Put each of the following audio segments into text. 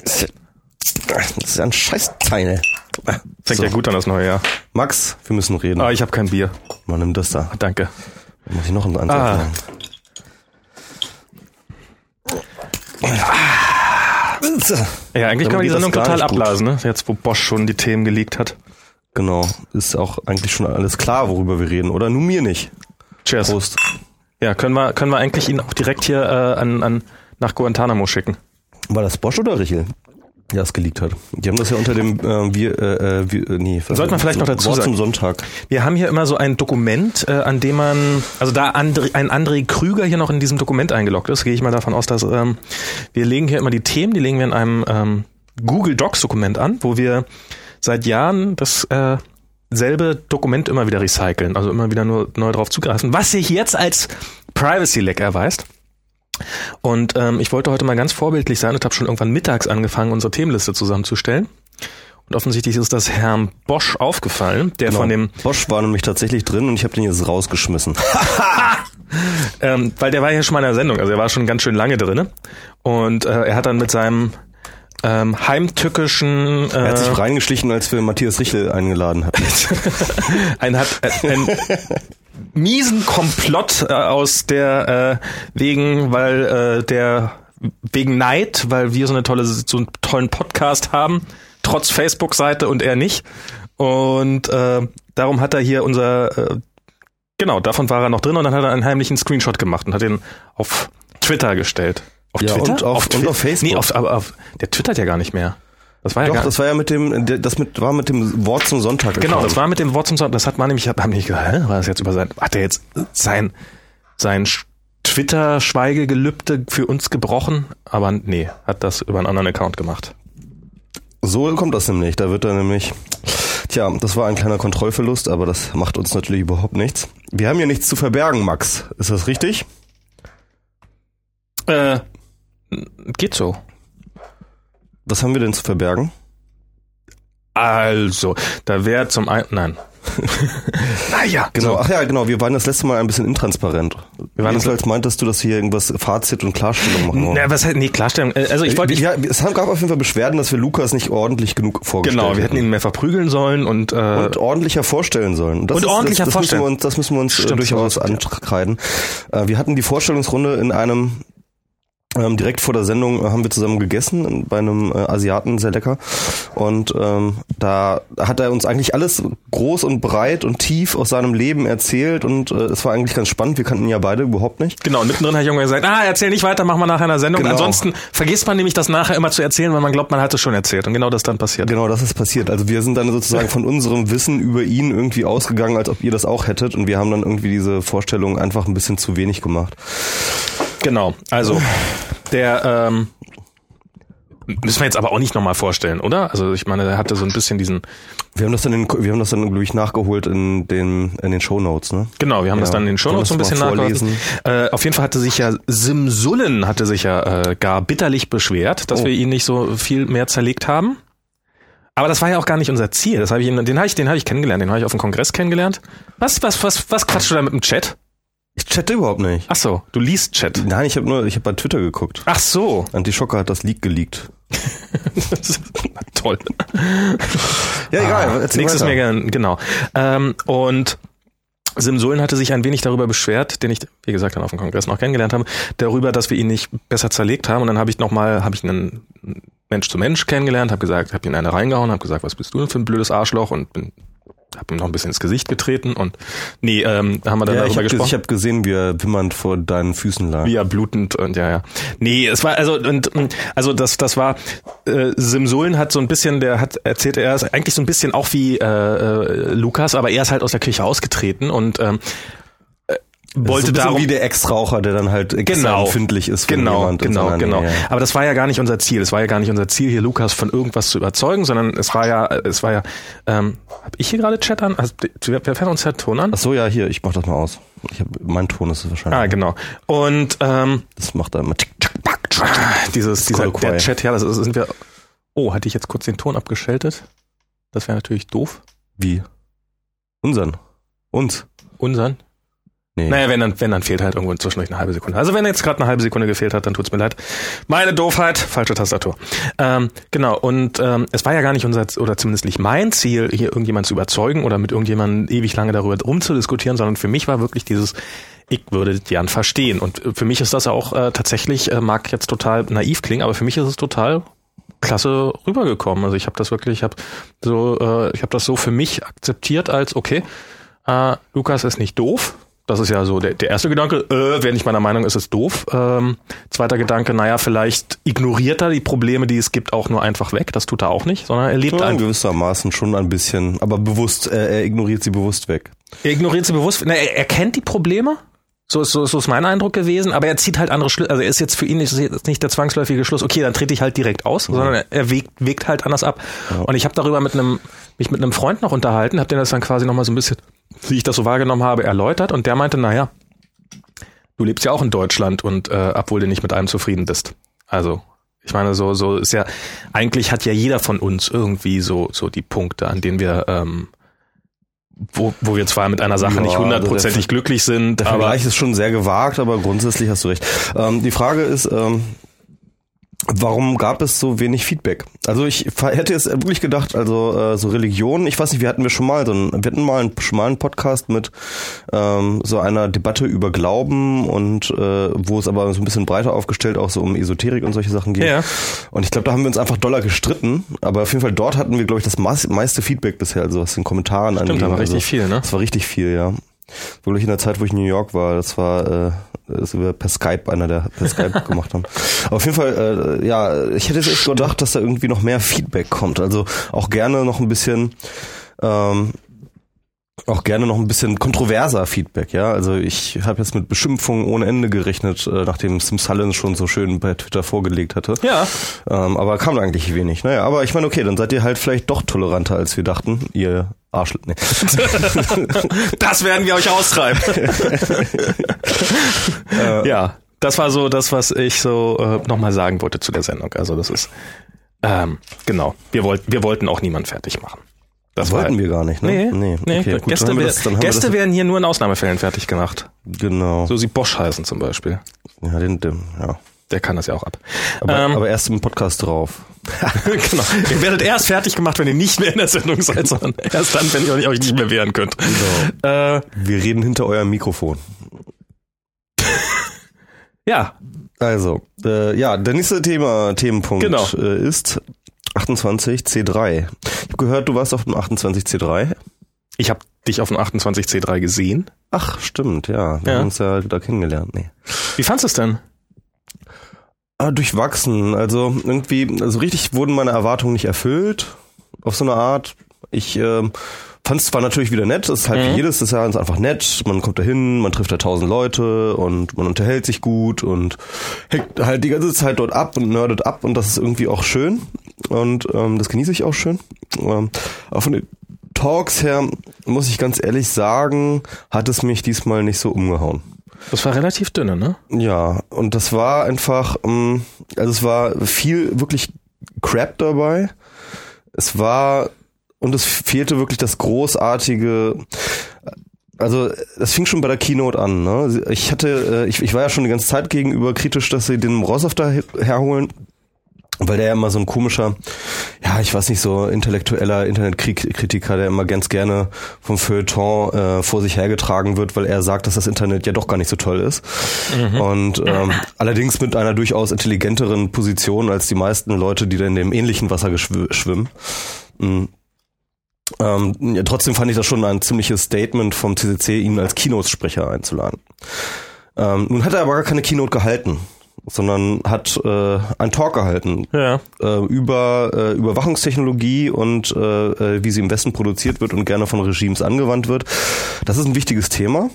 Das ist ja ein Scheißteil. Fängt so. ja gut an das neue Jahr. Max, wir müssen reden. Ah, ich habe kein Bier. Man nimmt das da. Danke. Dann muss ich noch einen Antrag ah. machen. Ja, eigentlich kann man die Sendung total abblasen, ne? Jetzt, wo Bosch schon die Themen geleakt hat. Genau. Ist auch eigentlich schon alles klar, worüber wir reden, oder? Nur mir nicht. Cheers. Prost. Ja, können wir, können wir eigentlich ihn auch direkt hier äh, an, an, nach Guantanamo schicken? War das Bosch oder Richel? Ja, es geleakt hat. Die haben das ja unter dem äh, wir, äh, wir äh, nee, sollte man vielleicht noch dazu Wort sagen. zum Sonntag. Wir haben hier immer so ein Dokument, äh, an dem man, also da André, ein André Krüger hier noch in diesem Dokument eingeloggt ist, gehe ich mal davon aus, dass ähm, wir legen hier immer die Themen, die legen wir in einem ähm, Google Docs Dokument an, wo wir seit Jahren das äh, selbe Dokument immer wieder recyceln, also immer wieder nur neu drauf zugreifen, was sich jetzt als Privacy Leck erweist. Und ähm, ich wollte heute mal ganz vorbildlich sein und habe schon irgendwann mittags angefangen, unsere Themenliste zusammenzustellen. Und offensichtlich ist das Herrn Bosch aufgefallen, der genau. von dem Bosch war nämlich tatsächlich drin und ich habe den jetzt rausgeschmissen. ähm, weil der war ja schon mal in der Sendung, also er war schon ganz schön lange drin. Und äh, er hat dann mit seinem ähm, heimtückischen. Äh, er hat sich reingeschlichen, als wir Matthias Richel eingeladen hatten. ein, hat, äh, ein miesen Komplott äh, aus der äh, wegen, weil äh, der wegen Neid, weil wir so eine tolle so einen tollen Podcast haben, trotz Facebook-Seite und er nicht. Und äh, darum hat er hier unser äh, genau davon war er noch drin und dann hat er einen heimlichen Screenshot gemacht und hat den auf Twitter gestellt. Auf ja, Twitter? Und auf, auf, und auf Facebook. Nee, auf, aber auf, der twittert ja gar nicht mehr. Das war ja Doch, gar, das war ja mit dem, das mit, war mit dem Wort zum Sonntag. Genau, das war mit dem Wort zum Sonntag. Das hat man nämlich, haben nicht gesagt, hä, war das jetzt über sein, hat er jetzt sein, sein Twitter-Schweigegelübde für uns gebrochen? Aber nee, hat das über einen anderen Account gemacht. So kommt das nämlich. Da wird er nämlich, tja, das war ein kleiner Kontrollverlust, aber das macht uns natürlich überhaupt nichts. Wir haben ja nichts zu verbergen, Max. Ist das richtig? Äh, geht so. Was haben wir denn zu verbergen? Also, da wäre zum einen, nein. naja. Genau, so. ach ja, genau, wir waren das letzte Mal ein bisschen intransparent. Wir waren Jedenfalls meintest du, dass hier irgendwas Fazit und Klarstellung machen wollen. Na, was halt, nee, Klarstellung, äh, also ich wollte... Ja, es gab auf jeden Fall Beschwerden, dass wir Lukas nicht ordentlich genug vorgestellt haben. Genau, wir hätten ihn mehr verprügeln sollen und... Äh, und ordentlicher vorstellen sollen. Und, das und ist, ordentlicher das, das vorstellen. Müssen wir uns, das müssen wir uns Stimmt, durchaus ankreiden. Äh, wir hatten die Vorstellungsrunde in einem ähm, direkt vor der Sendung haben wir zusammen gegessen bei einem äh, Asiaten, sehr lecker. Und ähm, da hat er uns eigentlich alles groß und breit und tief aus seinem Leben erzählt und äh, es war eigentlich ganz spannend. Wir kannten ihn ja beide überhaupt nicht. Genau, und mittendrin hat Junge gesagt, ah, erzähl nicht weiter, mach mal nach einer Sendung. Genau. Ansonsten vergisst man nämlich das nachher immer zu erzählen, weil man glaubt, man hat es schon erzählt. Und genau das dann passiert. Genau, das ist passiert. Also wir sind dann sozusagen von unserem Wissen über ihn irgendwie ausgegangen, als ob ihr das auch hättet. Und wir haben dann irgendwie diese Vorstellung einfach ein bisschen zu wenig gemacht. Genau, also der ähm, müssen wir jetzt aber auch nicht nochmal vorstellen, oder? Also ich meine, der hatte so ein bisschen diesen. Wir haben das dann, in, wir haben das dann glaube ich nachgeholt in den in den Show Notes, ne? Genau, wir haben ja, das dann in den Show Notes so ein bisschen nachgeholt. Äh, auf jeden Fall hatte sich ja Simsullen hatte sich ja äh, gar bitterlich beschwert, dass oh. wir ihn nicht so viel mehr zerlegt haben. Aber das war ja auch gar nicht unser Ziel. Das habe ich, den habe ich, den habe ich kennengelernt. Den habe ich auf dem Kongress kennengelernt. Was, was, was, was quatschst du da mit dem Chat? Ich chatte überhaupt nicht. Ach so, du liest Chat. Nein, ich habe nur, ich habe bei Twitter geguckt. Ach so. Anti-Schocker hat das Leak geleakt. Toll. ja, egal. Ah, nächstes mir gern, genau. Ähm, und Simsulin hatte sich ein wenig darüber beschwert, den ich, wie gesagt, dann auf dem Kongress noch kennengelernt habe, darüber, dass wir ihn nicht besser zerlegt haben. Und dann habe ich nochmal, habe ich einen Mensch zu Mensch kennengelernt, habe gesagt, habe ihn eine reingehauen, habe gesagt, was bist du denn für ein blödes Arschloch und bin hab ihm noch ein bisschen ins Gesicht getreten und nee, ähm, haben wir dann ja, darüber ich hab, gesprochen. Ich habe gesehen, wie er wimmernd vor deinen Füßen lag. Wie er blutend und ja, ja. Nee, es war also und also das das war äh, Simsulin hat so ein bisschen, der hat erzählt, er ist eigentlich so ein bisschen auch wie äh, äh, Lukas, aber er ist halt aus der Küche ausgetreten und ähm, wollte so darum wie der Ex-Raucher, der dann halt genau, empfindlich ist. Genau, genau, genau. Nähe. Aber das war ja gar nicht unser Ziel. Es war ja gar nicht unser Ziel, hier Lukas von irgendwas zu überzeugen, sondern es war ja, es war ja. Ähm, hab ich hier gerade Chat an? Also, wer, wer fährt uns der Ton an? Ach so, ja, hier. Ich mach das mal aus. Ich hab, mein Ton ist es wahrscheinlich. Ah, genau. Und ähm, das macht da immer. Tick, tick, tick, dieses, dieser der Chat, ja, das sind wir. Oh, hatte ich jetzt kurz den Ton abgeschaltet? Das wäre natürlich doof. Wie? Unsern. Uns. Unsern? Nee. Naja, wenn dann, wenn dann fehlt halt irgendwo zwischendurch eine halbe Sekunde. Also wenn jetzt gerade eine halbe Sekunde gefehlt hat, dann tut's mir leid. Meine Doofheit, falsche Tastatur. Ähm, genau, und ähm, es war ja gar nicht unser, oder zumindest nicht mein Ziel, hier irgendjemand zu überzeugen oder mit irgendjemandem ewig lange darüber rumzudiskutieren, sondern für mich war wirklich dieses, ich würde Jan verstehen. Und für mich ist das auch äh, tatsächlich, äh, mag jetzt total naiv klingen, aber für mich ist es total klasse rübergekommen. Also ich habe das wirklich, ich habe so, äh, ich habe das so für mich akzeptiert als okay, äh, Lukas ist nicht doof, das ist ja so der, der erste Gedanke, äh, wer nicht meiner Meinung ist, ist doof. Ähm, zweiter Gedanke, naja, vielleicht ignoriert er die Probleme, die es gibt, auch nur einfach weg. Das tut er auch nicht, sondern er lebt ja, gewissermaßen schon ein bisschen, aber bewusst, äh, er ignoriert sie bewusst weg. Er ignoriert sie bewusst, na, er, er kennt die Probleme, so ist, so, so ist mein Eindruck gewesen, aber er zieht halt andere Schlüsse. Also er ist jetzt für ihn nicht, nicht der zwangsläufige Schluss, okay, dann trete ich halt direkt aus, mhm. sondern er wägt, wägt halt anders ab. Ja. Und ich habe darüber mit einem, mich mit einem Freund noch unterhalten, habe den das dann quasi nochmal so ein bisschen wie ich das so wahrgenommen habe, erläutert und der meinte, naja, du lebst ja auch in Deutschland und äh, obwohl du nicht mit allem zufrieden bist. Also ich meine, so so ist ja eigentlich hat ja jeder von uns irgendwie so so die Punkte, an denen wir ähm, wo, wo wir zwar mit einer Sache ja, nicht also hundertprozentig glücklich sind. Der Vergleich ist schon sehr gewagt, aber grundsätzlich hast du recht. Ähm, die Frage ist, ähm, Warum gab es so wenig Feedback? Also ich hätte jetzt wirklich gedacht, also äh, so Religion, ich weiß nicht, wir hatten wir schon mal so einen, wir hatten mal einen, schon mal einen Podcast mit ähm, so einer Debatte über Glauben und äh, wo es aber so ein bisschen breiter aufgestellt auch so um Esoterik und solche Sachen geht. Ja. Und ich glaube, da haben wir uns einfach doller gestritten, aber auf jeden Fall dort hatten wir, glaube ich, das meiste Feedback bisher, also was den Kommentaren Stimmt, angeht. da war richtig also, viel, ne? Das war richtig viel, ja. Wirklich in der Zeit, wo ich in New York war, das war äh, das wir per Skype, einer der per Skype gemacht haben. Aber auf jeden Fall, äh, ja, ich hätte jetzt echt gedacht, dass da irgendwie noch mehr Feedback kommt. Also auch gerne noch ein bisschen ähm, auch gerne noch ein bisschen kontroverser Feedback, ja. Also ich habe jetzt mit Beschimpfungen ohne Ende gerechnet, äh, nachdem Sim Sullen schon so schön bei Twitter vorgelegt hatte. Ja. Ähm, aber kam eigentlich wenig. Naja, aber ich meine, okay, dann seid ihr halt vielleicht doch toleranter, als wir dachten, ihr Arschl. Nee. das werden wir euch austreiben. äh, ja, das war so das, was ich so äh, nochmal sagen wollte zu der Sendung. Also das ist ähm, genau. Wir wollten, wir wollten auch niemanden fertig machen. Das wollten wir gar nicht, ne? Nee, nee. Okay, gut, Gäste, wir das, Gäste werden hier nur in Ausnahmefällen fertig gemacht. Genau. So sie Bosch heißen zum Beispiel. Ja, den, den ja. Der kann das ja auch ab. Aber, ähm, aber erst im Podcast drauf. genau. Ihr werdet erst fertig gemacht, wenn ihr nicht mehr in der Sendung seid, sondern erst dann, wenn ihr euch nicht mehr wehren könnt. Genau. Äh, wir reden hinter eurem Mikrofon. ja. Also, äh, ja, der nächste Thema, Themenpunkt genau. äh, ist 28C3. Ich habe gehört, du warst auf dem 28C3. Ich habe dich auf dem 28C3 gesehen. Ach, stimmt, ja. Wir ja. haben uns ja da kennengelernt. Nee. Wie fandest du es denn? Ah, durchwachsen. Also irgendwie, also richtig wurden meine Erwartungen nicht erfüllt. Auf so eine Art. Ich äh, fand es zwar natürlich wieder nett, es ist halt mhm. wie jedes des Jahres einfach nett. Man kommt da hin, man trifft da tausend Leute und man unterhält sich gut und hängt halt die ganze Zeit dort ab und nerdet ab und das ist irgendwie auch schön und ähm, das genieße ich auch schön. Ähm, aber von den Talks her, muss ich ganz ehrlich sagen, hat es mich diesmal nicht so umgehauen. Das war relativ dünne, ne? Ja, und das war einfach, ähm, also es war viel wirklich Crap dabei. Es war und es fehlte wirklich das großartige also das fing schon bei der Keynote an. Ne? Ich hatte, äh, ich, ich war ja schon die ganze Zeit gegenüber kritisch, dass sie den Morosow da herholen, weil der ja immer so ein komischer, ja, ich weiß nicht, so intellektueller Internetkritiker, der immer ganz gerne vom Feuilleton äh, vor sich hergetragen wird, weil er sagt, dass das Internet ja doch gar nicht so toll ist. Mhm. Und ähm, allerdings mit einer durchaus intelligenteren Position als die meisten Leute, die da in dem ähnlichen Wasser schwimmen. Mhm. Ähm, ja, trotzdem fand ich das schon ein ziemliches Statement vom CCC, ihn als Keynote-Sprecher einzuladen. Ähm, nun hat er aber gar keine Keynote gehalten, sondern hat äh, einen Talk gehalten ja. äh, über äh, Überwachungstechnologie und äh, äh, wie sie im Westen produziert wird und gerne von Regimes angewandt wird. Das ist ein wichtiges Thema.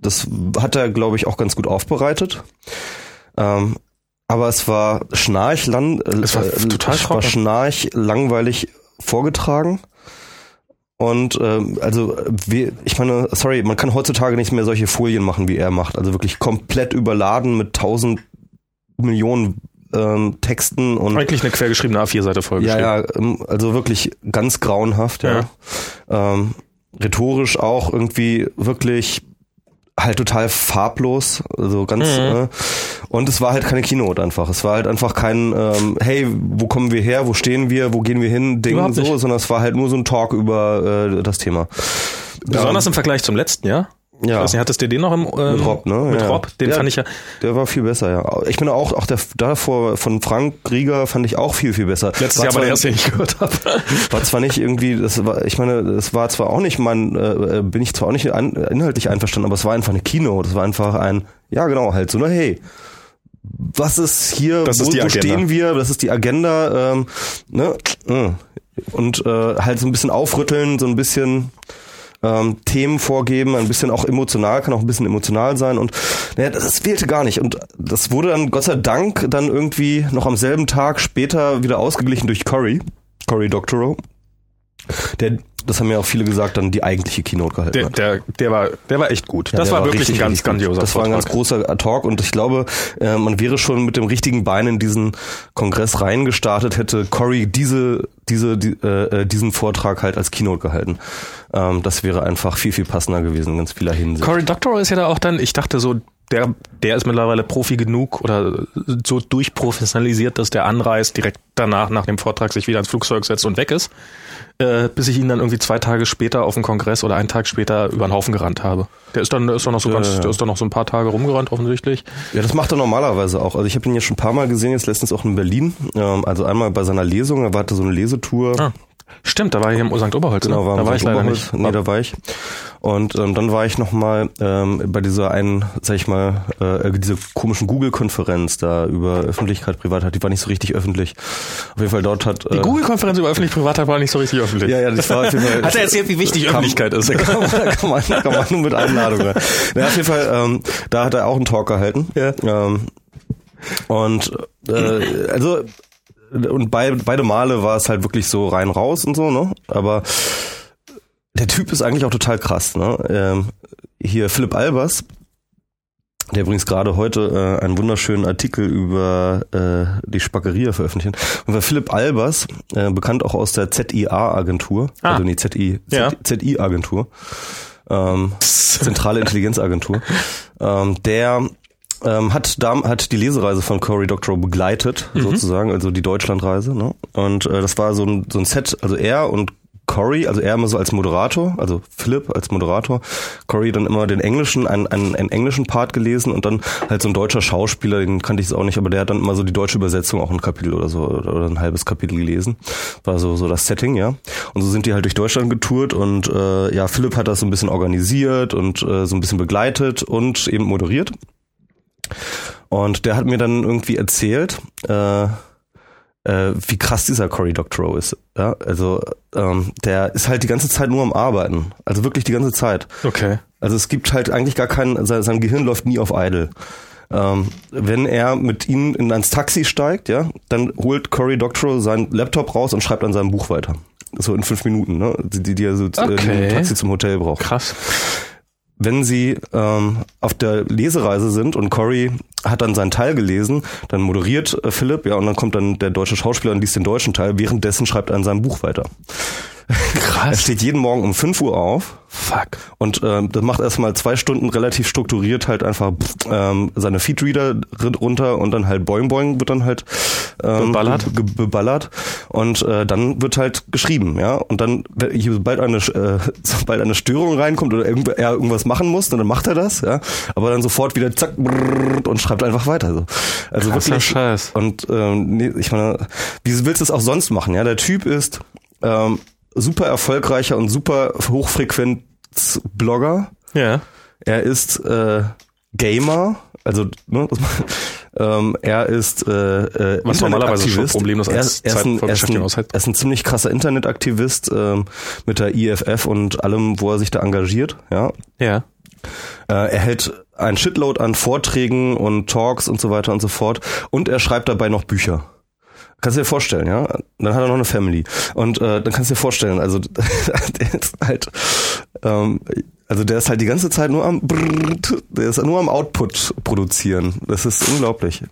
Das hat er, glaube ich, auch ganz gut aufbereitet. Ähm, aber es war schnarchland, äh, es war total war schnarch langweilig vorgetragen. Und ähm, also wie, ich meine, sorry, man kann heutzutage nicht mehr solche Folien machen, wie er macht. Also wirklich komplett überladen mit tausend Millionen ähm, Texten und eigentlich eine quergeschriebene A4-Seite vollgeschrieben. Ja, ja, ähm, also wirklich ganz grauenhaft, ja. ja. Ähm, rhetorisch auch irgendwie wirklich halt total farblos, also ganz mhm. äh, und es war halt keine Keynote einfach. Es war halt einfach kein ähm, hey, wo kommen wir her, wo stehen wir, wo gehen wir hin, Ding so, sondern es war halt nur so ein Talk über äh, das Thema. Besonders im Vergleich zum letzten Jahr. Ja. Ich weiß nicht, hattest du den noch im ähm, mit Rob, ne? Mit ja. Rob, den der, fand ich ja. Der war viel besser, ja. Ich bin auch, auch der davor von Frank Rieger fand ich auch viel, viel besser. Letztes war Jahr war der erste, den ich gehört habe. War zwar nicht irgendwie, das war, ich meine, es war zwar auch nicht mein, äh, bin ich zwar auch nicht an, inhaltlich einverstanden, aber es war einfach eine Kino. Das war einfach ein, ja genau, halt so, na hey, was ist hier, das wo, ist die wo stehen wir, das ist die Agenda, ähm, ne? Und äh, halt so ein bisschen aufrütteln, so ein bisschen ähm, Themen vorgeben, ein bisschen auch emotional, kann auch ein bisschen emotional sein und naja, das fehlte gar nicht. Und das wurde dann Gott sei Dank dann irgendwie noch am selben Tag später wieder ausgeglichen durch Cory, Cory Doctorow. Der, das haben ja auch viele gesagt, dann die eigentliche Keynote gehalten der, hat. Der, der, war, der war echt gut. Ja, das der war, wirklich richtig, ein ganz grandioser Das war ein ganz großer Talk und ich glaube, äh, man wäre schon mit dem richtigen Bein in diesen Kongress reingestartet, hätte Cory diese, diese, die, äh, diesen Vortrag halt als Keynote gehalten. Ähm, das wäre einfach viel, viel passender gewesen in ganz vieler Hinsicht. Cory Doctorow ist ja da auch dann, ich dachte so, der, der ist mittlerweile Profi genug oder so durchprofessionalisiert, dass der anreist, direkt danach, nach dem Vortrag, sich wieder ins Flugzeug setzt und weg ist, äh, bis ich ihn dann irgendwie zwei Tage später auf dem Kongress oder einen Tag später über den Haufen gerannt habe. Der ist dann, der ist doch noch so Ja, ganz, der ist doch noch so ein paar Tage rumgerannt, offensichtlich. Ja, das macht er normalerweise auch. Also ich habe ihn ja schon ein paar Mal gesehen, jetzt letztens auch in Berlin. Ähm, also einmal bei seiner Lesung, er hatte so eine Lesetour. Ah. Stimmt, da war ich im St. Oberholz. Genau, ne? war da war ich leider Oberholz. nicht. Nee, da war ich. Und ähm, dann war ich nochmal ähm, bei dieser einen, sag ich mal, äh, diese komischen Google-Konferenz da über Öffentlichkeit, Privatheit, die war nicht so richtig öffentlich. Auf jeden Fall dort hat... Die äh, Google-Konferenz über öffentlich-Privatheit war nicht so richtig öffentlich. Ja, ja, das war auf jeden Fall... Hat er erzählt, wie wichtig Kann- Öffentlichkeit ist? Da kann man, da kann man, kann man nur mit Einladung rein. Ja, auf jeden Fall, ähm, da hat er auch einen Talk gehalten. Ja. Ähm, und äh, also und bei, beide Male war es halt wirklich so rein raus und so, ne? Aber der Typ ist eigentlich auch total krass, ne? Ähm, hier Philipp Albers, der übrigens gerade heute äh, einen wunderschönen Artikel über äh, die Spackeria veröffentlicht. Und war Philipp Albers, äh, bekannt auch aus der ZIA-Agentur, Ah. also nee, ZI, Ja. ZI-Agentur, ähm, Zentrale Intelligenzagentur, ähm, der ähm, hat, hat die Lesereise von Cory Doctorow begleitet, sozusagen, also die Deutschlandreise. Ne? Und äh, das war so ein, so ein Set, also er und Cory, also er immer so als Moderator, also Philipp als Moderator, Cory dann immer den englischen, einen, einen, einen englischen Part gelesen und dann halt so ein deutscher Schauspieler, den kannte ich jetzt auch nicht, aber der hat dann immer so die deutsche Übersetzung auch ein Kapitel oder so oder, oder ein halbes Kapitel gelesen. War so, so das Setting, ja. Und so sind die halt durch Deutschland getourt und äh, ja, Philipp hat das so ein bisschen organisiert und äh, so ein bisschen begleitet und eben moderiert. Und der hat mir dann irgendwie erzählt, äh, äh, wie krass dieser Cory Doctorow ist. Ja, also ähm, der ist halt die ganze Zeit nur am Arbeiten. Also wirklich die ganze Zeit. Okay. Also es gibt halt eigentlich gar keinen, sein, sein Gehirn läuft nie auf Idle. Ähm, wenn er mit ihnen in ans Taxi steigt, ja, dann holt Cory Doctorow seinen Laptop raus und schreibt an seinem Buch weiter. So in fünf Minuten, ne? Die, die, er so Okay. äh, im Taxi zum Hotel braucht Krass. Wenn sie ähm, auf der Lesereise sind und Cory hat dann seinen Teil gelesen, dann moderiert äh, Philipp, ja, und dann kommt dann der deutsche Schauspieler und liest den deutschen Teil, währenddessen schreibt er an seinem Buch weiter. Er Krass. steht jeden Morgen um 5 Uhr auf Fuck. und ähm, das macht erstmal zwei Stunden relativ strukturiert halt einfach ähm, seine Feedreader runter und dann halt Boing Boing wird dann halt ähm, Beballert. beballert und äh, dann wird halt geschrieben, ja. Und dann, wenn- sobald eine, äh, sobald eine Störung reinkommt oder irgend, er irgendwas machen muss, dann macht er das, ja. Aber dann sofort wieder zack brrrt und schreibt einfach weiter. So. Also Krasser wirklich. Scheiß. Und ähm, nee, ich meine, wie willst du es auch sonst machen? Ja, der Typ ist ähm, super erfolgreicher und super hochfrequent Blogger. Ja. Er ist äh, Gamer, also ne, das, ähm, er ist äh, äh, Was normalerweise schon problemlos er, als er, ist ein, er, ist ein, er ist ein ziemlich krasser Internetaktivist ähm, mit der IFF und allem, wo er sich da engagiert. Ja, Ja. äh, er hält ein Shitload an Vorträgen und Talks und so weiter und so fort. Und er schreibt dabei noch Bücher. Kannst du dir vorstellen, ja? Dann hat er noch eine Family. Und äh, dann kannst du dir vorstellen, also der ist halt, ähm, also der ist halt die ganze Zeit nur am, brrrt, der ist nur am Output produzieren. Das ist unglaublich.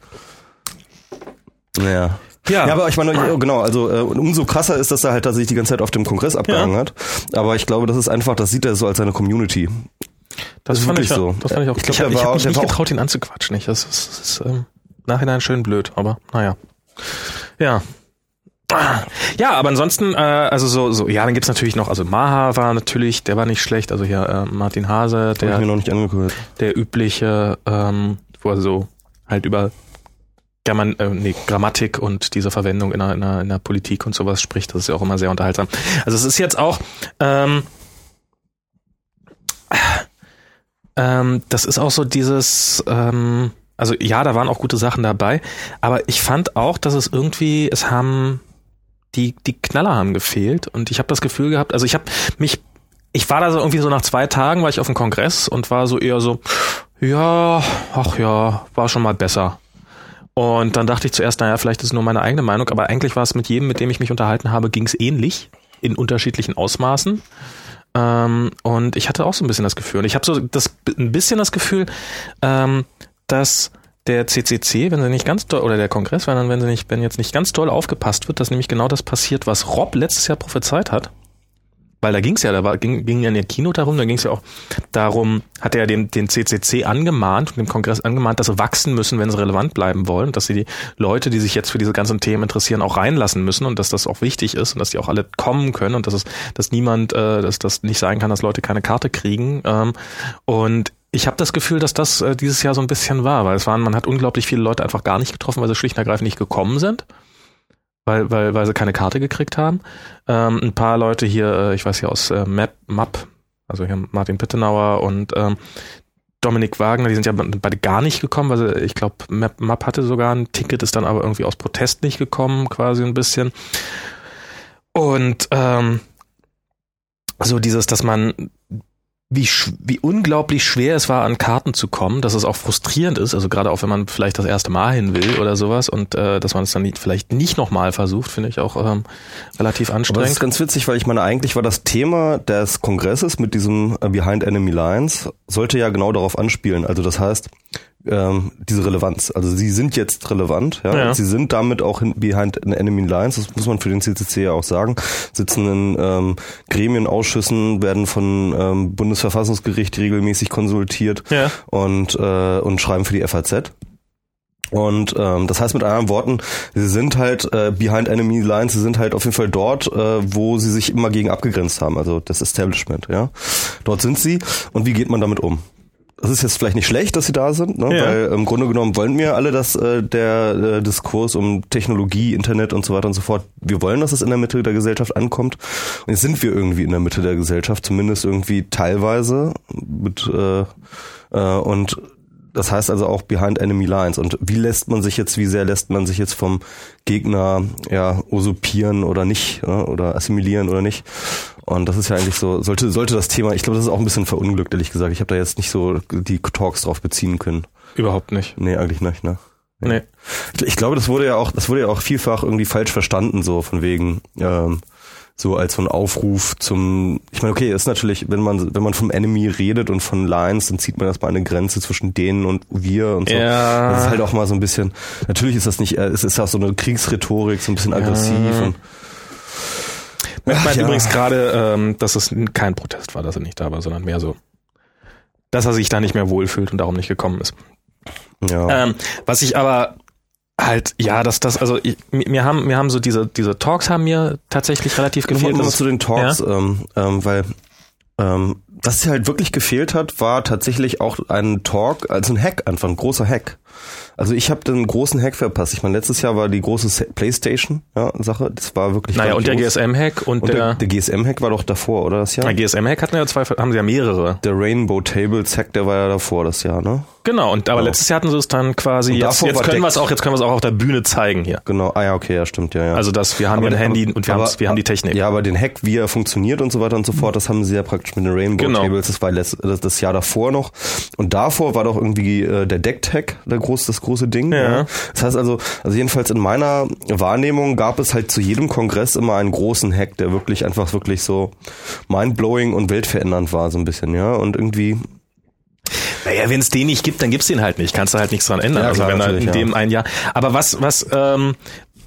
Naja. Ja. Ja, aber ich meine, genau, also äh, umso krasser ist, dass er halt tatsächlich die ganze Zeit auf dem Kongress abgehangen Ja. hat. Aber ich glaube, das ist einfach, das sieht er so als seine Community. Das, ist fand ich so. Das fand ich auch. Ich Ich, glaub, ich habe mich nicht getraut, ihn anzuquatschen. Ich, das ist, das ist ähm, nachhinein schön blöd, aber naja. Ja. Ja, aber ansonsten, äh, also so, so, ja, dann gibt's natürlich noch, also Maha war natürlich, der war nicht schlecht, also hier äh, Martin Hase, Hab ich mir der, noch nicht angehört. der übliche, ähm, wo er so halt über German, äh, nee, Grammatik und diese Verwendung in der, in, der, in der Politik und sowas spricht, das ist ja auch immer sehr unterhaltsam. Also es ist jetzt auch, ähm, ähm, das ist auch so dieses, ähm, also ja, da waren auch gute Sachen dabei, aber ich fand auch, dass es irgendwie, es haben die die Knaller haben gefehlt und ich habe das Gefühl gehabt, also ich habe mich ich war da so irgendwie so nach zwei Tagen war ich auf dem Kongress und war so eher so ja, ach ja, war schon mal besser. Und dann dachte ich zuerst, naja, vielleicht ist es nur meine eigene Meinung, aber eigentlich war es mit jedem, mit dem ich mich unterhalten habe, ging es ähnlich in unterschiedlichen Ausmaßen. Ähm, und ich hatte auch so ein bisschen das Gefühl, und ich habe so das ein bisschen das Gefühl, ähm, dass der CCC, wenn sie nicht ganz doll, oder der Kongress, wenn, wenn sie nicht, wenn jetzt nicht ganz doll aufgepasst wird, dass nämlich genau das passiert, was Rob letztes Jahr prophezeit hat. Weil da ging es ja, da war, ging, ging ja in der Kino darum, da ging es ja auch darum, hat er den, den CCC angemahnt dem Kongress angemahnt, dass sie wachsen müssen, wenn sie relevant bleiben wollen, dass sie die Leute, die sich jetzt für diese ganzen Themen interessieren, auch reinlassen müssen und dass das auch wichtig ist und dass die auch alle kommen können und dass es, dass niemand, äh, dass das nicht sein kann, dass Leute keine Karte kriegen. Ähm, und ich habe das Gefühl, dass das äh, dieses Jahr so ein bisschen war, weil es waren, man hat unglaublich viele Leute einfach gar nicht getroffen, weil sie schlicht und ergreifend nicht gekommen sind weil, weil, weil sie keine Karte gekriegt haben. Ähm, ein paar Leute hier, äh, ich weiß hier aus äh, Map, Map, also hier Martin Pittenauer und ähm, Dominik Wagner, die sind ja beide gar nicht gekommen, weil sie, ich glaube, Map, Map hatte sogar ein Ticket, ist dann aber irgendwie aus Protest nicht gekommen, quasi ein bisschen. Und ähm, so dieses, dass man wie, wie unglaublich schwer es war, an Karten zu kommen, dass es auch frustrierend ist, also gerade auch wenn man vielleicht das erste Mal hin will oder sowas und äh, dass man es dann nicht, vielleicht nicht nochmal versucht, finde ich auch ähm, relativ Aber das anstrengend. ist ganz witzig, weil ich meine, eigentlich war das Thema des Kongresses mit diesem äh, Behind Enemy Lines, sollte ja genau darauf anspielen. Also das heißt, ähm, diese Relevanz. Also sie sind jetzt relevant, ja. Ja. Sie sind damit auch hin, behind enemy lines, das muss man für den CCC ja auch sagen, sitzen in ähm, Gremien, Ausschüssen, werden von ähm, Bundesverfassungsgericht regelmäßig konsultiert Ja. und, äh, und schreiben für die FAZ. Und ähm, das heißt mit anderen Worten, sie sind halt äh, behind enemy lines, sie sind halt auf jeden Fall dort, äh, wo sie sich immer gegen abgegrenzt haben, also das Establishment, ja. Dort sind sie und wie geht man damit um? Das ist jetzt vielleicht nicht schlecht, dass sie da sind, ne? Ja. weil im Grunde genommen wollen wir alle, dass äh, der äh, Diskurs um Technologie, Internet und so weiter und so fort, wir wollen, dass es in der Mitte der Gesellschaft ankommt. Und jetzt sind wir irgendwie in der Mitte der Gesellschaft, zumindest irgendwie teilweise mit äh, äh, und das heißt also auch behind enemy lines. Und wie lässt man sich jetzt, wie sehr lässt man sich jetzt vom Gegner ja usurpieren oder nicht, oder assimilieren oder nicht? Und das ist ja eigentlich so, sollte, sollte das Thema, ich glaube, das ist auch ein bisschen verunglückt, ehrlich gesagt. Ich habe da jetzt nicht so die Talks drauf beziehen können. Überhaupt nicht. Nee, eigentlich nicht, ne? Nee. Ich- Ich glaube, das wurde ja auch, das wurde ja auch vielfach irgendwie falsch verstanden, so von wegen, ähm, so als so ein Aufruf zum, ich meine, okay, ist natürlich, wenn man, wenn man vom Enemy redet und von Lines, dann zieht man erstmal eine Grenze zwischen denen und wir und so. Ja. Das ist halt auch mal so ein bisschen, natürlich ist das nicht, äh, es ist auch so eine Kriegsrhetorik, so ein bisschen aggressiv und, Merkt man ja. übrigens gerade, ähm, dass es kein Protest war, dass er nicht da war, sondern mehr so, dass er sich da nicht mehr wohlfühlt und darum nicht gekommen ist. ja. Ähm, was ich aber halt, ja, dass das, also ich, mir haben, mir haben so diese, diese Talks haben mir tatsächlich relativ Nochmal gefehlt. mal Das zu den Talks, ähm, ähm, weil ähm, was halt wirklich gefehlt hat, war tatsächlich auch ein Talk, also ein Hack, einfach ein großer Hack. Also ich habe den großen Hack verpasst. Ich meine, letztes Jahr war die große Se- PlayStation ja. Das war wirklich. naja, und der. GSM-Hack und, und der, der, der GSM-Hack war doch davor, oder das Jahr? der GSM-Hack hatten ja zwei, haben sie ja mehrere. Der Rainbow Tables Hack, der war ja davor das Jahr, ne? Genau, und aber Genau. letztes Jahr hatten sie es dann quasi, jetzt, davor jetzt können wir es auch, jetzt können wir es auch auf der Bühne zeigen hier. Genau. Ah ja, okay, ja, stimmt, ja, ja. Also das, wir haben Aber hier ein Handy und wir, aber- haben, wir haben die Technik. Ja, aber den Hack, wie er funktioniert und so weiter und so fort, das haben sie ja praktisch mit den Rainbow Genau. Tables. Das war das, das Jahr davor noch. Und davor war doch irgendwie äh, der Decked Hack der groß, das große Ding. Ja. Das heißt also, also jedenfalls in meiner Wahrnehmung gab es halt zu jedem Kongress immer einen großen Hack, der wirklich einfach wirklich so mindblowing und weltverändernd war, so ein bisschen, ja. Und irgendwie, Naja, wenn es den nicht gibt, dann gibt's den halt nicht. Kannst du halt nichts dran ändern. Ja, also klar, wenn er in natürlich, dem ja. ein Jahr. Aber was, was, ähm,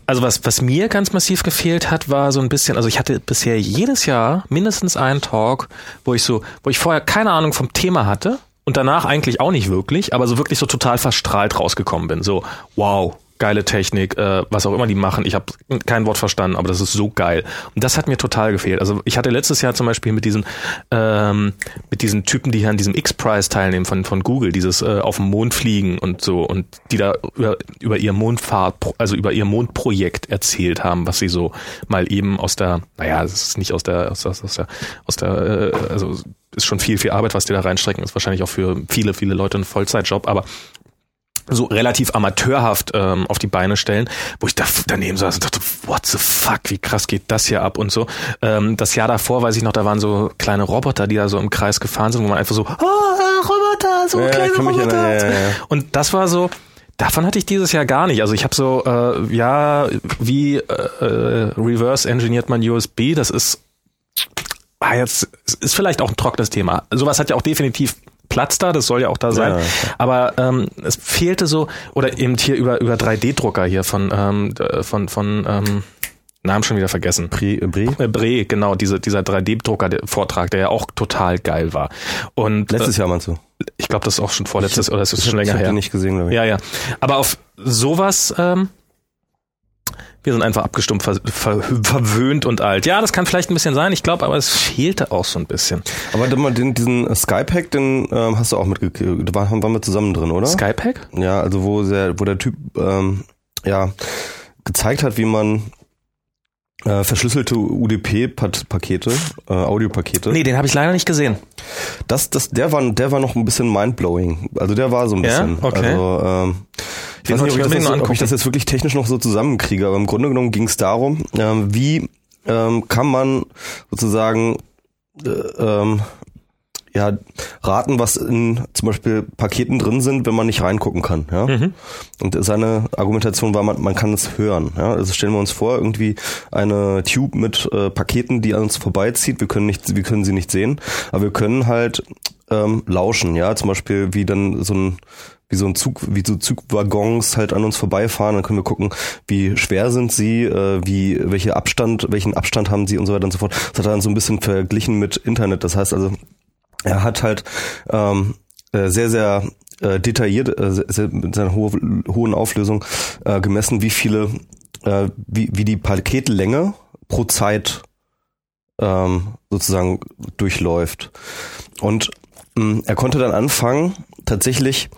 Also was, was mir ganz massiv gefehlt hat, war so ein bisschen, also ich hatte bisher jedes Jahr mindestens einen Talk, wo ich so, wo ich vorher keine Ahnung vom Thema hatte und danach eigentlich auch nicht wirklich, aber so wirklich so total verstrahlt rausgekommen bin. So, wow, geile Technik, äh, was auch immer die machen. Ich habe kein Wort verstanden, aber das ist so geil. Und das hat mir total gefehlt. Also ich hatte letztes Jahr zum Beispiel mit diesen ähm, mit diesen Typen, die hier an diesem X-Prize teilnehmen von von Google, dieses äh, auf dem Mond fliegen und so und die da über, über ihr Mondfahrt, also über ihr Mondprojekt erzählt haben, was sie so mal eben aus der, naja, es ist nicht aus der aus, aus, aus der aus der äh, also ist schon viel viel Arbeit, was die da reinstrecken, ist wahrscheinlich auch für viele viele Leute ein Vollzeitjob, aber so relativ amateurhaft ähm, auf die Beine stellen, wo ich da daneben saß und dachte, what the fuck, wie krass geht das hier ab und so. Ähm, das Jahr davor, weiß ich noch, da waren so kleine Roboter, die da so im Kreis gefahren sind, wo man einfach so, oh, Roboter, so ja, kleine Roboter. Ja, ja, und das war so, Davon hatte ich dieses Jahr gar nicht. Also ich habe so, äh, ja, wie äh, äh reverse engineert man USB? Das ist ah, jetzt ist vielleicht auch ein trockenes Thema. Sowas hat ja auch definitiv Platz da, das soll ja auch da sein. Ja, okay. Aber ähm, es fehlte so, oder eben hier über, über 3D-Drucker hier von, ähm, von, von ähm, Namen schon wieder vergessen. Bre, Bre? Äh, Bre, genau, diese, dieser 3D-Drucker-Vortrag, der ja auch total geil war. Und Letztes äh, Jahr meinst du? Ich glaube, das ist auch schon vorletztes, oder ist es schon länger ich her. Ich nicht gesehen, glaube ich. Ja, ja. Aber auf sowas ähm, wir sind einfach abgestumpft, ver ver verwöhnt und alt. Ja, das kann vielleicht ein bisschen sein, ich glaube, aber es fehlte auch so ein bisschen. Aber den, diesen Skype-Hack, den ähm, hast du auch mitgekriegt. Da waren, waren wir zusammen drin, oder? Skype-Hack? Ja, also wo der, wo der Typ ähm, ja gezeigt hat, wie man äh, verschlüsselte UDP-Pakete, äh, Audiopakete. Nee, den habe ich leider nicht gesehen. Das, das, der war, der war noch ein bisschen mindblowing. Also der war so ein bisschen. Ja? Okay. Also, ähm, ich weiß nicht, ob ich, das, jetzt, ob ich das jetzt wirklich technisch noch so zusammenkriege, aber im Grunde genommen ging es darum, ähm, wie ähm, kann man sozusagen äh, ähm, ja, raten, was in zum Beispiel Paketen drin sind, wenn man nicht reingucken kann. Ja? Mhm. Und seine Argumentation war, man, man kann es hören. Ja? Also stellen wir uns vor, irgendwie eine Tube mit äh, Paketen, die an uns vorbeizieht. Wir können nicht, wir können sie nicht sehen, aber wir können halt ähm, lauschen. Ja, zum Beispiel wie dann so ein wie so ein Zug, wie so Zugwaggons halt an uns vorbeifahren. Dann können wir gucken, wie schwer sind sie, äh, wie welche Abstand, welchen Abstand haben sie und so weiter und so fort. Das hat er dann so ein bisschen verglichen mit Internet. Das heißt also, er hat halt ähm, äh, sehr, sehr äh, detailliert äh, sehr, mit seiner ho hohen Auflösung äh, gemessen, wie viele, äh, wie, wie die Paketlänge pro Zeit ähm, sozusagen durchläuft. Und mh, mm, er konnte dann anfangen, tatsächlich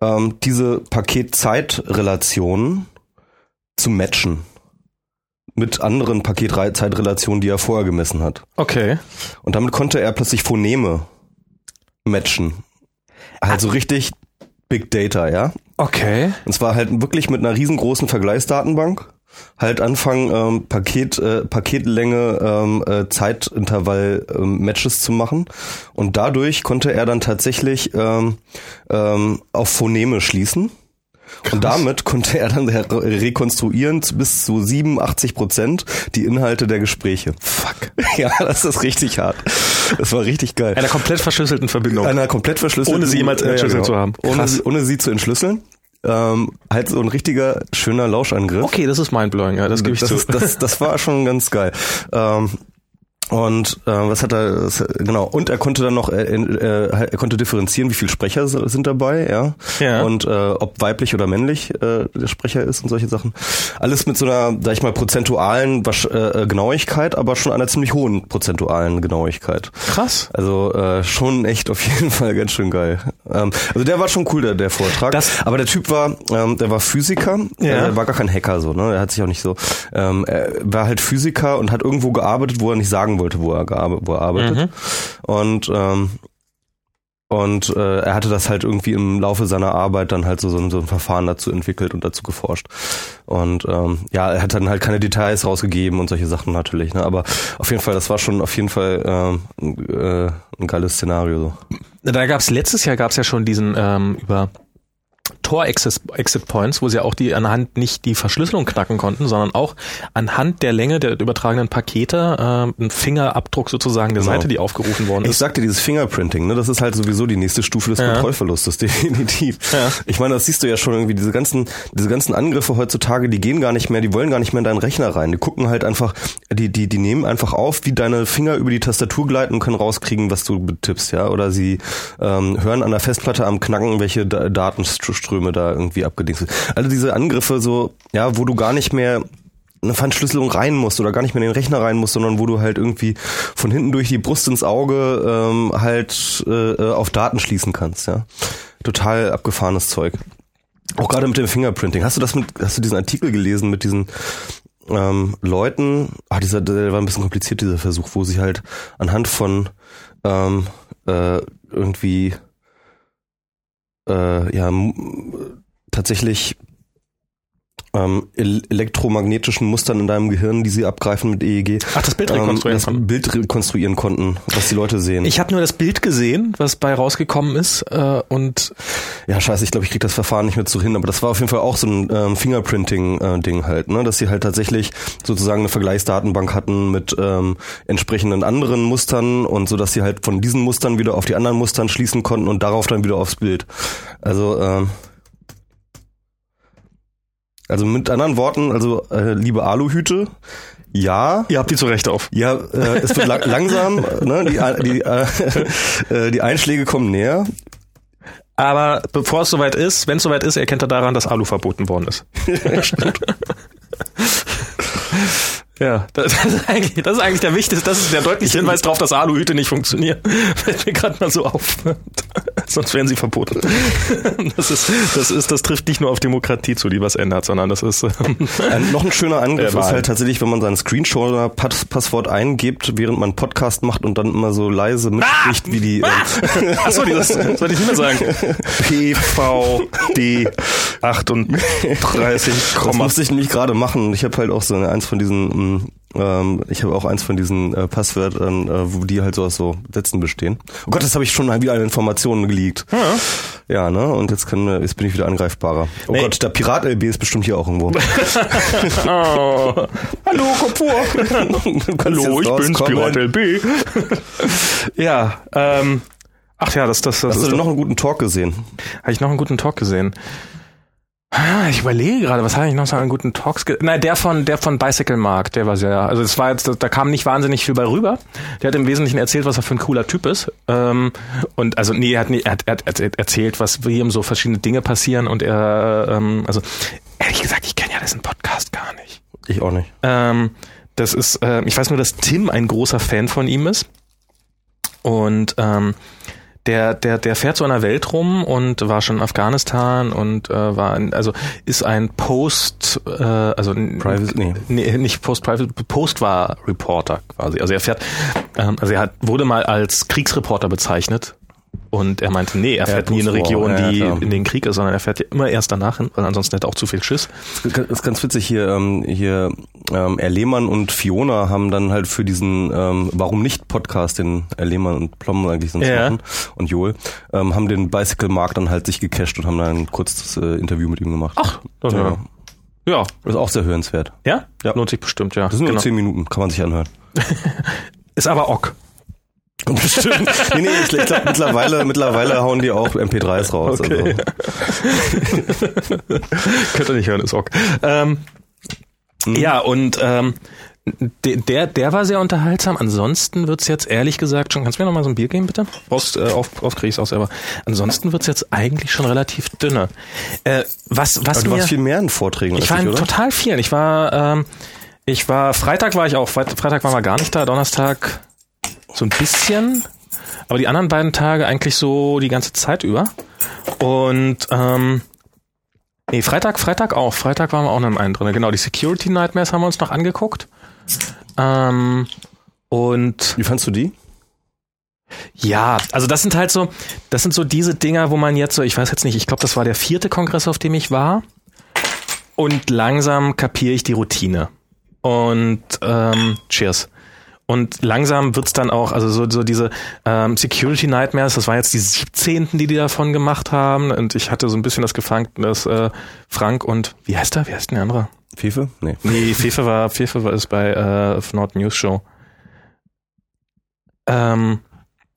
ähm, diese Paket-Zeit-Relationen zu matchen mit anderen Paket-Zeitrelationen, die er vorher gemessen hat. Okay. Und damit konnte er plötzlich Phoneme matchen. Also richtig Big Data, ja. Okay. Und zwar halt wirklich mit einer riesengroßen Vergleichsdatenbank. Halt anfangen, ähm, Paket, äh, Paketlänge, ähm, äh, Zeitintervall ähm, Matches zu machen. Und dadurch konnte er dann tatsächlich ähm, ähm, auf Phoneme schließen. Und damit konnte er dann rekonstruieren bis zu 87 Prozent die Inhalte der Gespräche. Fuck. Ja, das ist richtig hart. Das war richtig geil. Einer komplett verschlüsselten Verbindung. Einer komplett verschlüsselten. Ohne sie jemals entschlüsselt ja, genau. zu haben. Ohne, ohne sie zu entschlüsseln. Ähm, halt so ein richtiger schöner Lauschangriff. Okay, das ist mindblowing, ja, das gebe ich das zu. Ist, das, das war schon ganz geil. Ähm, und äh, was hat er genau und er konnte dann noch äh, äh, er konnte differenzieren, wie viele Sprecher sind dabei, ja, ja. und äh, ob weiblich oder männlich äh, der Sprecher ist und solche Sachen. Alles mit so einer, sag ich mal, prozentualen äh, Genauigkeit, aber schon einer ziemlich hohen prozentualen Genauigkeit. Krass. Also äh, schon echt auf jeden Fall ganz schön geil. Ähm, also der war schon cool der, der Vortrag. Das, aber der Typ war, ähm, der war Physiker, ja. er war gar kein Hacker so, ne? Er hat sich auch nicht so, ähm, er war halt Physiker und hat irgendwo gearbeitet, wo er nicht sagen wollte, wo er, wo er arbeitet. Mhm. Und ähm, und äh, er hatte das halt irgendwie im Laufe seiner Arbeit dann halt so, so, ein, so ein Verfahren dazu entwickelt und dazu geforscht. Und ähm, ja, er hat dann halt keine Details rausgegeben und solche Sachen natürlich. Ne? Aber auf jeden Fall, das war schon auf jeden Fall ähm, äh, ein geiles Szenario. So. Da gab's letztes Jahr gab's ja schon diesen ähm, über Tor-Exit-Points, wo sie auch die anhand nicht die Verschlüsselung knacken konnten, sondern auch anhand der Länge der übertragenen Pakete äh, ein Fingerabdruck sozusagen der Genau. Seite, die aufgerufen worden Ich ist. sagte, dieses Fingerprinting, ne, das ist halt sowieso die nächste Stufe des Ja. Kontrollverlustes, definitiv. Ja. Ich meine, das siehst du ja schon irgendwie, diese ganzen, diese ganzen Angriffe heutzutage, die gehen gar nicht mehr, die wollen gar nicht mehr in deinen Rechner rein. Die gucken halt einfach, die, die, die nehmen einfach auf, wie deine Finger über die Tastatur gleiten und können rauskriegen, was du betippst, ja. Oder sie ähm, hören an der Festplatte am Knacken, welche Da- Datenströme da irgendwie abgedingst sind. Also diese Angriffe so, ja, wo du gar nicht mehr eine Verschlüsselung rein musst oder gar nicht mehr in den Rechner rein musst, sondern wo du halt irgendwie von hinten durch die Brust ins Auge ähm, halt äh, auf Daten schließen kannst, ja. Total abgefahrenes Zeug. Auch gerade mit dem Fingerprinting. Hast du das mit, hast du diesen Artikel gelesen mit diesen ähm, Leuten? Ah, dieser, der war ein bisschen kompliziert, dieser Versuch, wo sie halt anhand von ähm, äh, irgendwie äh, ja tatsächlich ähm, el- elektromagnetischen Mustern in deinem Gehirn, die sie abgreifen mit EEG. Ach, das Bild rekonstruieren das konnten. Bild rekonstruieren konnten, was die Leute sehen. Ich habe nur das Bild gesehen, was bei rausgekommen ist äh, und ja, scheiße, ich glaube, ich krieg das Verfahren nicht mehr so hin, aber das war auf jeden Fall auch so ein ähm, Fingerprinting-Ding halt, ne? Dass sie halt tatsächlich sozusagen eine Vergleichsdatenbank hatten mit ähm, entsprechenden anderen Mustern und so, dass sie halt von diesen Mustern wieder auf die anderen Mustern schließen konnten und darauf dann wieder aufs Bild. Also, ähm, also mit anderen Worten, also äh, liebe Aluhüte, ja, ihr habt die zu Recht auf. ja, äh, es wird la langsam, ne, die, die, äh, äh, die Einschläge kommen näher. Aber bevor es soweit ist, wenn es soweit ist, erkennt er daran, dass Alu verboten worden ist. Ja, das ist, eigentlich, das ist eigentlich der wichtigste, das ist der deutliche Hinweis darauf, dass Aluhüte nicht funktionieren. Fällt mir gerade mal so auf. Sonst wären sie verboten. Das ist, das ist, das trifft nicht nur auf Demokratie zu, die was ändert, sondern das ist, ähm, Ein, noch ein schöner Angriff ist halt tatsächlich, wenn man sein Screenshot-Passwort eingibt, während man Podcast macht und dann immer so leise mitspricht, wie die äh, achso, das sollte ich nicht mehr sagen. PVD 38, Das musste ich nämlich gerade machen. Ich habe halt auch so eine, eins von diesen, mh, ähm, ich habe auch eins von diesen äh, Passwörtern, äh, wo die halt so aus so Sätzen bestehen. Oh Gott, das habe ich schon mal wieder an Informationen geleakt. Ja. ne? Und jetzt kann jetzt bin ich wieder angreifbarer. Oh Nee. Gott, der Pirat LB ist bestimmt hier auch irgendwo. Oh. Hallo, komm vor. Hallo, ich bin's, rauskommen. Pirat LB. ja, ähm, ach ja, das, das, das Hast du noch einen guten Talk gesehen? Habe ich noch einen guten Talk gesehen? Ah, Ich überlege gerade, was habe ich noch so an guten Talks Nein, der von der von Bicycle Mark, der war sehr, also es war jetzt, da kam nicht wahnsinnig viel bei rüber. Der hat im Wesentlichen erzählt, was er für ein cooler Typ ist. Ähm, und also nee, er hat, nie, er hat, er hat erzählt- erzählt, was wie ihm so verschiedene Dinge passieren und er, ähm, also ehrlich gesagt, ich kenne ja diesen Podcast gar nicht. Ich auch nicht. Ähm, das ist, äh, ich weiß nur, dass Tim ein großer Fan von ihm ist. Und ähm, der, der, der fährt so in der Welt rum und war schon in Afghanistan und äh, war ein, also ist ein Post, äh, also Private- nee. nee, nicht Post Private, Post war Reporter quasi. Also er fährt, ähm, also er hat, wurde mal als Kriegsreporter bezeichnet. Und er meinte, nee, er fährt nie in eine Region, ja, die klar. in den Krieg ist, sondern er fährt ja immer erst danach hin, weil ansonsten hätte er auch zu viel Schiss. Das ist ganz witzig hier, ähm, hier ähm, Lehmann und Fiona haben dann halt für diesen ähm, Warum nicht Podcast, den Er Lehmann und Plom eigentlich sonst Ja. machen und Joel, ähm, haben den Bicycle Mark dann halt sich gecached und haben dann ein kurzes äh, Interview mit ihm gemacht. Ach, das ja. ja. Ja, Das ist auch sehr hörenswert. Ja? Ja. Lohnt sich bestimmt, ja. Das sind nur Genau. zehn Minuten, kann man sich anhören. Ist aber ok. Bestimmt. nee, nee, ich, ich glaube mittlerweile, mittlerweile hauen die auch MP3s raus. Okay. Könnt ihr nicht hören, ist ok. Ähm, Ja, und ähm, de- der, der war sehr unterhaltsam. Ansonsten wird's jetzt ehrlich gesagt schon. Kannst du mir noch mal so ein Bier geben, bitte? Brauchst, äh, auf, auf krieg ich's auch selber. Ansonsten wird's jetzt eigentlich schon relativ dünner. Äh, was, was Also, du mir, warst viel mehr in Vorträgen ich war ich, in total vielen. Ich war, ähm, ich war, Freitag war ich auch, Freit- Freitag waren wir gar nicht da, Donnerstag so ein bisschen, aber die anderen beiden Tage eigentlich so die ganze Zeit über. Und ähm, nee, Freitag, Freitag auch. Freitag waren wir auch noch im einen drin. Genau, die Security Nightmares haben wir uns noch angeguckt. Ähm, und Wie fandst du die? ja, also das sind halt so, das sind so diese Dinger, wo man jetzt so, ich weiß jetzt nicht, ich glaube, das war der vierte Kongress, auf dem ich war. Und langsam kapiere ich die Routine. Und ähm, cheers. Und langsam wird's dann auch, also so, so diese ähm, Security Nightmares, das war jetzt die 17. die die davon gemacht haben. Und ich hatte so ein bisschen das gefangen, dass äh, Frank und wie heißt er? Wie heißt denn der andere? Fefe? Nee. Nee, Fefe war, Fefe war ist bei äh, Nord News Show. Ähm,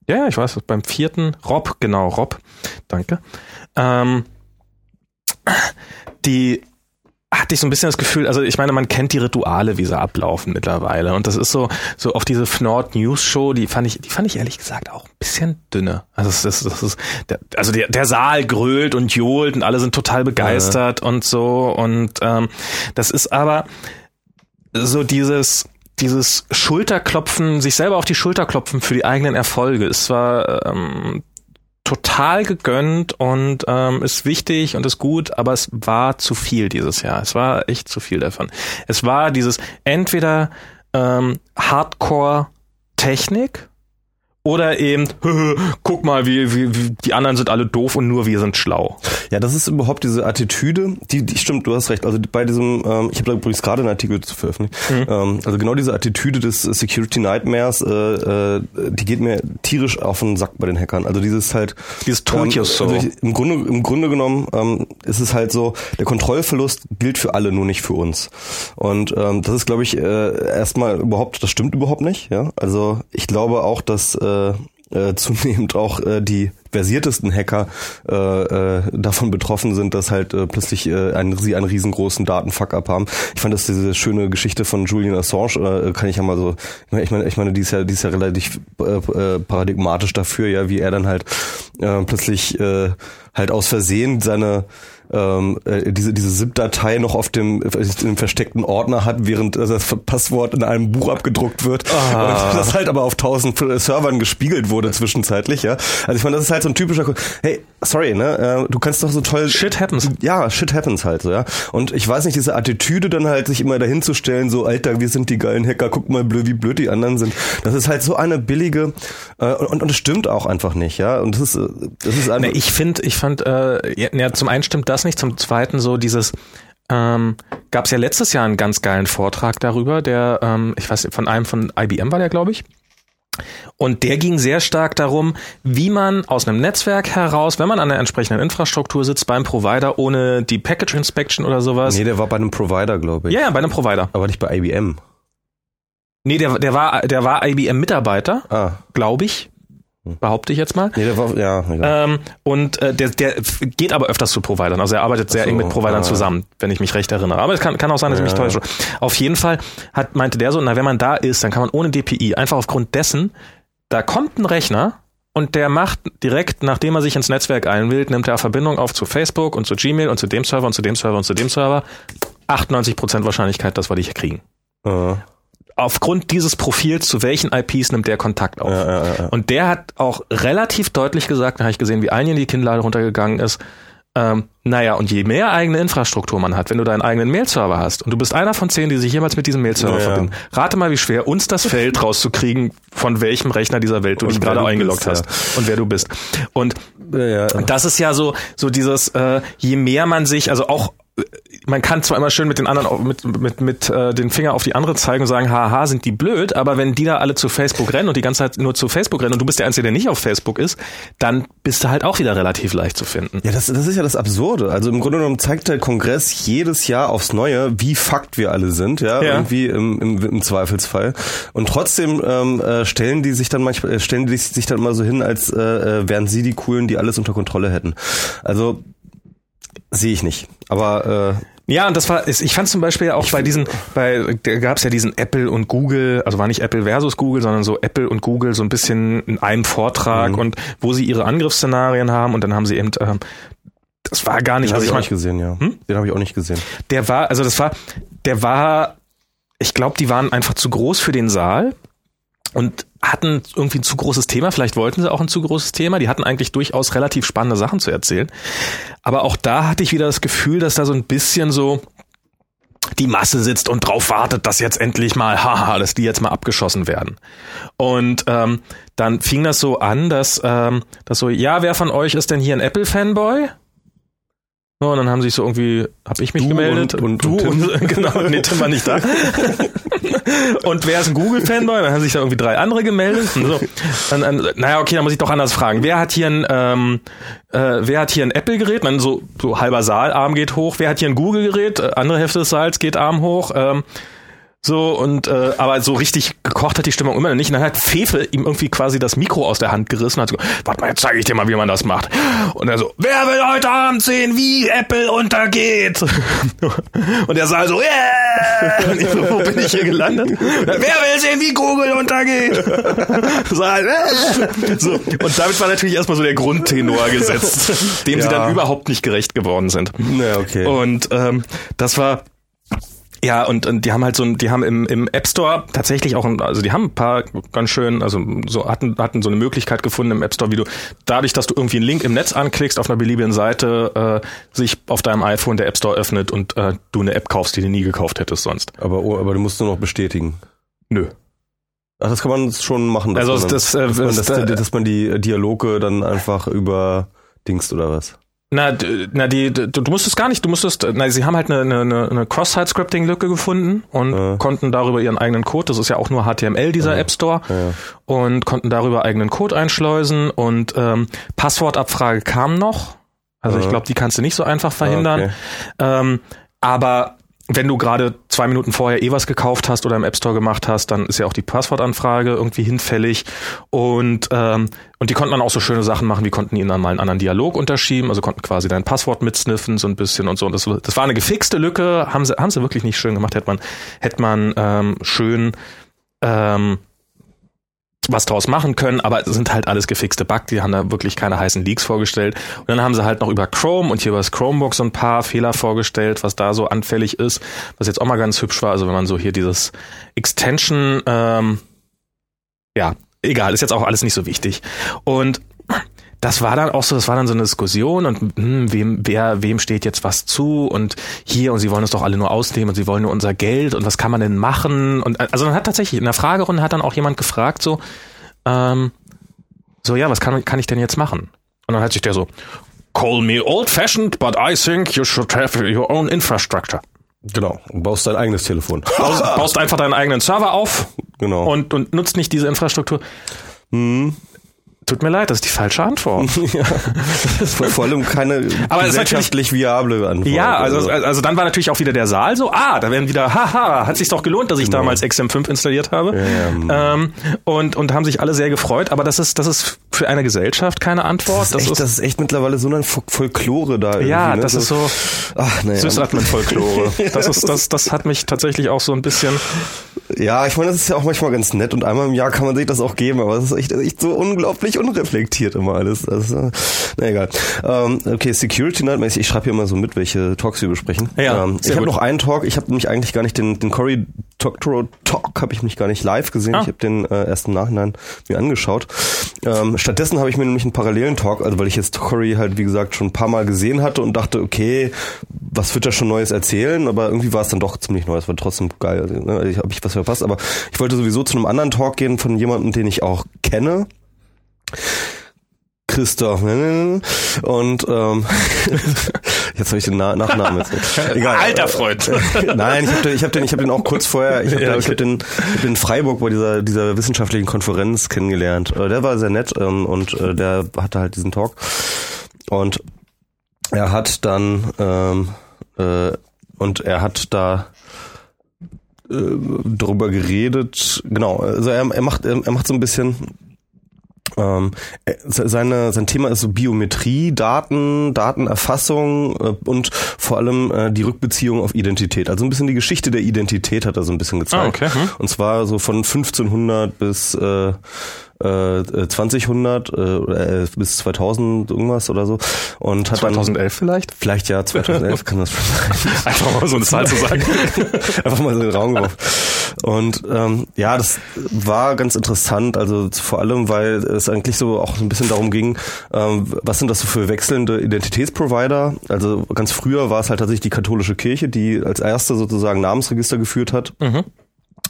ja, ich weiß, beim vierten, Rob, genau, Rob, danke. Ähm, die hatte ich so ein bisschen das Gefühl, also ich meine, man kennt die Rituale, wie sie ablaufen mittlerweile. Und das ist so, so auf diese Fnord News Show, die fand ich, die fand ich ehrlich gesagt auch ein bisschen dünne. Also das ist, das ist, der, also der, der Saal grölt und johlt und alle sind total begeistert ja. und so. Und ähm, das ist aber so dieses, dieses Schulterklopfen, sich selber auf die Schulter klopfen für die eigenen Erfolge. Es war ähm, total gegönnt und ähm, ist wichtig und ist gut, aber es war zu viel dieses Jahr. Es war echt zu viel davon. Es war dieses entweder ähm, Hardcore-Technik oder eben, guck mal, wie, wie, wie, die anderen sind alle doof und nur wir sind schlau. Ja, das ist überhaupt diese Attitüde, die, die stimmt, du hast recht. Also bei diesem, ähm, ich habe da übrigens gerade einen Artikel zu veröffentlichen. Mhm. Ähm, also genau diese Attitüde des Security Nightmares, äh, äh, die geht mir tierisch auf den Sack bei den Hackern. Also dieses halt. Dieses Told ähm, so. Also Im Grunde, im Grunde genommen ähm, ist es halt so, der Kontrollverlust gilt für alle, nur nicht für uns. Und ähm, das ist, glaube ich, äh, erstmal überhaupt, das stimmt überhaupt nicht. Ja, also ich glaube auch, dass äh, äh, äh, zunehmend auch äh, die versiertesten Hacker äh, äh, davon betroffen sind, dass halt äh, plötzlich äh, ein, sie einen riesengroßen Datenfuck-up haben. Ich fand das diese schöne Geschichte von Julian Assange, äh, kann ich ja mal so, ich meine, ich meine, die ist ja, die ist ja relativ äh, äh, paradigmatisch dafür, ja, wie er dann halt äh, plötzlich äh, halt aus Versehen seine ähm, äh, diese, diese ZIP-Datei noch auf dem, äh, dem versteckten Ordner hat, während äh, das Passwort in einem Buch abgedruckt wird. Ah. Und das halt aber auf tausend Servern gespiegelt wurde zwischenzeitlich, ja. Also ich meine, das ist halt so ein typischer, hey, sorry, ne, äh, du kannst doch so toll... Shit happens. Ja, shit happens halt so, ja. Und ich weiß nicht, diese Attitüde dann halt, sich immer dahin zu stellen, so, Alter, wir sind die geilen Hacker, guck mal, blöd, wie blöd die anderen sind. Das ist halt so eine billige, äh, und, und das stimmt auch einfach nicht, ja. Und das ist, das ist. Nee, ich finde, ich fand, äh, ja, zum einen stimmt das das nicht. Zum Zweiten so dieses, ähm, gab es ja letztes Jahr einen ganz geilen Vortrag darüber, der, ähm, ich weiß, von einem von IBM war der, glaube ich. Und der ging sehr stark darum, wie man aus einem Netzwerk heraus, wenn man an der entsprechenden Infrastruktur sitzt, beim Provider ohne die Package Inspection oder sowas. Nee, der war bei einem Provider, glaube ich. Ja, ja, bei einem Provider. Aber nicht bei IBM. Nee, der, der war, der war IBM-Mitarbeiter, ah. glaube ich behaupte ich jetzt mal. Nee, der war, ja, ähm, und äh, der, der geht aber öfters zu Providern. Also er arbeitet sehr so, eng mit Providern ah, zusammen, wenn ich mich recht erinnere. Aber es kann, kann auch sein, dass ja. ich mich täusche. Auf jeden Fall hat, meinte der so, na, wenn man da ist, dann kann man ohne DPI einfach aufgrund dessen, da kommt ein Rechner und der macht direkt, nachdem er sich ins Netzwerk einwählt, nimmt er Verbindung auf zu Facebook und zu Gmail und zu dem Server und zu dem Server und zu dem Server. 98% Wahrscheinlichkeit, dass wir dich kriegen. Uh aufgrund dieses Profils, zu welchen IPs nimmt der Kontakt auf. Ja, ja, ja. Und der hat auch relativ deutlich gesagt, da habe ich gesehen, wie einigen die Kinnlade runtergegangen ist, ähm, naja, und je mehr eigene Infrastruktur man hat, wenn du deinen eigenen Mail-Server hast und du bist einer von zehn, die sich jemals mit diesem Mail-Server verbinden, rate mal, wie schwer uns das fällt, rauszukriegen, von welchem Rechner dieser Welt du und dich gerade eingeloggt bist, hast und wer du bist. Und das ist ja so, so dieses, äh, je mehr man sich, also auch man kann zwar immer schön mit den anderen mit mit mit äh, den Finger auf die andere zeigen und sagen, haha, sind die blöd, aber wenn die da alle zu Facebook rennen und die ganze Zeit nur zu Facebook rennen und du bist der Einzige, der nicht auf Facebook ist, dann bist du halt auch wieder relativ leicht zu finden. Ja, das, das ist ja das Absurde. Also im Grunde genommen zeigt der Kongress jedes Jahr aufs Neue, wie fakt wir alle sind, ja, ja. irgendwie im, im, im Zweifelsfall. Und trotzdem ähm, äh, stellen die sich dann manchmal, äh, stellen die sich dann immer so hin, als äh, äh wären sie die Coolen, die alles unter Kontrolle hätten. Also Sehe ich nicht. Aber äh, ja, und das war, ich fand zum Beispiel auch bei diesen, bei, da gab es ja diesen Apple und Google, also war nicht Apple versus Google, sondern so Apple und Google so ein bisschen in einem Vortrag mhm. und wo sie ihre Angriffsszenarien haben und dann haben sie eben, ähm, das war gar nicht. Den habe ich auch nicht gesehen, ja. Hm? Den habe ich auch nicht gesehen. Der war, also das war, der war, ich glaube, die waren einfach zu groß für den Saal und hatten irgendwie ein zu großes Thema, vielleicht wollten sie auch ein zu großes Thema, die hatten eigentlich durchaus relativ spannende Sachen zu erzählen. Aber auch da hatte ich wieder das Gefühl, dass da so ein bisschen so die Masse sitzt und drauf wartet, dass jetzt endlich mal, haha, dass die jetzt mal abgeschossen werden. Und ähm, dann fing das so an, dass, ähm, dass so, ja, wer von euch ist denn hier ein Apple-Fanboy? So, und dann haben sich so irgendwie, habe ich mich Du gemeldet. und- und- du und und, genau, nee, Tim war nicht da. und wer ist ein Google-Fanboy? Dann haben sich da irgendwie drei andere gemeldet. Und so. Dann, dann, naja, okay, dann muss ich doch anders fragen. Wer hat hier ein, ähm, äh, wer hat hier ein Apple-Gerät? Dann so, so halber Saal, Arm geht hoch. Wer hat hier ein Google-Gerät? Äh, Andere Hälfte des Saals geht Arm hoch. Ähm, so und äh, aber so richtig gekocht hat die Stimmung immer noch nicht. Und dann hat Fefe ihm irgendwie quasi das Mikro aus der Hand gerissen und hat so, warte mal, jetzt zeige ich dir mal, wie man das macht. Und er so, wer will heute Abend sehen, wie Apple untergeht? Und er sah so, yeah! Und ich so, wo bin ich hier gelandet? Wer will sehen, wie Google untergeht? So, äh. so. Und damit war natürlich erstmal so der Grundtenor gesetzt, dem sie Ja. dann überhaupt nicht gerecht geworden sind. Naja, okay. Und ähm, das war ja, und, und die haben halt so ein, die haben im, im App Store tatsächlich auch, ein, also die haben ein paar ganz schön, also so hatten, hatten so eine Möglichkeit gefunden im App Store, wie du dadurch, dass du irgendwie einen Link im Netz anklickst auf einer beliebigen Seite, äh, sich auf deinem iPhone der App Store öffnet und äh, du eine App kaufst, die du nie gekauft hättest sonst. aber, oh, aber du musst nur noch bestätigen. Nö. Ach, das kann man schon machen. dass Also man das, äh, dass, man, das, dass, äh, dass man die Dialoge dann einfach über Dingst oder was? Na, na die, d- du musstest gar nicht, du musstest, na, sie haben halt eine, eine, eine Cross-Site-Scripting-Lücke gefunden und Ja. konnten darüber ihren eigenen Code, das ist ja auch nur HTML, dieser App Store, Ja. und konnten darüber eigenen Code einschleusen und ähm, Passwortabfrage kam noch. Also ich Ja. glaube, die kannst du nicht so einfach verhindern. Ah, okay. Ähm, aber wenn du gerade zwei Minuten vorher eh was gekauft hast oder im App Store gemacht hast, dann ist ja auch die Passwortanfrage irgendwie hinfällig. Und, ähm, und die konnten dann auch so schöne Sachen machen, wie konnten ihnen dann mal einen anderen Dialog unterschieben, also konnten quasi dein Passwort mitsniffen, so ein bisschen und so. Und das, das war eine gefixte Lücke, haben sie, haben sie wirklich nicht schön gemacht, hätte man, hätte man ähm, schön ähm, was draus machen können, aber es sind halt alles gefixte Bugs, die haben da wirklich keine heißen Leaks vorgestellt. Und dann haben sie halt noch über Chrome und hier über das Chromebook so ein paar Fehler vorgestellt, was da so anfällig ist, was jetzt auch mal ganz hübsch war. Also wenn man so hier dieses Extension, ähm, ja, egal, ist jetzt auch alles nicht so wichtig. Und das war dann auch so, das war dann so eine Diskussion und hm, wem, wer, wem steht jetzt was zu und hier und sie wollen es doch alle nur ausnehmen und sie wollen nur unser Geld und was kann man denn machen? Und also dann hat tatsächlich in der Fragerunde hat dann auch jemand gefragt so, ähm, so ja, was kann, kann ich denn jetzt machen? Und dann hat sich der so, call me old fashioned, but I think you should have your own infrastructure. Genau. Du baust dein eigenes Telefon. Baust, baust einfach deinen eigenen Server auf genau. und, und nutzt nicht diese Infrastruktur. Tut mir leid, das ist die falsche Antwort. vor, vor allem keine Aber es ist gesellschaftlich viable Antwort. Ja, also, also dann war natürlich auch wieder der Saal so, ah, da werden wieder, haha, hat sich doch gelohnt, dass ich Genau. damals XM5 installiert habe. ja. Ähm, und, und haben sich alle sehr gefreut, aber das ist, das ist für eine Gesellschaft keine Antwort. das, ist echt, das ist echt mittlerweile so eine Fol- Folklore da. irgendwie, ja, ne? das ist so Ach, naja. Süßatmen-Folklore. Das ist, das, das hat mich tatsächlich auch so ein bisschen, Ja, ich meine, das ist ja auch manchmal ganz nett und einmal im Jahr kann man sich das auch geben, aber es ist echt, echt so unglaublich unreflektiert immer alles. Also, na egal. Ähm, okay, Security Night mäßig, ich schreibe hier immer so mit, welche Talks wir besprechen. Ja, ähm, ich habe noch einen Talk, ich habe nämlich eigentlich gar nicht den, den Cory Doctorow Talk, habe ich mich gar nicht live gesehen. Ah. Ich habe den äh, erst im Nachhinein mir angeschaut. Ähm, stattdessen habe ich mir nämlich einen parallelen Talk, also weil ich jetzt Cory halt, wie gesagt, schon ein paar Mal gesehen hatte und dachte, okay, was wird er schon Neues erzählen? Aber irgendwie war es dann doch ziemlich neu. Es war trotzdem geil. Also, ne, ich habe ich was verpasst. Aber ich wollte sowieso zu einem anderen Talk gehen von jemandem, den ich auch kenne. Christoph. Und ähm, jetzt habe ich den Na Nachnamen jetzt. nicht. Egal. Alter Freund. Nein, ich habe den, ich hab den, ich hab den auch kurz vorher, ich habe Ja, den, ich hab okay. den, hab den in Freiburg bei dieser, dieser wissenschaftlichen Konferenz kennengelernt. Äh, Der war sehr nett ähm, und äh, der hatte halt diesen Talk. Und er hat dann, ähm, äh, und er hat da äh, darüber geredet, genau, also er, er macht, er, er macht so ein bisschen ähm, äh, se- seine, sein Thema ist so Biometrie, Daten, Datenerfassung äh, und vor allem äh, die Rückbeziehung auf Identität. Also ein bisschen die Geschichte der Identität hat er so ein bisschen gezeigt. Ah, okay, hm. Und zwar so von 1500 bis äh, äh, 2000 äh, oder, äh, bis 2000 irgendwas oder so. Und hat dann 2011 vielleicht? Vielleicht ja, 2011 kann das schon sein. Einfach mal so eine Zahl zu sagen. Einfach mal so in den Raum geworfen. Und ähm, ja, das war ganz interessant, also vor allem, weil es eigentlich so auch ein bisschen darum ging, ähm, was sind das so für wechselnde Identitätsprovider? Also ganz früher war es halt tatsächlich die katholische Kirche, die als erste sozusagen Namensregister geführt hat. Mhm.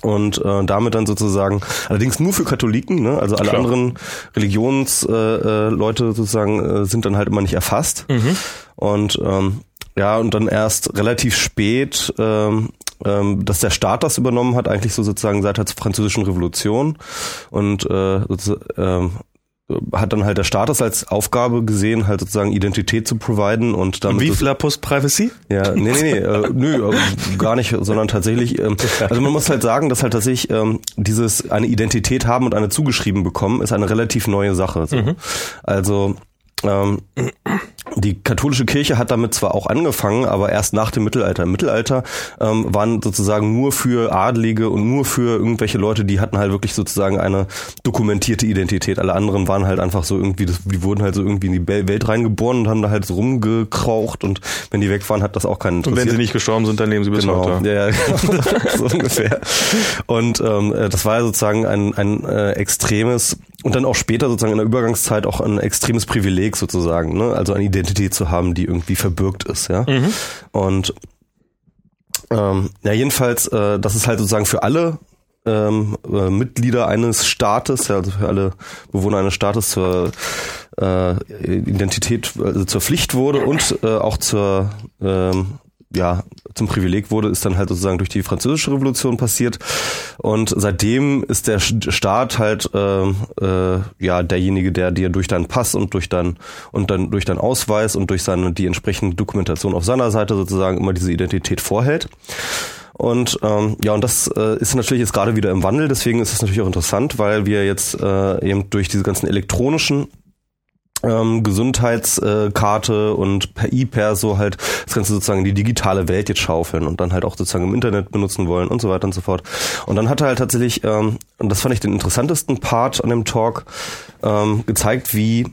Und äh, damit dann sozusagen, allerdings nur für Katholiken, ne? also alle Klar. anderen Religionsleute äh, äh, Leute sozusagen äh, sind dann halt immer nicht erfasst. Mhm. Und ähm, ja, und dann erst relativ spät, ähm, ähm, dass der Staat das übernommen hat, eigentlich so sozusagen seit der französischen Revolution und äh, ähm, hat dann halt der Staat das als Aufgabe gesehen, halt sozusagen Identität zu providen und damit. Wie viel Post Privacy? Ja, nee, nee, nee, äh, nö, äh, gar nicht, sondern tatsächlich, ähm, also man muss halt sagen, dass halt tatsächlich ähm, dieses eine Identität haben und eine zugeschrieben bekommen, ist eine relativ neue Sache. So. Mhm. Also ähm, die katholische Kirche hat damit zwar auch angefangen, aber erst nach dem Mittelalter. Im Mittelalter ähm, waren sozusagen nur für Adlige und nur für irgendwelche Leute, die hatten halt wirklich sozusagen eine dokumentierte Identität. Alle anderen waren halt einfach so irgendwie, das, die wurden halt so irgendwie in die Welt reingeboren und haben da halt so rumgekraucht und wenn die weg waren, hat das auch keinen interessiert. Und wenn sie nicht gestorben sind, dann leben sie bis genau. heute. Ja, ja so ungefähr. Und ähm, äh, das war ja sozusagen ein, ein äh, extremes und dann auch später sozusagen in der Übergangszeit auch ein extremes Privileg sozusagen, ne? also eine Identität zu haben, die irgendwie verbürgt ist, ja. Mhm. Und ähm, ja, jedenfalls, äh, das ist halt sozusagen für alle ähm, äh, Mitglieder eines Staates, ja, also für alle Bewohner eines Staates zur äh, Identität, also zur Pflicht wurde und äh, auch zur ähm, ja, zum Privileg wurde, ist dann halt sozusagen durch die französische Revolution passiert. Und seitdem ist der Staat halt äh, äh, ja derjenige, der dir durch deinen Pass und durch dein und dann durch deinen Ausweis und durch seine die entsprechende Dokumentation auf seiner Seite sozusagen immer diese Identität vorhält. Und ähm, ja, und das äh, ist natürlich jetzt gerade wieder im Wandel, deswegen ist es natürlich auch interessant, weil wir jetzt äh, eben durch diese ganzen elektronischen ähm, Gesundheitskarte und per E-Perso halt das Ganze sozusagen in die digitale Welt jetzt schaufeln und dann halt auch sozusagen im Internet benutzen wollen und so weiter und so fort. Und dann hat er halt tatsächlich, ähm, und das fand ich den interessantesten Part an dem Talk, ähm, gezeigt, wie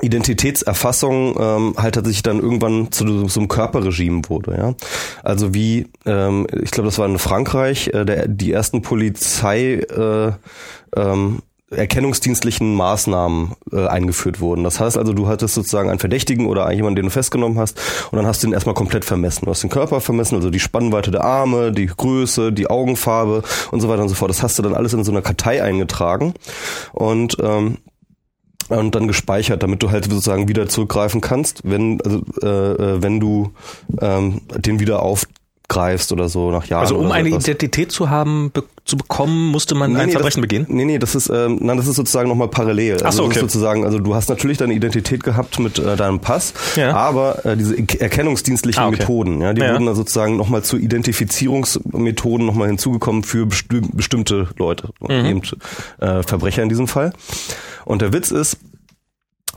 Identitätserfassung ähm, halt tatsächlich dann irgendwann zu so einem Körperregime wurde, ja. Also wie, ähm, ich glaube, das war in Frankreich, äh, der, die ersten Polizei äh, ähm, erkennungsdienstlichen Maßnahmen äh, eingeführt wurden. Das heißt also, du hattest sozusagen einen Verdächtigen oder jemanden, den du festgenommen hast, und dann hast du ihn erstmal komplett vermessen. Du hast den Körper vermessen, also die Spannweite der Arme, die Größe, die Augenfarbe und so weiter und so fort. Das hast du dann alles in so einer Kartei eingetragen und ähm, und dann gespeichert, damit du halt sozusagen wieder zurückgreifen kannst, wenn also, äh, äh wenn du ähm, den wieder auf greifst oder so nach Jahren. Also um eine etwas. Identität zu haben, be zu bekommen, musste man nee, ein nee, Verbrechen das, begehen? Nee, nee, das ist, ähm, nein, das ist sozusagen nochmal parallel. Ach so, also okay. sozusagen, also du hast natürlich deine Identität gehabt mit äh, deinem Pass, ja. aber äh, diese erkennungsdienstlichen ah, okay. Methoden, ja, die ja. wurden dann sozusagen nochmal zu Identifizierungsmethoden nochmal hinzugekommen für besti bestimmte Leute, mhm. eben äh, Verbrecher in diesem Fall. Und der Witz ist,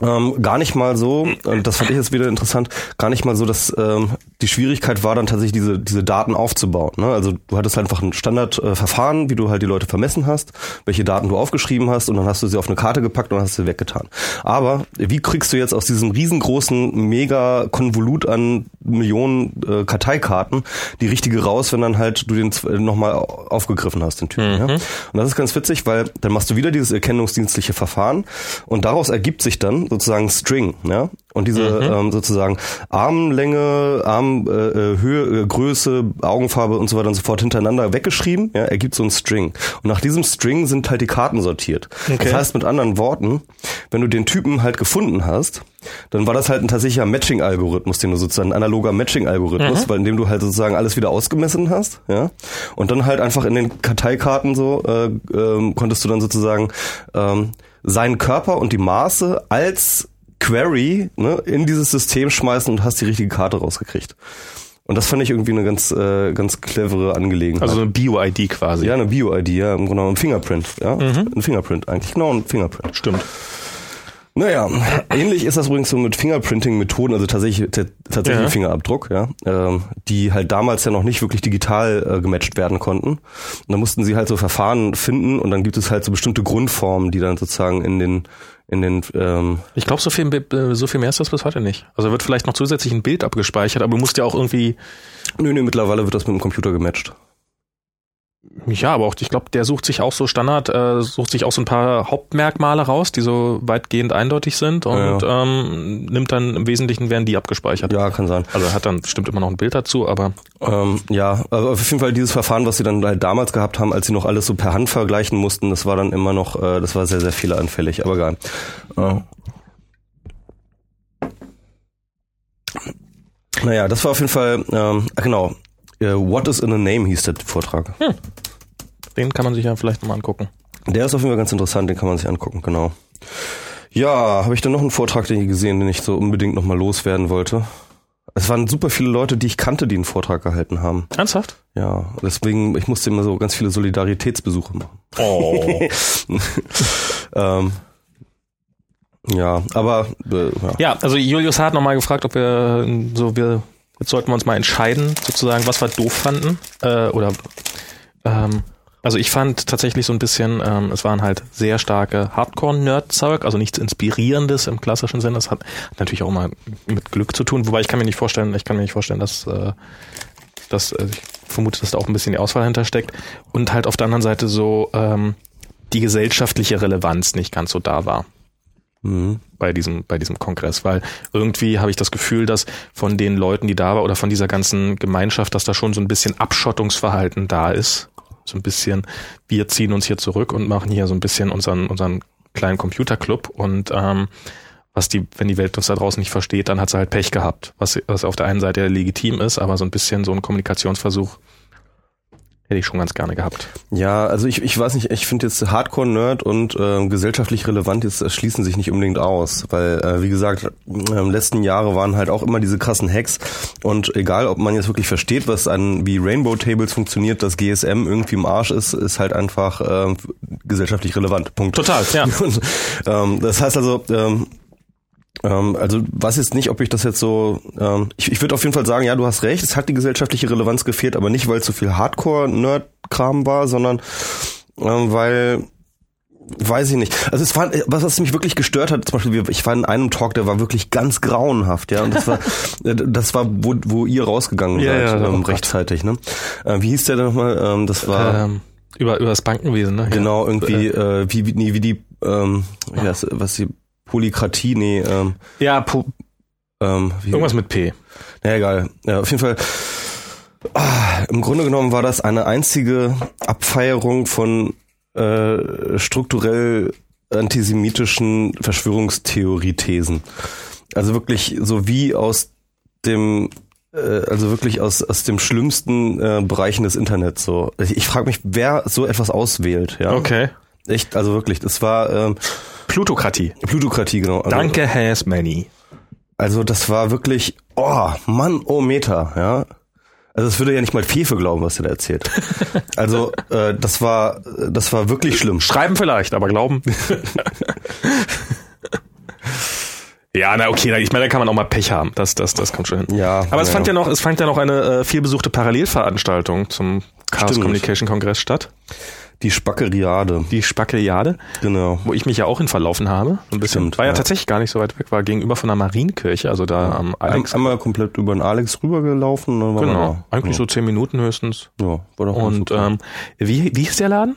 ähm, gar nicht mal so, und das fand ich jetzt wieder interessant, gar nicht mal so, dass ähm, die Schwierigkeit war dann tatsächlich diese, diese Daten aufzubauen. Ne? Also du hattest einfach ein Standardverfahren, äh, wie du halt die Leute vermessen hast, welche Daten du aufgeschrieben hast und dann hast du sie auf eine Karte gepackt und hast sie weggetan. Aber wie kriegst du jetzt aus diesem riesengroßen Mega-Konvolut an Millionen äh, Karteikarten die richtige raus, wenn dann halt du den nochmal aufgegriffen hast, den Typen. Mhm. Ja? Und das ist ganz witzig, weil dann machst du wieder dieses erkennungsdienstliche Verfahren und daraus ergibt sich dann sozusagen String, ja. Und diese mhm. ähm, sozusagen Armlänge, Armhöhe, äh, äh, Größe, Augenfarbe und so weiter und so fort hintereinander weggeschrieben, ja, ergibt so ein String. Und nach diesem String sind halt die Karten sortiert. Okay. Das heißt mit anderen Worten, wenn du den Typen halt gefunden hast, dann war das halt ein tatsächlicher Matching-Algorithmus, den du sozusagen, ein analoger Matching-Algorithmus, mhm. weil indem du halt sozusagen alles wieder ausgemessen hast, ja, und dann halt einfach in den Karteikarten so äh, ähm, konntest du dann sozusagen ähm, seinen Körper und die Maße als Query ne, in dieses System schmeißen und hast die richtige Karte rausgekriegt. Und das fand ich irgendwie eine ganz, äh, ganz clevere Angelegenheit. Also eine Bio-ID quasi. Ja, eine Bio-ID, ja, im Grunde genommen ein Fingerprint, ja. Mhm. Ein Fingerprint eigentlich, genau, ein Fingerprint. Stimmt. Naja, ähnlich ist das übrigens so mit Fingerprinting-Methoden, also tatsächlich, tatsächlich ja. Fingerabdruck, ja, ähm, die halt damals ja noch nicht wirklich digital äh, gematcht werden konnten. Und da mussten sie halt so Verfahren finden und dann gibt es halt so bestimmte Grundformen, die dann sozusagen in den in den ähm Ich glaube, so viel, äh, so viel mehr ist das bis heute nicht. Also wird vielleicht noch zusätzlich ein Bild abgespeichert, aber du musst ja auch irgendwie. Nö, nö, mittlerweile wird das mit dem Computer gematcht. Ja, aber auch, ich glaube, der sucht sich auch so Standard, äh, sucht sich auch so ein paar Hauptmerkmale raus, die so weitgehend eindeutig sind und ja, ja. Ähm, nimmt dann im Wesentlichen werden die abgespeichert. Ja, kann sein. Also hat dann bestimmt immer noch ein Bild dazu, aber. Ähm, ja, also auf jeden Fall dieses Verfahren, was sie dann halt damals gehabt haben, als sie noch alles so per Hand vergleichen mussten, das war dann immer noch, äh, das war sehr, sehr fehleranfällig, aber egal. Ja. Naja, das war auf jeden Fall, ähm, genau, äh, What is in a Name hieß der Vortrag. Hm. Den kann man sich ja vielleicht mal angucken. Der ist auf jeden Fall ganz interessant, den kann man sich angucken, genau. Ja, habe ich dann noch einen Vortrag den ich gesehen, den ich so unbedingt nochmal loswerden wollte. Es waren super viele Leute, die ich kannte, die einen Vortrag gehalten haben. Ernsthaft? Ja, deswegen, ich musste immer so ganz viele Solidaritätsbesuche machen. Oh. ähm, ja, aber äh, ja. ja, also Julius hat nochmal gefragt, ob wir so wir jetzt sollten wir uns mal entscheiden, sozusagen, was wir doof fanden äh, oder ähm, also ich fand tatsächlich so ein bisschen, ähm, es waren halt sehr starke Hardcore-Nerd-Zeug, also nichts Inspirierendes im klassischen Sinne. Das hat, natürlich auch mal mit Glück zu tun, wobei ich kann mir nicht vorstellen, ich kann mir nicht vorstellen, dass, äh, dass äh, ich vermute, dass da auch ein bisschen die Auswahl hintersteckt. Und halt auf der anderen Seite so ähm, die gesellschaftliche Relevanz nicht ganz so da war. Mhm. bei diesem bei diesem Kongress, weil irgendwie habe ich das Gefühl, dass von den Leuten, die da war oder von dieser ganzen Gemeinschaft, dass da schon so ein bisschen Abschottungsverhalten da ist so ein bisschen, wir ziehen uns hier zurück und machen hier so ein bisschen unseren, unseren kleinen Computerclub und ähm, was die, wenn die Welt uns da draußen nicht versteht, dann hat sie halt Pech gehabt, was, was auf der einen Seite legitim ist, aber so ein bisschen so ein Kommunikationsversuch Hätte ich schon ganz gerne gehabt. Ja, also ich, ich weiß nicht, ich finde jetzt Hardcore-Nerd und äh, gesellschaftlich relevant jetzt äh, schließen sich nicht unbedingt aus, weil äh, wie gesagt, äh, letzten Jahre waren halt auch immer diese krassen Hacks und egal, ob man jetzt wirklich versteht, was an wie Rainbow Tables funktioniert, dass GSM irgendwie im Arsch ist, ist halt einfach äh, gesellschaftlich relevant. Punkt. Total, ja. Und, ähm, das heißt also, ähm, ähm, also weiß jetzt nicht, ob ich das jetzt so. Ähm, ich ich würde auf jeden Fall sagen, ja, du hast recht. Es hat die gesellschaftliche Relevanz gefehlt, aber nicht, weil es so viel Hardcore-Nerd-Kram war, sondern ähm, weil weiß ich nicht. Also es war, was, was mich wirklich gestört hat, zum Beispiel, ich war in einem Talk, der war wirklich ganz grauenhaft, ja. Und das war, das war, wo, wo ihr rausgegangen ja, seid, ja, ähm, oh rechtzeitig, ne? Äh, wie hieß der denn nochmal? Ähm, das war ähm, über über das Bankenwesen, ne? Genau, irgendwie, äh, wie, wie, nee, wie die, ähm, das, was die Polykratie, nee, ähm, ja, po ähm, wie, irgendwas mit P. Na egal. Ja, auf jeden Fall. Ah, Im Grunde genommen war das eine einzige Abfeierung von äh, strukturell antisemitischen Verschwörungstheoriethesen. Also wirklich so wie aus dem äh, also wirklich aus aus dem schlimmsten äh, Bereichen des Internets so. Ich, ich frage mich, wer so etwas auswählt, ja? Okay. Echt, also wirklich, das war ähm, Plutokratie. Plutokratie, genau. Also, Danke, has many. Also das war wirklich, oh Mann, oh Meter, ja. Also es würde ja nicht mal Fefe glauben, was er da erzählt. Also äh, das war, das war wirklich schlimm. Schreiben vielleicht, aber glauben. ja, na okay, ich meine, da kann man auch mal Pech haben. Das, das, das kommt schon hin. Ja. Aber es ja. fand ja noch, es fand ja noch eine äh, vielbesuchte Parallelveranstaltung zum Chaos Stimmt. Communication Kongress statt. Die Spackeriade. Die Spackeliade, Genau. wo ich mich ja auch hin verlaufen habe. Ein bisschen. Stimmt, war ja, ja. tatsächlich gar nicht so weit weg, war gegenüber von der Marienkirche, also da am Alex. Ein, einmal komplett über den Alex rübergelaufen. Dann genau. man da. Eigentlich so zehn Minuten höchstens. Ja, war doch Und okay. ähm, wie, wie hieß der Laden?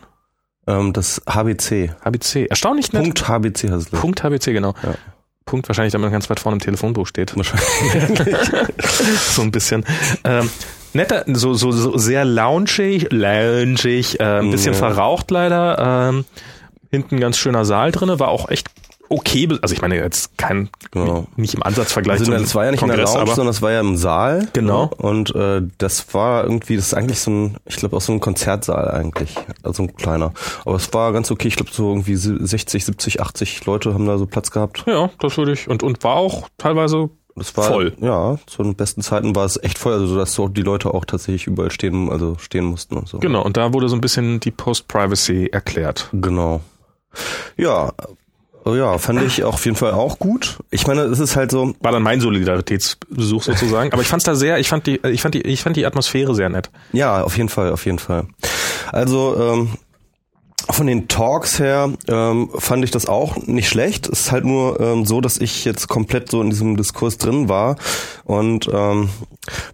ähm, das HBC. HBC. Erstaunlich nett. Punkt HBC heißt es. Punkt HBC, genau. Ja. Punkt wahrscheinlich, damit ganz weit vorne im Telefonbuch steht. Wahrscheinlich. so ein bisschen. Ähm, netter, so, so, so sehr loungig, loungig, äh, ein bisschen Ja. verraucht leider. Ähm, hinten ganz schöner Saal drinne, war auch echt okay. Also ich meine jetzt kein, Genau. nicht im Ansatzvergleich Also, zum das war ja nicht Kongress, in der Lounge, sondern das war ja im Saal. Genau. Und äh, das war irgendwie, das ist eigentlich so ein, ich glaube auch so ein Konzertsaal eigentlich, also ein kleiner. Aber es war ganz okay. Ich glaube so irgendwie 60, 70, 80 Leute haben da so Platz gehabt. ja, das würde ich und und war auch teilweise Das war Voll. Ja, zu den besten Zeiten war es echt voll, also dass so die Leute auch tatsächlich überall stehen, also stehen mussten und so. genau. Und da wurde so ein bisschen die Post-Privacy erklärt. Genau. Ja, oh ja, fand ich auf jeden Fall auch gut. Ich meine, es ist halt so, War dann mein Solidaritätsbesuch sozusagen. Aber ich fand's da sehr, ich fand die, ich fand die, ich fand die Atmosphäre sehr nett. Ja, auf jeden Fall, auf jeden Fall. Also ähm, von den Talks her ähm, fand ich das auch nicht schlecht. Es ist halt nur ähm, so, dass ich jetzt komplett so in diesem Diskurs drin war und ähm,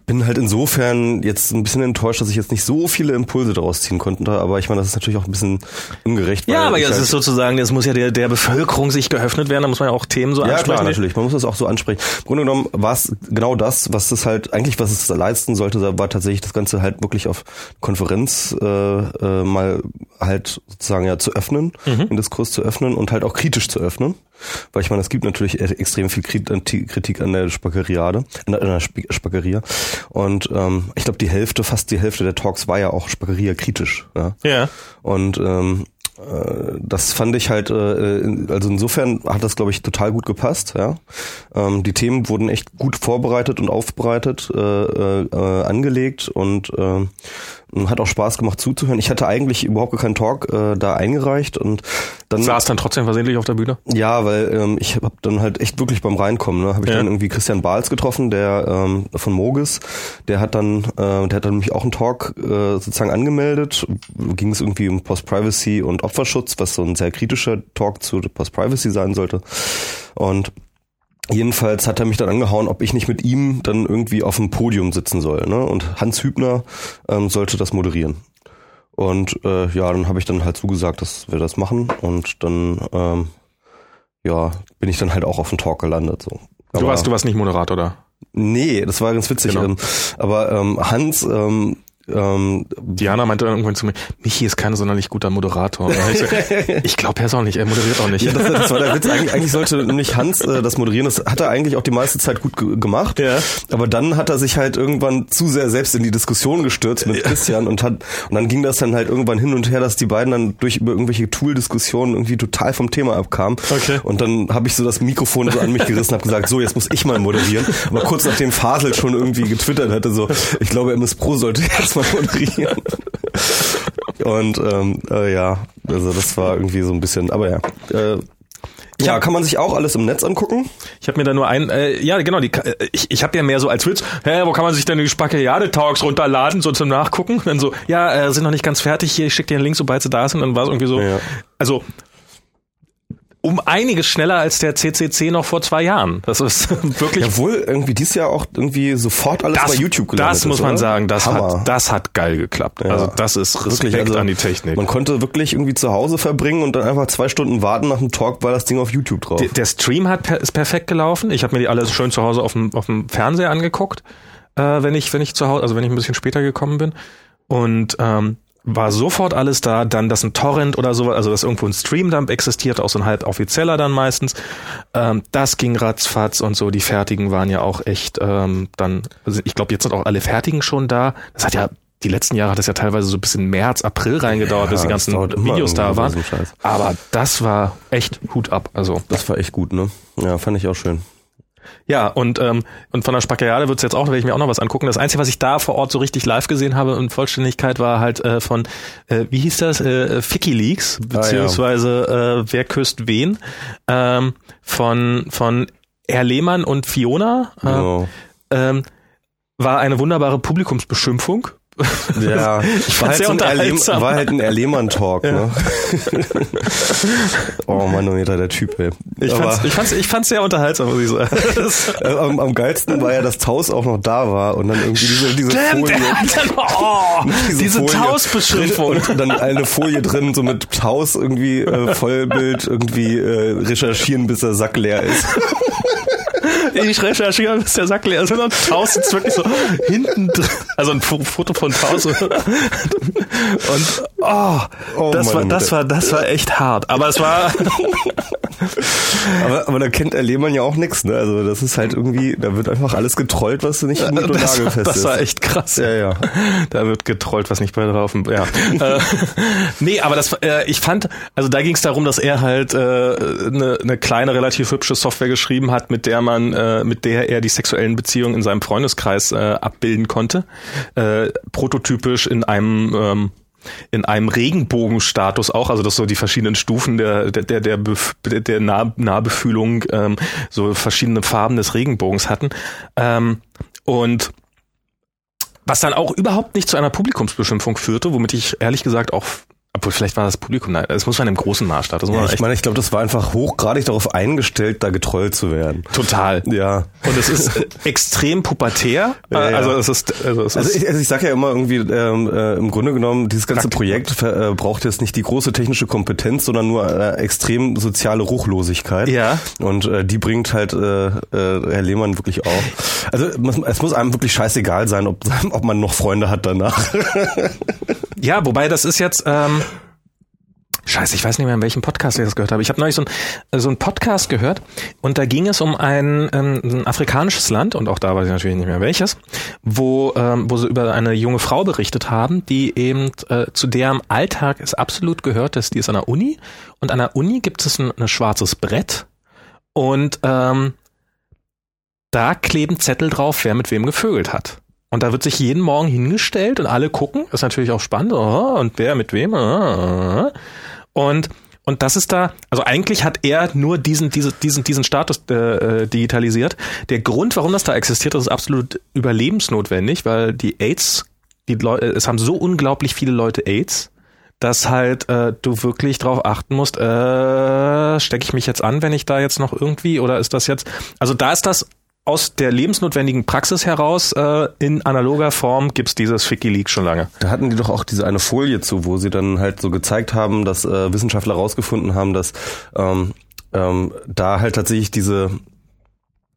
bin halt insofern jetzt ein bisschen enttäuscht, dass ich jetzt nicht so viele Impulse daraus ziehen konnte. Aber ich meine, das ist natürlich auch ein bisschen ungerecht. Ja, aber das halt, ist sozusagen, das muss ja der, der Bevölkerung sich geöffnet werden, da muss man ja auch Themen so ja, ansprechen. klar, natürlich. Man muss das auch so ansprechen. Im Grunde genommen war es genau das, was es halt, eigentlich was es leisten sollte, war tatsächlich das Ganze halt wirklich auf Konferenz äh, äh, mal halt sozusagen sagen, ja, zu öffnen, den Diskurs zu öffnen und halt auch kritisch zu öffnen. Weil ich meine, es gibt natürlich e- extrem viel Krit- Kritik an der Spackeriade, an der, Spackeria. Und ähm, ich glaube, die Hälfte, fast die Hälfte der Talks war ja auch Spackeria kritisch. Ja. Ja. Und ähm, äh, das fand ich halt, äh, also insofern hat das, glaube ich, total gut gepasst. Ja, ähm, Die Themen wurden echt gut vorbereitet und aufbereitet, äh, äh, äh, angelegt und äh, hat auch Spaß gemacht zuzuhören. Ich hatte eigentlich überhaupt gar keinen Talk äh, da eingereicht und dann Saß dann trotzdem versehentlich auf der Bühne? ja, weil ähm, ich habe dann halt echt wirklich beim Reinkommen, ne, habe ich Ja. dann irgendwie Christian Bahls getroffen, der ähm, von Mogis, der hat dann, äh, der hat dann nämlich auch einen Talk äh, sozusagen angemeldet. Ging es irgendwie um Post-Privacy und Opferschutz, was so ein sehr kritischer Talk zu Post-Privacy sein sollte. Und Jedenfalls hat er mich dann angehauen, ob ich nicht mit ihm dann irgendwie auf dem Podium sitzen soll. Ne? Und Hans Hübner ähm, sollte das moderieren. Und äh, ja, dann habe ich dann halt zugesagt, dass wir das machen. Und dann ähm, ja, bin ich dann halt auch auf den Talk gelandet. So. Du warst, du warst nicht Moderator da. Nee, das war ganz witzig. Genau. Ähm, aber ähm, Hans, ähm, ähm, Diana meinte dann irgendwann zu mir, Michi ist kein sonderlich guter Moderator. Und Ich, so, ich glaube, er ist auch nicht, er moderiert auch nicht. ja, das, das war der Witz. Eigentlich, eigentlich sollte nämlich Hans äh, das moderieren. Das hat er eigentlich auch die meiste Zeit gut ge gemacht. Ja. Aber dann hat er sich halt irgendwann zu sehr selbst in die Diskussion gestürzt mit Christian und hat und dann ging das dann halt irgendwann hin und her, dass die beiden dann durch über irgendwelche Tool-Diskussionen irgendwie total vom Thema abkamen. Okay. Und dann habe ich so das Mikrofon so an mich gerissen, habe gesagt, so jetzt muss ich mal moderieren. Aber kurz nachdem Fasel schon irgendwie getwittert hatte, so ich glaube MS Pro sollte jetzt moderieren. Und ähm, äh, ja, also das war irgendwie so ein bisschen, aber ja. Äh, ja, kann man sich auch alles im Netz angucken? Ich habe mir da nur ein, äh, ja genau, die, äh, ich, ich habe ja mehr so als Witz, hä, wo kann man sich denn die Spackeriade-Talks runterladen, so zum Nachgucken? Und dann so, ja, äh, sind noch nicht ganz fertig, hier, ich schick dir einen Link, sobald sie da sind. Und dann war es irgendwie so, Ja. also um einiges schneller als der CCC noch vor zwei Jahren. Das ist wirklich Jawohl, irgendwie dieses Jahr auch irgendwie sofort alles bei YouTube gelandet Das muss ist, man oder? sagen, das Hammer. hat, das hat geil geklappt. Ja. Also das ist Respekt Wirklich, also an die Technik. Man konnte wirklich irgendwie zu Hause verbringen und dann einfach zwei Stunden warten nach dem Talk, war das Ding auf YouTube drauf. Der, der Stream hat per, ist perfekt gelaufen. Ich habe mir die alle schön zu Hause auf dem, auf dem Fernseher angeguckt, äh, wenn ich wenn ich zu Hause, also wenn ich ein bisschen später gekommen bin und ähm, war sofort alles da. Dann, dass ein Torrent oder so, also dass irgendwo ein Streamdump existiert, auch so ein halb offizieller dann meistens. Ähm, das ging ratzfatz und so. Die Fertigen waren ja auch echt ähm, dann. Also ich glaube, jetzt sind auch alle Fertigen schon da. Das hat ja die letzten Jahre hat es ja teilweise so bis in März, April reingedauert, bis die ganzen Videos da waren. so. Aber das war echt Hut ab. Also Das war echt gut, ne? Ja, fand ich auch schön. Ja, und, ähm, und von der Spackerade wird's jetzt auch, da werde ich mir auch noch was angucken. Das Einzige, was ich da vor Ort so richtig live gesehen habe in Vollständigkeit, war halt äh, von, äh, wie hieß das, äh, Ficky Leaks, beziehungsweise äh, Wer küsst wen, ähm, von, von Herr Lehmann und Fiona. Äh, Genau. ähm, war eine wunderbare Publikumsbeschimpfung. Ja, Ich war, halt so ein Erlehm, war halt ein Erlehmann-Talk, ne? oh Manometer, der Typ, ey. Ich Aber- fand's, ich fand's, ich fand's sehr unterhaltsam, muss ich sagen. Äh, am, am geilsten war ja, dass Taus auch noch da war und dann irgendwie diese, diese Stimmt, Folie. dann, oh, diese, Folie Tausbeschimpfung. Und dann eine Folie drin, so mit Taus irgendwie äh, Vollbild irgendwie äh, recherchieren, bis der Sack leer ist. Ich recherchiere, bis der Sack leer ist. Und Taus sitzt wirklich so hinten drin. Also ein Fo- Foto von Taus. Und oh, Oh, das, war, das, war, das war echt hart. Aber es war, Aber, aber da kennt der Lehmann ja auch nix, ne? Also das ist halt irgendwie, da wird einfach alles getrollt, was nicht in Nied und das, Nagelfest das ist. war echt krass. Ja, ja. Da wird getrollt, was nicht bei drauf. Ja. äh, nee, aber das, äh, ich fand, also da ging es darum, dass er halt eine äh, ne- ne kleine, relativ hübsche Software geschrieben hat, mit der man, äh, mit der er die sexuellen Beziehungen in seinem Freundeskreis äh, abbilden konnte. Äh, prototypisch in einem ähm, in einem Regenbogenstatus auch, also dass so die verschiedenen Stufen der der der der, der nah Nahbefühlung ähm, so verschiedene Farben des Regenbogens hatten. Ähm, und was dann auch überhaupt nicht zu einer Publikumsbeschimpfung führte, womit ich ehrlich gesagt auch, obwohl vielleicht war das Publikum, nein, das muss man im großen Maßstab, das ja ich meine, ich glaube, das war einfach hochgradig darauf eingestellt, da getrollt zu werden. total. Ja. Und es ist extrem pubertär, Ja, ja. also es ist, also es Also ist, ich, also ich sage ja immer irgendwie, ähm, äh, im Grunde genommen, dieses ganze Projekt äh, braucht jetzt nicht die große technische Kompetenz, sondern nur äh, extrem soziale Ruchlosigkeit. Ja. Und äh, die bringt halt äh, äh, Herr Lehmann wirklich auch. Also es muss- es muss einem wirklich scheißegal sein, ob, ob man noch Freunde hat danach. ja, wobei das ist jetzt, ähm, scheiße, ich weiß nicht mehr, in welchem Podcast ich das gehört habe. Ich habe neulich so, ein, so einen Podcast gehört und da ging es um ein, ähm, ein afrikanisches Land, und auch da weiß ich natürlich nicht mehr welches, wo, ähm, wo sie über eine junge Frau berichtet haben, die eben äh, zu deren Alltag es absolut gehört, dass die ist an der Uni und an der Uni gibt es ein, ein schwarzes Brett und ähm, da kleben Zettel drauf, wer mit wem gevögelt hat. Und da wird sich jeden Morgen hingestellt und alle gucken. Ist natürlich auch spannend. Oh, und wer mit wem? Oh. Und und das ist da, also eigentlich hat er nur diesen, diesen, diesen, diesen Status äh, digitalisiert. Der Grund, warum das da existiert, ist absolut überlebensnotwendig, weil die AIDS, die Leute, es haben so unglaublich viele Leute AIDS, dass halt äh, du wirklich drauf achten musst, äh, stecke ich mich jetzt an, wenn ich da jetzt noch irgendwie, oder ist das jetzt, also da ist das aus der lebensnotwendigen Praxis heraus äh, in analoger Form gibt's dieses Ficky Leak schon lange. Da hatten die doch auch diese eine Folie zu, wo sie dann halt so gezeigt haben, dass äh, Wissenschaftler herausgefunden haben, dass ähm, ähm, da halt tatsächlich diese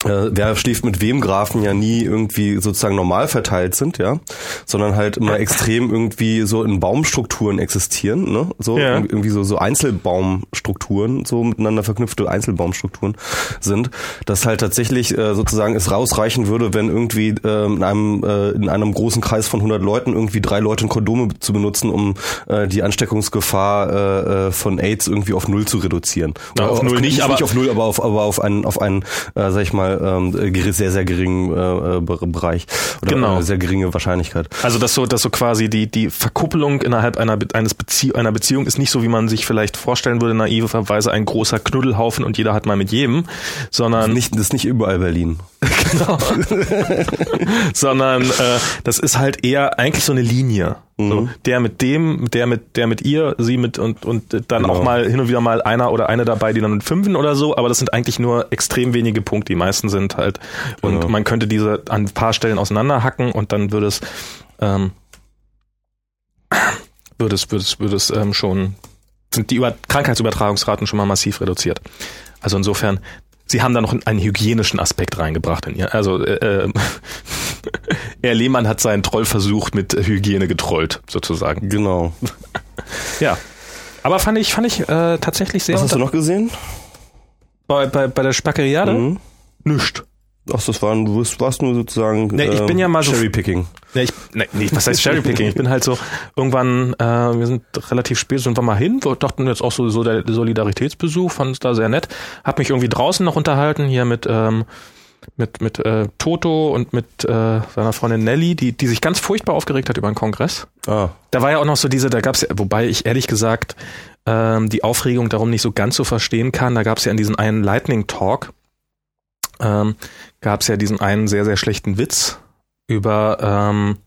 äh, wer schläft mit wem Graphen ja nie irgendwie sozusagen normal verteilt sind, ja, sondern halt immer extrem irgendwie so in Baumstrukturen existieren, ne? So ja. irgendwie so so Einzelbaumstrukturen, so miteinander verknüpfte Einzelbaumstrukturen sind, dass halt tatsächlich äh, sozusagen es rausreichen würde, wenn irgendwie äh, in einem äh, in einem großen Kreis von 100 Leuten irgendwie drei Leute Kondome zu benutzen, um äh, die Ansteckungsgefahr äh, äh, von AIDS irgendwie auf null zu reduzieren. Ja, auf, auf null nicht, nicht, aber nicht auf null, aber auf aber auf einen auf einen äh, sag ich mal ähm, sehr, sehr geringen äh, äh Bereich oder genau. sehr geringe Wahrscheinlichkeit. Also dass so, dass so quasi die, die Verkuppelung innerhalb einer, eines Bezie einer Beziehung ist nicht so, wie man sich vielleicht vorstellen würde, naiverweise ein großer Knuddelhaufen und jeder hat mal mit jedem, sondern. Das ist nicht, das ist nicht überall Berlin. genau. sondern äh, das ist halt eher eigentlich so eine Linie. So, mhm. der mit dem, der mit, der mit ihr, sie mit und, und dann genau. auch mal hin und wieder mal einer oder eine dabei, die dann mit fünfen oder so, aber das sind eigentlich nur extrem wenige Punkte. Die meisten sind halt, und genau. man könnte diese an ein paar Stellen auseinanderhacken und dann würde es, ähm, würde es, würde es, würde es ähm, schon, sind die Über Krankheitsübertragungsraten schon mal massiv reduziert. Also insofern, Sie haben da noch einen hygienischen Aspekt reingebracht in ihr. Also äh, äh, Herr Lehmann hat seinen Trollversuch mit Hygiene getrollt, sozusagen. Genau. ja. Aber fand ich, fand ich äh, tatsächlich sehr. Was hast du noch gesehen? Bei, bei, bei der Spackeriade? Mhm. Nischt. Ach, das war, du warst nur sozusagen nee, ich bin ja mal so, Cherrypicking. Nee, ich, nee, nee, was heißt Cherrypicking? ich bin halt so irgendwann, äh, wir sind relativ spät, sind wir mal hin, wir dachten jetzt auch so, so der Solidaritätsbesuch, fand es da sehr nett, hab mich irgendwie draußen noch unterhalten, hier mit ähm, mit mit äh, Toto und mit äh, seiner Freundin Nelly, die die sich ganz furchtbar aufgeregt hat über den Kongress. Ah. Da war ja auch noch so diese, da gab's ja, wobei ich ehrlich gesagt ähm, die Aufregung darum nicht so ganz so verstehen kann. Da gab's ja in diesem einen Lightning Talk ähm, gab es ja diesen einen sehr, sehr schlechten Witz über ähm,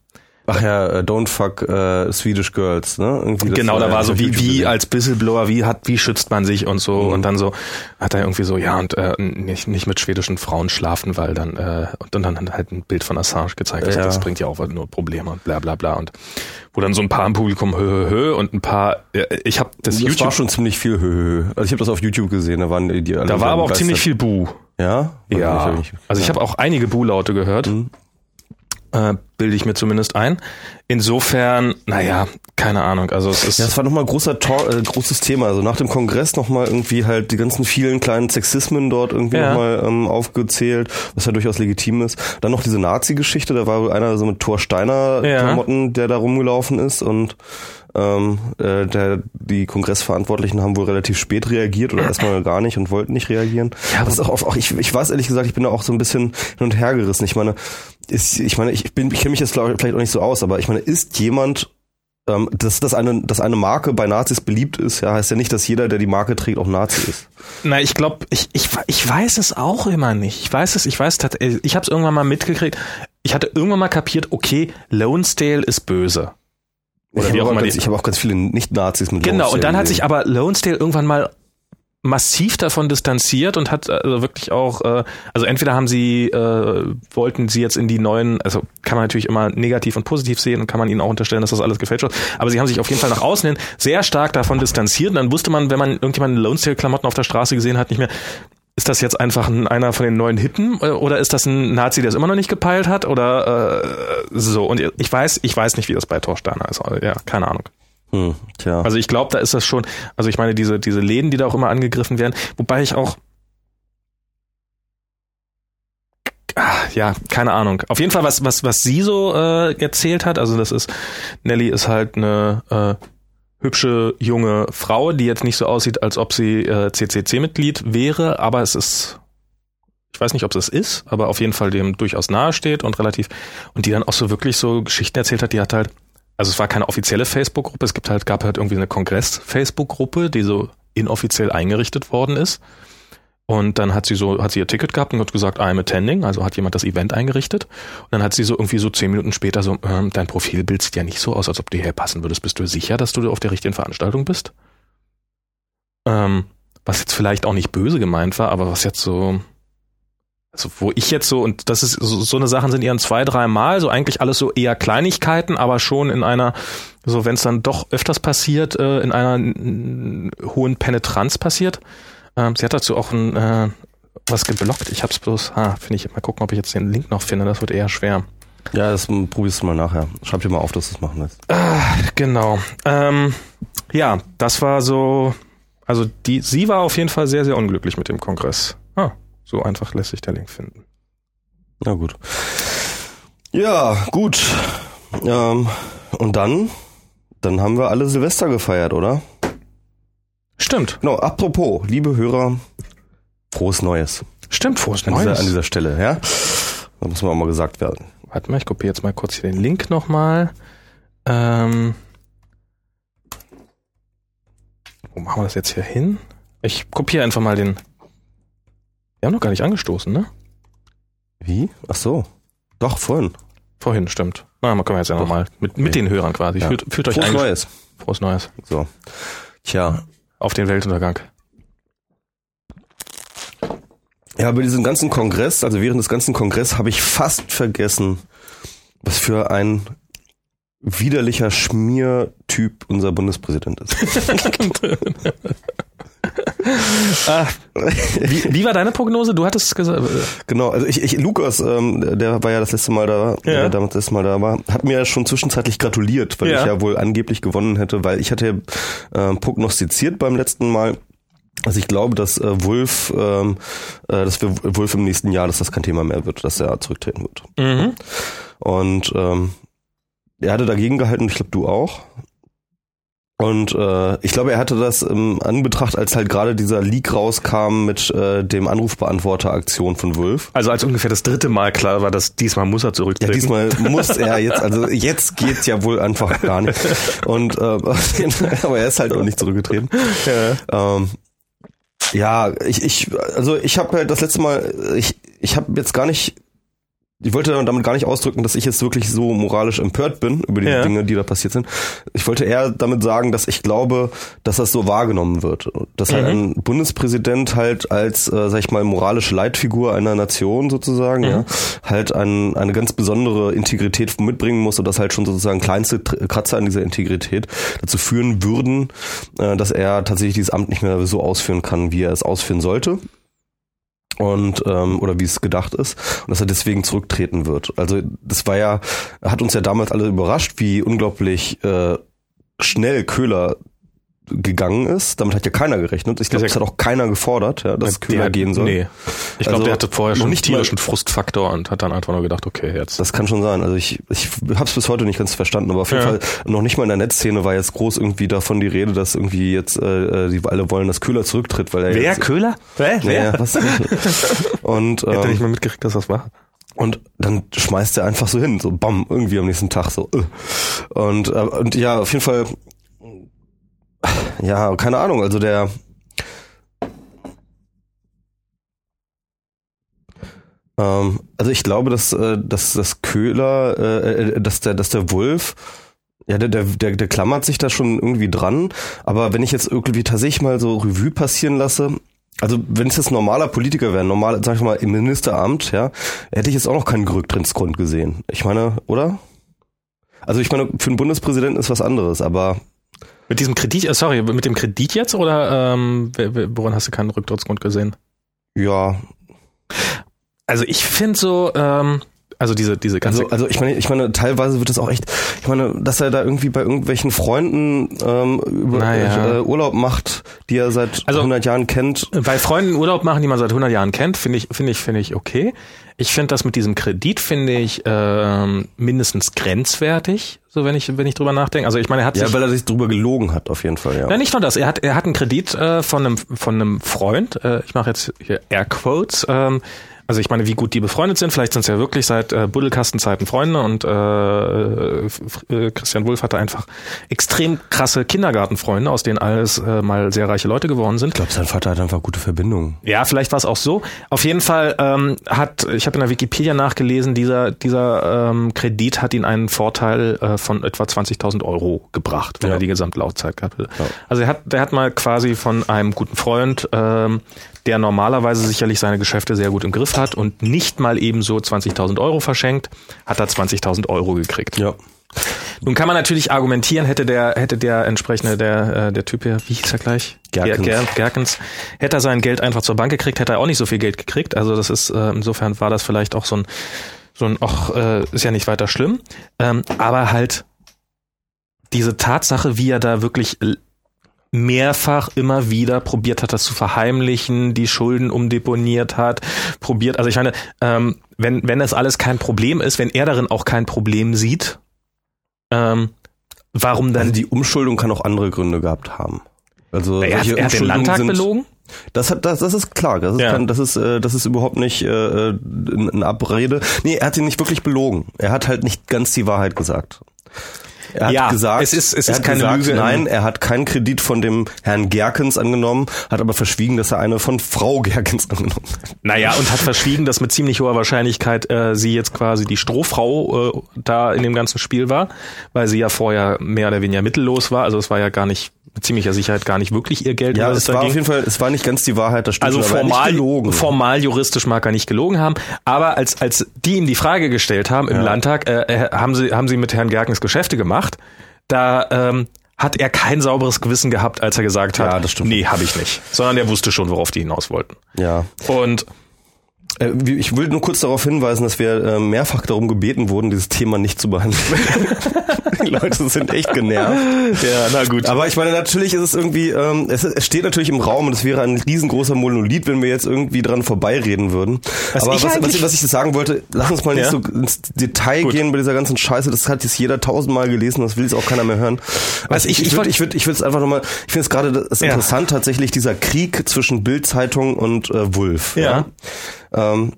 Ach ja, äh, Don't Fuck äh, Swedish Girls, ne? Irgendwie genau, da war so wie wie als Whistleblower, wie hat wie schützt man sich und so mhm. und dann so hat er irgendwie so ja und äh, nicht nicht mit schwedischen Frauen schlafen, weil dann äh, und dann hat halt ein Bild von Assange gezeigt, ja. das bringt ja auch nur Probleme und bla bla bla und wo dann so ein paar im Publikum hö, hö, hö und ein paar äh, ich habe das, das YouTube war schon ziemlich viel hö, hö. Also ich habe das auf YouTube gesehen, da waren die alle Da war aber auch ziemlich viel Bu. Ja? Ja. Also ich habe auch einige Bu-Laute gehört. Mhm äh, bilde ich mir zumindest ein. Insofern, naja, keine Ahnung. Also es ist. Ja, es war nochmal großer Tor, äh, großes Thema. Also nach dem Kongress nochmal irgendwie halt die ganzen vielen kleinen Sexismen dort irgendwie ja. nochmal ähm, aufgezählt, was ja durchaus legitim ist. Dann noch diese Nazi-Geschichte, da war einer so mit Thor Steiner ja. Klamotten, der da rumgelaufen ist und ähm, äh, der, die Kongressverantwortlichen haben wohl relativ spät reagiert oder erstmal gar nicht und wollten nicht reagieren. Ja, das ist auch, auch ich, ich weiß ehrlich gesagt, ich bin da auch so ein bisschen hin und her gerissen. Ich meine, ist, ich meine, ich bin, ich kenne mich jetzt vielleicht auch nicht so aus, aber ich meine, ist jemand ähm, dass, dass, eine, dass eine Marke bei Nazis beliebt ist, ja, heißt ja nicht, dass jeder, der die Marke trägt, auch Nazi ist. Na, ich glaube, ich, ich, ich weiß es auch immer nicht. Ich weiß es, ich weiß, ich habe es irgendwann mal mitgekriegt. Ich hatte irgendwann mal kapiert, okay, Lonesdale ist böse. Oder ich habe auch, ganz, hab auch ganz viele Nicht-Nazis mit Genau, Lonesdale und dann hat sich aber Lonesdale irgendwann mal massiv davon distanziert und hat also wirklich auch, äh, also entweder haben sie, äh, wollten sie jetzt in die neuen, also kann man natürlich immer negativ und positiv sehen und kann man ihnen auch unterstellen, dass das alles gefälscht ist, aber sie haben sich auf jeden Fall nach außen hin sehr stark davon distanziert. Und dann wusste man, wenn man irgendjemanden Lonesdale-Klamotten auf der Straße gesehen hat, nicht mehr, ist das jetzt einfach ein, einer von den neuen Hitten äh, oder ist das ein Nazi, der es immer noch nicht gepeilt hat oder äh, so? Und ich weiß, ich weiß nicht, wie das bei Torsteiner ist. Ja, keine Ahnung. Hm, tja. Also ich glaube, da ist das schon, also ich meine, diese, diese Läden, die da auch immer angegriffen werden, wobei ich auch Ah, ja, keine Ahnung. Auf jeden Fall, was, was, was sie so äh, erzählt hat, also das ist, Nelly ist halt eine äh, hübsche junge Frau, die jetzt nicht so aussieht, als ob sie äh, CCC-Mitglied wäre, aber es ist, ich weiß nicht, ob es ist, aber auf jeden Fall dem durchaus nahe steht und relativ, und die dann auch so wirklich so Geschichten erzählt hat, die hat halt, also es war keine offizielle Facebook-Gruppe, es gibt halt, gab halt irgendwie eine Kongress-Facebook-Gruppe, die so inoffiziell eingerichtet worden ist. Und dann hat sie so, hat sie ihr Ticket gehabt und hat gesagt, I'm attending, also hat jemand das Event eingerichtet. Und dann hat sie so irgendwie so zehn Minuten später so, ähm, dein Profilbild sieht ja nicht so aus, als ob du hierher passen würdest. Bist du sicher, dass du auf der richtigen Veranstaltung bist? Ähm, was jetzt vielleicht auch nicht böse gemeint war, aber was jetzt so, also wo ich jetzt so, und das ist so, so eine Sachen sind ihren zwei, drei Mal, so eigentlich alles so eher Kleinigkeiten, aber schon in einer, so wenn es dann doch öfters passiert, äh, in einer hohen Penetranz passiert. Ähm, sie hat dazu auch ein, äh, was geblockt. Ich hab's bloß, ah, finde ich, mal gucken, ob ich jetzt den Link noch finde. Das wird eher schwer. Ja, das probierst du mal nachher. Schreib dir mal auf, dass du es machen willst. Ah, genau. Ähm, ja, das war so, also die, sie war auf jeden Fall sehr, sehr unglücklich mit dem Kongress. Ah, so einfach lässt sich der Link finden. Na gut. Ja, gut. Ähm, und dann, dann haben wir alle Silvester gefeiert, oder? Stimmt. Genau, apropos, liebe Hörer, frohes Neues. Stimmt, frohes an Neues. Dieser, an dieser Stelle, ja. Da muss man auch mal gesagt werden. Warte mal, ich kopiere jetzt mal kurz hier den Link nochmal. Ähm, wo machen wir das jetzt hier hin? Ich kopiere einfach mal den. Wir haben noch gar nicht angestoßen, ne? Wie? Ach so. Doch, vorhin. Vorhin, stimmt. Na, man können wir jetzt ja nochmal. Mit, mit den Hörern quasi. Ja. Führt, führt euch Frohes Neues. Frohes Neues. So. Tja, auf den Weltuntergang. Ja, bei diesem ganzen Kongress, also während des ganzen Kongress, habe ich fast vergessen, was für ein widerlicher Schmiertyp unser Bundespräsident ist. ah, wie, wie, war deine Prognose? Du hattest gesagt. Äh, genau, also ich, ich Lukas, ähm, der war ja das letzte Mal da, ja. der damals das letzte Mal da war, hat mir ja schon zwischenzeitlich gratuliert, weil ja. ich ja wohl angeblich gewonnen hätte, weil ich hatte äh, prognostiziert beim letzten Mal, also ich glaube, dass äh, Wolf, ähm, äh, dass wir Wolf im nächsten Jahr, dass das kein Thema mehr wird, dass er zurücktreten wird. Mhm. Und ähm, er hatte dagegen gehalten, ich glaube du auch. Und äh, ich glaube, er hatte das im Anbetracht, als halt gerade dieser Leak rauskam mit äh, dem Anrufbeantworter-Aktion von Wolf. Also als ungefähr das dritte Mal klar war, dass diesmal muss er zurücktreten. Ja, diesmal muss er jetzt, also jetzt geht's ja wohl einfach gar nicht. Und äh, aber er ist halt auch nicht zurückgetreten. Ja. Ähm, ja, ich, ich, also ich habe halt das letzte Mal, ich, ich habe jetzt gar nicht ich wollte damit gar nicht ausdrücken, dass ich jetzt wirklich so moralisch empört bin über die ja. Dinge, die da passiert sind. Ich wollte eher damit sagen, dass ich glaube, dass das so wahrgenommen wird. Dass halt mhm. halt ein Bundespräsident halt als, äh, sag ich mal, moralische Leitfigur einer Nation sozusagen, mhm. ja, halt ein, eine ganz besondere Integrität mitbringen muss und dass halt schon sozusagen kleinste Kratzer an dieser Integrität dazu führen würden, äh, dass er tatsächlich dieses Amt nicht mehr so ausführen kann, wie er es ausführen sollte und ähm, oder wie es gedacht ist und dass er deswegen zurücktreten wird. Also das war ja hat uns ja damals alle überrascht, wie unglaublich äh, schnell Köhler gegangen ist. Damit hat ja keiner gerechnet. Ich glaube, das hat auch keiner gefordert, ja, dass Köhler gehen soll. Nee. Ich glaube, also, der hatte vorher schon nicht tierischen Frustfaktor und hat dann einfach nur gedacht, okay, jetzt. Das kann schon sein. Also ich, ich habe es bis heute nicht ganz verstanden, aber auf jeden ja. Fall noch nicht mal in der Netzszene war jetzt groß irgendwie davon die Rede, dass irgendwie jetzt äh, die alle wollen, dass Köhler zurücktritt, weil er Wer jetzt, Köhler? Wer? Wer? Ja, was? und ähm, hätte nicht mal mitgekriegt, dass das war. Und dann schmeißt er einfach so hin, so bam, irgendwie am nächsten Tag so. Äh. Und, äh, und ja, auf jeden Fall ja, keine Ahnung, also der ähm, also ich glaube, dass, äh, dass das Köhler, äh, äh, dass der, dass der Wolf, ja, der, der, der, der klammert sich da schon irgendwie dran. Aber wenn ich jetzt irgendwie tatsächlich mal so Revue passieren lasse, also wenn es jetzt normaler Politiker wäre, normal, sag ich mal, im Ministeramt, ja, hätte ich jetzt auch noch keinen Rücktrittsgrund gesehen. Ich meine, oder? Also ich meine, für einen Bundespräsidenten ist was anderes, aber mit diesem Kredit, äh, sorry, mit dem Kredit jetzt oder ähm, woran hast du keinen Rücktrittsgrund gesehen? Ja. Also ich finde so, ähm, Also diese, diese ganze. Also, also ich meine, ich meine, teilweise wird es auch echt, ich meine, dass er da irgendwie bei irgendwelchen Freunden ähm, über, Naja. äh, Urlaub macht, die er seit Also- 100 Jahren kennt. bei Freunden Urlaub machen, die man seit 100 Jahren kennt, finde ich, finde ich, finde ich okay. Ich finde das mit diesem Kredit finde ich ähm, mindestens grenzwertig, so wenn ich wenn ich drüber nachdenke. Also ich meine, er hat Ja, sich weil er sich drüber gelogen hat, auf jeden Fall, ja. Ja, nicht nur das. Er hat, er hat einen Kredit äh, von einem von einem Freund. Äh, ich mache jetzt hier Airquotes. Ähm, also ich meine, wie gut die befreundet sind. Vielleicht sind es ja wirklich seit äh, Buddelkastenzeiten Freunde und äh, äh, Christian Wulff hatte einfach extrem krasse Kindergartenfreunde, aus denen alles äh, mal sehr reiche Leute geworden sind. Ich glaube, sein Vater hat einfach gute Verbindungen. Ja, vielleicht war es auch so. Auf jeden Fall ähm, hat, ich habe in der Wikipedia nachgelesen, dieser, dieser ähm, Kredit hat ihn einen Vorteil äh, von etwa 20.000 Euro gebracht, wenn Ja. er die Gesamtlaufzeit gehabt hätte. Also er hat, der hat mal quasi von einem guten Freund, ähm, der normalerweise sicherlich seine Geschäfte sehr gut im Griff hat und nicht mal ebenso 20.000 Euro verschenkt, hat er 20.000 Euro gekriegt. Ja. Nun kann man natürlich argumentieren, hätte der, hätte der entsprechende, der, äh, der Typ hier, wie hieß er gleich? Gerkens. Ger Ger Gerkens, hätte er sein Geld einfach zur Bank gekriegt, hätte er auch nicht so viel Geld gekriegt. Also das ist, äh, insofern war das vielleicht auch so ein, so ein, ach, äh, ist ja nicht weiter schlimm. Ähm, aber halt diese Tatsache, wie er da wirklich mehrfach immer wieder probiert hat, das zu verheimlichen, die Schulden umdeponiert hat, probiert, also ich meine, ähm, wenn, wenn es alles kein Problem ist, wenn er darin auch kein Problem sieht, ähm, warum dann Also die Umschuldung kann auch andere Gründe gehabt haben. Also er hat, er hat den Landtag sind, belogen? Das hat das, das ist klar, das ist, Ja. kein, das ist äh, das ist überhaupt nicht äh, äh, eine Abrede. Nee, er hat ihn nicht wirklich belogen. Er hat halt nicht ganz die Wahrheit gesagt. Er hat Ja, gesagt, es ist- es ist keine gesagt, Lüge. Nein, er hat keinen Kredit von dem Herrn Gerkens angenommen, hat aber verschwiegen, dass er eine von Frau Gerkens angenommen hat. Naja, und hat verschwiegen, dass mit ziemlich hoher Wahrscheinlichkeit äh, sie jetzt quasi die Strohfrau äh, da in dem ganzen Spiel war, weil sie ja vorher mehr oder weniger mittellos war. Also es war ja gar nicht mit ziemlicher Sicherheit gar nicht wirklich ihr Geld. Ja, das es war ging. auf jeden Fall, es war nicht ganz die Wahrheit, das stimmt. Also formal, formal juristisch mag er nicht gelogen haben, aber als als die ihm die Frage gestellt haben im Ja. Landtag, äh, äh, haben sie haben sie mit Herrn Gerkens Geschäfte gemacht, da ähm, hat er kein sauberes Gewissen gehabt, als er gesagt hat, Ja, das stimmt. nee, habe ich nicht, sondern er wusste schon, worauf die hinaus wollten. ja. Und Ich will nur kurz darauf hinweisen, dass wir äh, mehrfach darum gebeten wurden, dieses Thema nicht zu behandeln. Die Leute sind echt genervt. ja, na gut. Aber ich meine, natürlich ist es irgendwie, ähm, es, es steht natürlich im Raum und es wäre ein riesengroßer Monolith, wenn wir jetzt irgendwie dran vorbeireden würden. Was Aber ich was, was, was ich sagen wollte, lass uns mal nicht Ja. so ins Detail Gut. gehen bei dieser ganzen Scheiße. Das hat jetzt jeder tausendmal gelesen, das will jetzt auch keiner mehr hören. Was ich- ich, ich würde, ich würde, ich würde es einfach nochmal. Ich finde es gerade Ja. interessant tatsächlich dieser Krieg zwischen Bild-Zeitung und äh, Wulf. Ja. Ähm,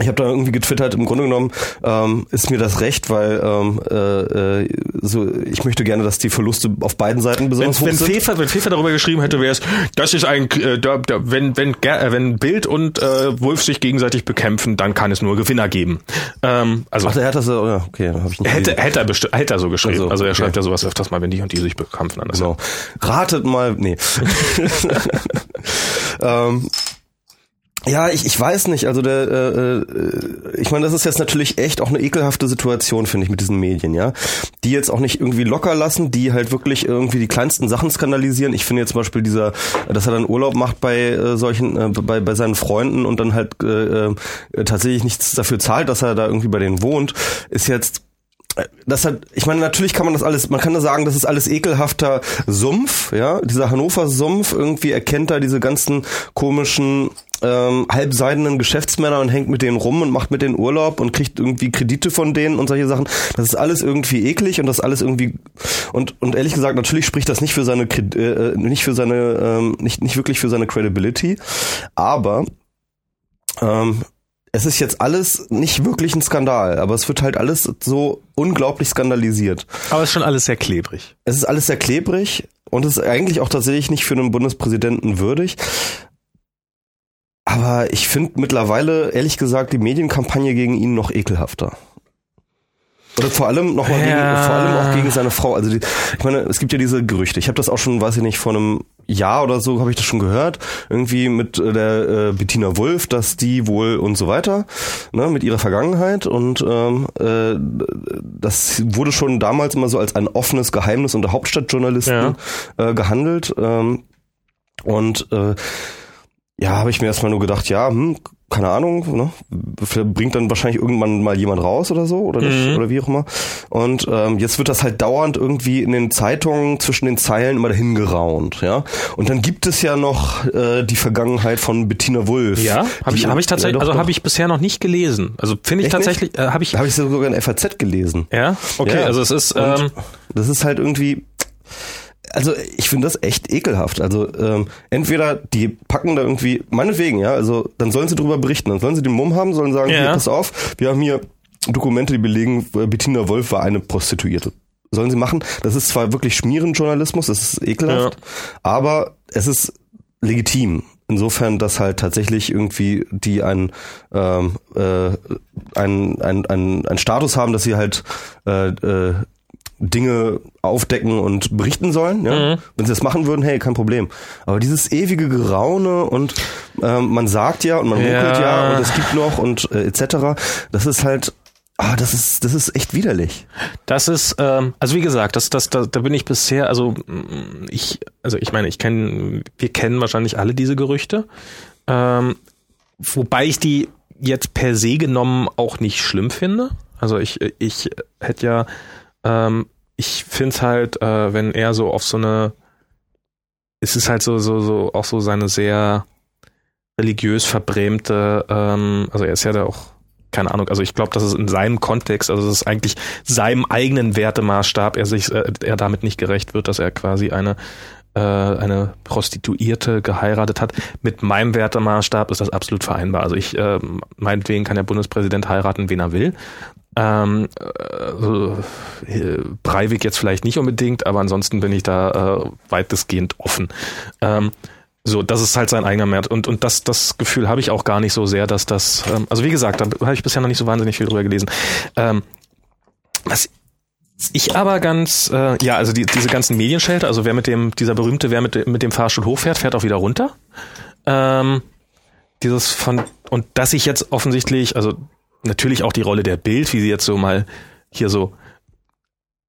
ich habe da irgendwie getwittert, im Grunde genommen ähm, ist mir das recht, weil ähm, äh, äh, so, ich möchte gerne, dass die Verluste auf beiden Seiten wenn, besonders wenn, hoch sind. Pfeffer, wenn Pfeffer darüber geschrieben hätte, wäre es, das ist ein, äh, da, da, wenn, wenn, äh, wenn Bild und äh, Wolf sich gegenseitig bekämpfen, dann kann es nur Gewinner geben. Ähm, also Ach, der hat das, ja, ja, okay, habe ich nicht hätte, hätte, er besti- hätte er so geschrieben. Also, Also, er okay. schreibt ja sowas öfters mal, wenn die und die sich bekämpfen. Das Genau. Ratet mal, nee. ähm, ja, ich, ich weiß nicht, also der, äh, äh, ich meine, das ist jetzt natürlich echt auch eine ekelhafte Situation, finde ich, mit diesen Medien, ja. Die jetzt auch nicht irgendwie locker lassen, die halt wirklich irgendwie die kleinsten Sachen skandalisieren. Ich finde jetzt zum Beispiel dieser, dass er dann Urlaub macht bei äh, solchen, äh, bei, bei seinen Freunden und dann halt äh, äh, tatsächlich nichts dafür zahlt, dass er da irgendwie bei denen wohnt, ist jetzt das hat, ich meine, natürlich kann man das alles, man kann da sagen, das ist alles ekelhafter Sumpf, ja, dieser Hannover Sumpf, irgendwie erkennt er diese ganzen komischen ähm, halbseidenen Geschäftsmänner und hängt mit denen rum und macht mit denen Urlaub und kriegt irgendwie Kredite von denen und solche Sachen. Das ist alles irgendwie eklig und das alles irgendwie und und ehrlich gesagt, natürlich spricht das nicht für seine äh, nicht für seine ähm, nicht nicht wirklich für seine Credibility, aber ähm, es ist jetzt alles nicht wirklich ein Skandal, aber es wird halt alles so unglaublich skandalisiert. Aber es ist schon alles sehr klebrig. Es ist alles sehr klebrig und es ist eigentlich auch tatsächlich nicht für einen Bundespräsidenten würdig. Aber ich finde mittlerweile, ehrlich gesagt, die Medienkampagne gegen ihn noch ekelhafter. Oder vor allem noch mal Ja. gegen, vor allem auch gegen seine Frau. Also die, ich meine, es gibt ja diese Gerüchte. Ich habe das auch schon, weiß ich nicht, vor einem Jahr oder so habe ich das schon gehört. Irgendwie mit äh, der äh, Bettina Wulff, dass die wohl und so weiter, ne, mit ihrer Vergangenheit und ähm, äh, das wurde schon damals immer so als ein offenes Geheimnis unter Hauptstadtjournalisten äh, gehandelt. Ähm, und äh, ja, habe ich mir erstmal nur gedacht, ja, hm, keine Ahnung, ne? bringt dann wahrscheinlich irgendwann mal jemand raus oder so oder nicht, Mhm. oder wie auch immer. Und ähm, jetzt wird das halt dauernd irgendwie in den Zeitungen zwischen den Zeilen immer dahin geraunt, ja. Und dann gibt es ja noch äh, die Vergangenheit von Bettina Wulff. Ja, habe ich, hab ich tatsächlich, ja, doch, also habe ich bisher noch nicht gelesen. Also finde ich Echt tatsächlich, äh, habe ich, habe ich sogar in FAZ gelesen. ja, okay, Ja. also es ist, Und ähm, das ist halt irgendwie, also ich finde das echt ekelhaft. Also ähm, entweder die packen da irgendwie, meinetwegen, ja, also dann sollen sie drüber berichten, dann sollen sie den Mumm haben, sollen sagen, Ja. hier, pass auf, wir haben hier Dokumente, die belegen, äh, Bettina Wolf war eine Prostituierte. Sollen sie machen. Das ist zwar wirklich Schmierenjournalismus, das ist ekelhaft, aber es ist legitim. Insofern, dass halt tatsächlich irgendwie die einen ähm, äh, ein, ein, ein, ein Status haben, dass sie halt äh, äh, Dinge aufdecken und berichten sollen. Ja? Wenn sie das machen würden, hey, kein Problem. Aber dieses ewige Geraune und ähm, man sagt ja und man Ja. munkelt ja und es gibt noch und äh, etc. Das ist halt, ah, das ist das ist echt widerlich. Das ist, ähm, also wie gesagt, das, das, da, da bin ich bisher, also mm, ich, also ich meine, ich kenne, wir kennen wahrscheinlich alle diese Gerüchte, ähm, wobei ich die jetzt per se genommen auch nicht schlimm finde. Also ich, ich hätte ja, ähm, ich finde es halt, äh, wenn er so auf so eine, es ist halt so, so, so, auch so seine sehr religiös verbrämte, ähm, also er ist ja da auch keine Ahnung, also ich glaube, dass es in seinem Kontext, also es ist eigentlich seinem eigenen Wertemaßstab, er sich, äh, er damit nicht gerecht wird, dass er quasi eine äh, eine Prostituierte geheiratet hat. Mit meinem Wertemaßstab ist das absolut vereinbar. Also ich, äh, meinetwegen kann der Bundespräsident heiraten, wen er will. Ähm, also, äh, Breivik jetzt vielleicht nicht unbedingt, aber ansonsten bin ich da äh, weitestgehend offen. Ähm, so, das ist halt sein eigener Wert. Und, und das, das Gefühl habe ich auch gar nicht so sehr, dass das, ähm, also wie gesagt, da habe ich bisher noch nicht so wahnsinnig viel drüber gelesen. Ähm, was ich aber ganz, äh, ja, also die, diese ganzen Medienschelte, also wer mit dem, dieser berühmte, wer mit, dem- mit dem Fahrstuhl hochfährt, fährt auch wieder runter. Ähm, dieses von, und dass ich jetzt offensichtlich, also natürlich auch die Rolle der Bild, wie sie jetzt so mal hier so,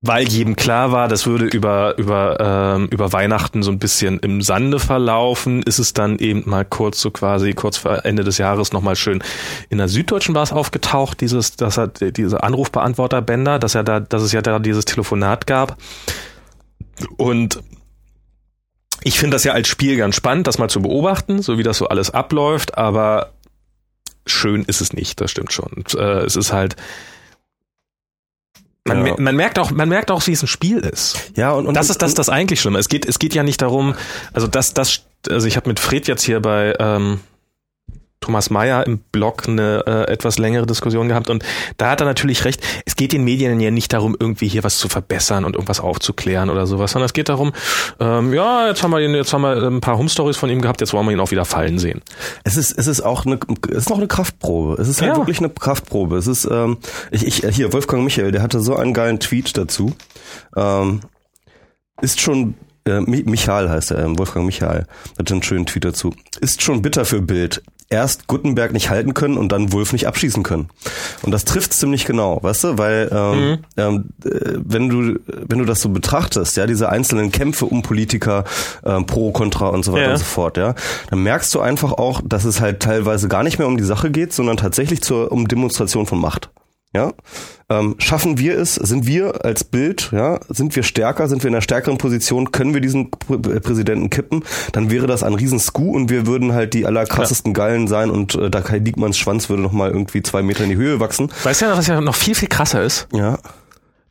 weil jedem klar war, das würde über, über, ähm, über Weihnachten so ein bisschen im Sande verlaufen, ist es dann eben mal kurz so quasi, kurz vor Ende des Jahres nochmal schön in der Süddeutschen war es aufgetaucht, dieses, dass er, diese Anrufbeantworterbänder, dass er da, dass es ja da dieses Telefonat gab. Und ich finde das ja als Spiel ganz spannend, das mal zu beobachten, so wie das so alles abläuft, aber schön ist es nicht, das stimmt schon. Und, äh, es ist halt, man, Ja. man merkt auch, man merkt auch, wie es ein Spiel ist. Ja, und, und Das ist das, das eigentlich Schlimme. Es geht, es geht ja nicht darum, also das, das, also ich habe mit Fred jetzt hier bei ähm, Thomas Mayer im Blog eine äh, etwas längere Diskussion gehabt und da hat er natürlich recht. Es geht den Medien ja nicht darum, irgendwie hier was zu verbessern und irgendwas aufzuklären oder sowas, sondern es geht darum, ähm, ja, jetzt haben wir ihn, jetzt haben wir ein paar Home Stories von ihm gehabt, jetzt wollen wir ihn auch wieder fallen sehen. Es ist, es ist auch eine, es ist noch eine Kraftprobe. Es ist halt Ja. wirklich eine Kraftprobe. Es ist, ähm, ich, ich, hier, Wolfgang Michael, der hatte so einen geilen Tweet dazu. Ähm, ist schon, äh, Mi- Michael heißt er, ähm, Wolfgang Michael, hat einen schönen Tweet dazu. Ist schon bitter für Bild. Erst Gutenberg nicht halten können und dann Wolf nicht abschießen können. Und das trifft ziemlich genau, weißt du, weil ähm, ähm, äh, wenn du wenn du das so betrachtest, ja, diese einzelnen Kämpfe um Politiker, ähm, pro, contra und so weiter Ja. und so fort, ja, dann merkst du einfach auch, dass es halt teilweise gar nicht mehr um die Sache geht, sondern tatsächlich zur um Demonstration von Macht. Ja, ähm, schaffen wir es? Sind wir als Bild, ja, sind wir stärker? Sind wir in einer stärkeren Position? Können wir diesen Pr- Präsidenten kippen? Dann wäre das ein Riesenscoup und wir würden halt die allerkrassesten Geilen sein und äh, da Kai Diekmanns Schwanz würde noch mal irgendwie zwei Meter in die Höhe wachsen. Weißt du ja, was ja noch viel, viel krasser ist? Ja,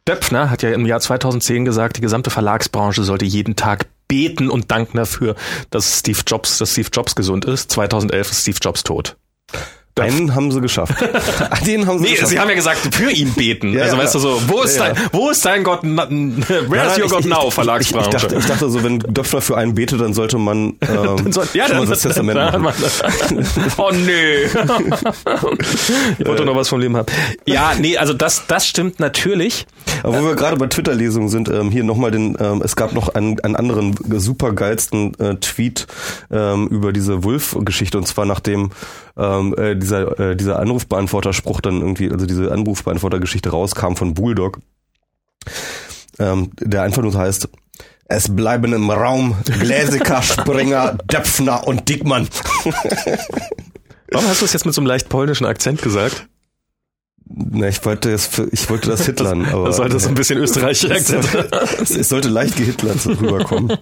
Döpfner hat ja im Jahr 2010 gesagt, die gesamte Verlagsbranche sollte jeden Tag beten und danken dafür, dass Steve Jobs, dass Steve Jobs gesund ist. 2011 ist Steve Jobs tot. Einen haben sie geschafft. Den haben sie Nee, geschafft. sie haben ja gesagt, für ihn beten. Ja, also ja. weißt du so, wo ist Ja, dein, wo ist dein Gott, where's Nein, your ich- God ich- now, ich, ich, Verlagsbranche? dachte, ich dachte so, wenn Döpfner für einen betet, dann sollte man, ähm, Dann soll- ja, schon mal das Testament dann, machen. oh nee. ich wollte noch was vom Leben haben. Ja, nee, also das, das stimmt natürlich. Aber wo wir gerade bei Twitter-Lesungen sind, ähm, hier nochmal den, ähm, es gab noch einen, einen anderen super geilsten äh, Tweet ähm, über diese Wolf-Geschichte und zwar nachdem ähm, äh, dieser, äh, dieser Anrufbeantworter-Spruch dann irgendwie, also diese Anrufbeantworter-Geschichte rauskam von Bulldog, ähm, der einfach nur heißt, es bleiben im Raum Gläsiker, Springer, Döpfner und Dickmann. Warum hast du es jetzt mit so einem leicht polnischen Akzent gesagt? Na, ich wollte das, ich wollte das hitlern, aber. Das sollte so ein bisschen österreichischer Akzent. es sollte leicht gehitlert rüberkommen.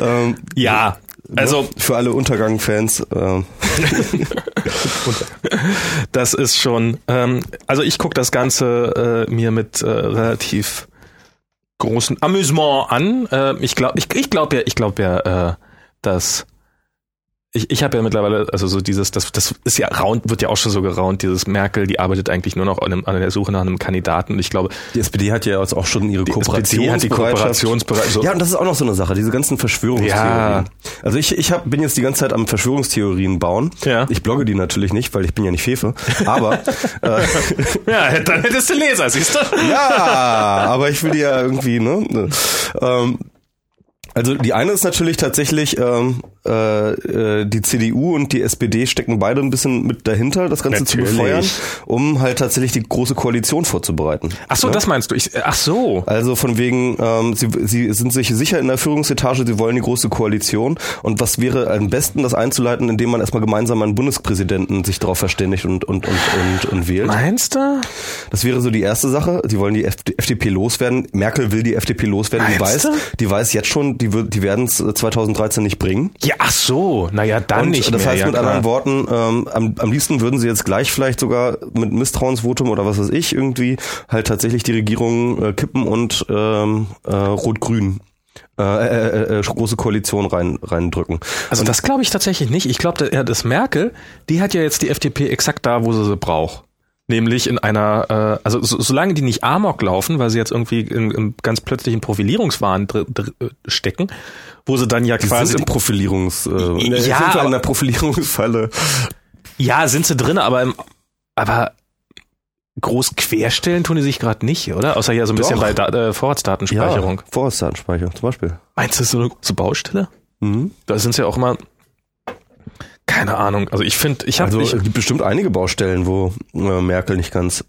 ähm, ja, also für alle Untergang-Fans. Ähm. das ist schon. Ähm, also ich gucke das Ganze äh, mir mit äh, relativ großen Amüsement an. Äh, ich glaube, ich, ich glaube ja, ich glaube ja, äh, dass ich, ich habe ja mittlerweile, also so dieses, das, das ist ja raunt, wird ja auch schon so geraunt, dieses Merkel, die arbeitet eigentlich nur noch an, einem, an der Suche nach einem Kandidaten. Und ich glaube, die SPD hat ja jetzt auch schon ihre Kooperationsbereitschaft. So ja, und das ist auch noch so eine Sache, diese ganzen Verschwörungstheorien. Ja. Also ich, ich hab, bin jetzt die ganze Zeit am Verschwörungstheorien bauen. Ja. Ich blogge die natürlich nicht, weil ich bin ja nicht Fefe. Aber äh, ja, dann hättest du Leser, siehst du? ja, aber ich will die ja irgendwie, ne? Ähm, also die eine ist natürlich tatsächlich, ähm, äh, äh, die CDU und die SPD stecken beide ein bisschen mit dahinter, das Ganze natürlich. zu befeuern, um halt tatsächlich die große Koalition vorzubereiten. Ach so, ja? das meinst du? Ich, ach so. Also von wegen, ähm, sie, sie sind sich sicher in der Führungsetage, sie wollen die große Koalition. Und was wäre am besten, das einzuleiten, indem man erstmal gemeinsam einen Bundespräsidenten sich darauf verständigt und, und, und, und, und wählt? Meinst du? Das wäre so die erste Sache. Sie wollen die FDP loswerden. Merkel will die FDP loswerden. Meinst die weiß, du? die weiß jetzt schon, die die, die werden es 2013 nicht bringen. Ja, ach so, naja, dann und nicht Das mehr, heißt ja, mit klar. anderen Worten, ähm, am, am liebsten würden sie jetzt gleich vielleicht sogar mit Misstrauensvotum oder was weiß ich irgendwie halt tatsächlich die Regierung äh, kippen und ähm, äh, Rot-Grün äh, äh, äh, große Koalition rein reindrücken. Also und das glaube ich tatsächlich nicht. Ich glaube, das Merkel, die hat ja jetzt die FDP exakt da, wo sie sie braucht. Nämlich in einer, äh, also so, solange die nicht Amok laufen, weil sie jetzt irgendwie in, in ganz plötzlichen Profilierungswahn dr, dr, stecken, wo sie dann ja die quasi sind im Profilierungs, äh, Ja, sind aber- in der Profilierungsfalle. ja sind sie drin, aber im, aber groß querstellen tun die sich gerade nicht, oder? Außer ja so ein bisschen Doch. bei da, äh, Vorratsdatenspeicherung. Ja, Vorratsdatenspeicherung zum Beispiel. Meinst du, das ist so eine große Baustelle? Mhm. Da sind sie ja auch immer, keine Ahnung. Also ich finde, ich habe Also ich, es gibt bestimmt einige Baustellen, wo äh, Merkel nicht ganz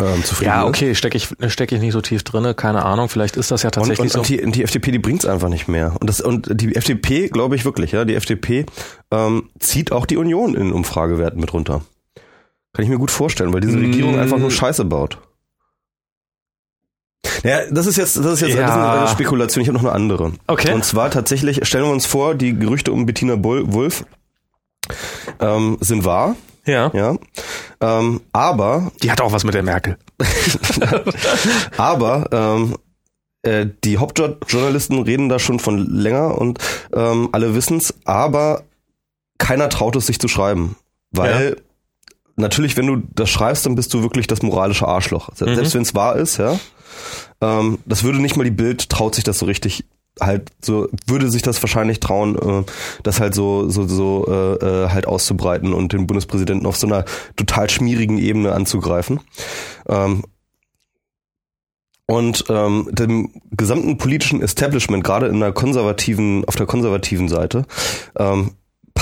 ähm, zufrieden ja, ist. okay, stecke ich, steck ich nicht so tief drinne, keine Ahnung, vielleicht ist das ja tatsächlich und, und, so. die, und die FDP, die bringt's einfach nicht mehr. Und das und die FDP, glaube ich wirklich, ja, die FDP ähm, zieht auch die Union in Umfragewerten mit runter. Kann ich mir gut vorstellen, weil diese Mm. Regierung einfach nur Scheiße baut. Ja, das ist jetzt, das ist jetzt Ja. eine Spekulation. Ich habe noch eine andere. Okay. Und zwar tatsächlich stellen wir uns vor, die Gerüchte um Bettina Bull Wulff ähm, sind wahr, Ja. ja. Ähm, aber Die hat auch was mit der Merkel. Aber ähm, äh, die Hauptjournalisten reden da schon von länger und ähm, alle wissen's, aber keiner traut es sich zu schreiben. Weil natürlich, wenn du das schreibst, dann bist du wirklich das moralische Arschloch. Se- Mhm. Selbst wenn es wahr ist, ja. Ähm, das würde nicht mal die Bild traut sich das so richtig halt so würde sich das wahrscheinlich trauen, äh, das halt so so so äh, äh, halt auszubreiten und den Bundespräsidenten auf so einer total schmierigen Ebene anzugreifen. Ähm, und ähm, dem gesamten politischen Establishment, gerade in der konservativen, auf der konservativen Seite, ähm,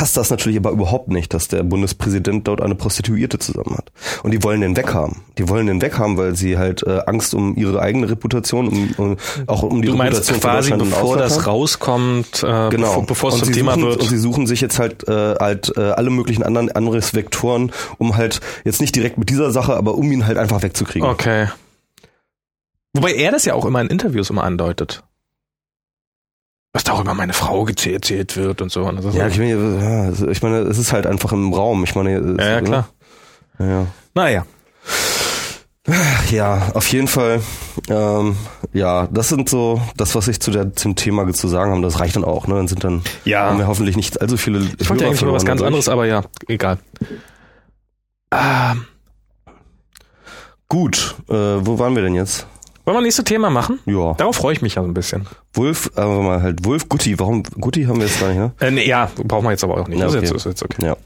passt das natürlich aber überhaupt nicht, dass der Bundespräsident dort eine Prostituierte zusammen hat. Und die wollen den weghaben. Die wollen den weghaben, weil sie halt äh, Angst um ihre eigene Reputation, um, um auch um die Du meinst Reputation von quasi, Deutschland im bevor das haben. rauskommt, äh, Genau. bevor, bevor es und zum Thema suchen, wird. Und sie suchen sich jetzt halt, äh, halt äh, alle möglichen anderen Angriffsvektoren, um halt jetzt nicht direkt mit dieser Sache, aber um ihn halt einfach wegzukriegen. Okay. Wobei er das ja auch immer in Interviews immer andeutet. Was da auch über meine Frau gezählt erzählt wird und so. Und Ja, ich meine, ja, ich meine, es ist halt einfach im Raum. Ich meine, es- ja, ja, klar. Ja, ja. Naja. ja, auf jeden Fall. Ähm, ja, das sind so das, was ich zu der zum Thema zu sagen habe. Das reicht dann auch. Ne, dann sind dann Ja. haben wir hoffentlich nicht allzu viele. Ich wollte ja eigentlich über was ganz anderes, aber ja, egal. Ähm, Gut, äh, wo waren wir denn jetzt? Wollen wir nächste Thema machen? Ja, Darauf freue ich mich ja so ein bisschen. Wolf, aber mal halt Wolf Gutti. Warum Gutti haben wir jetzt gar nicht? Ne? Äh, nee, ja, brauchen wir jetzt aber auch nicht. Ja, Das ist, okay. jetzt, ist jetzt okay. Ja.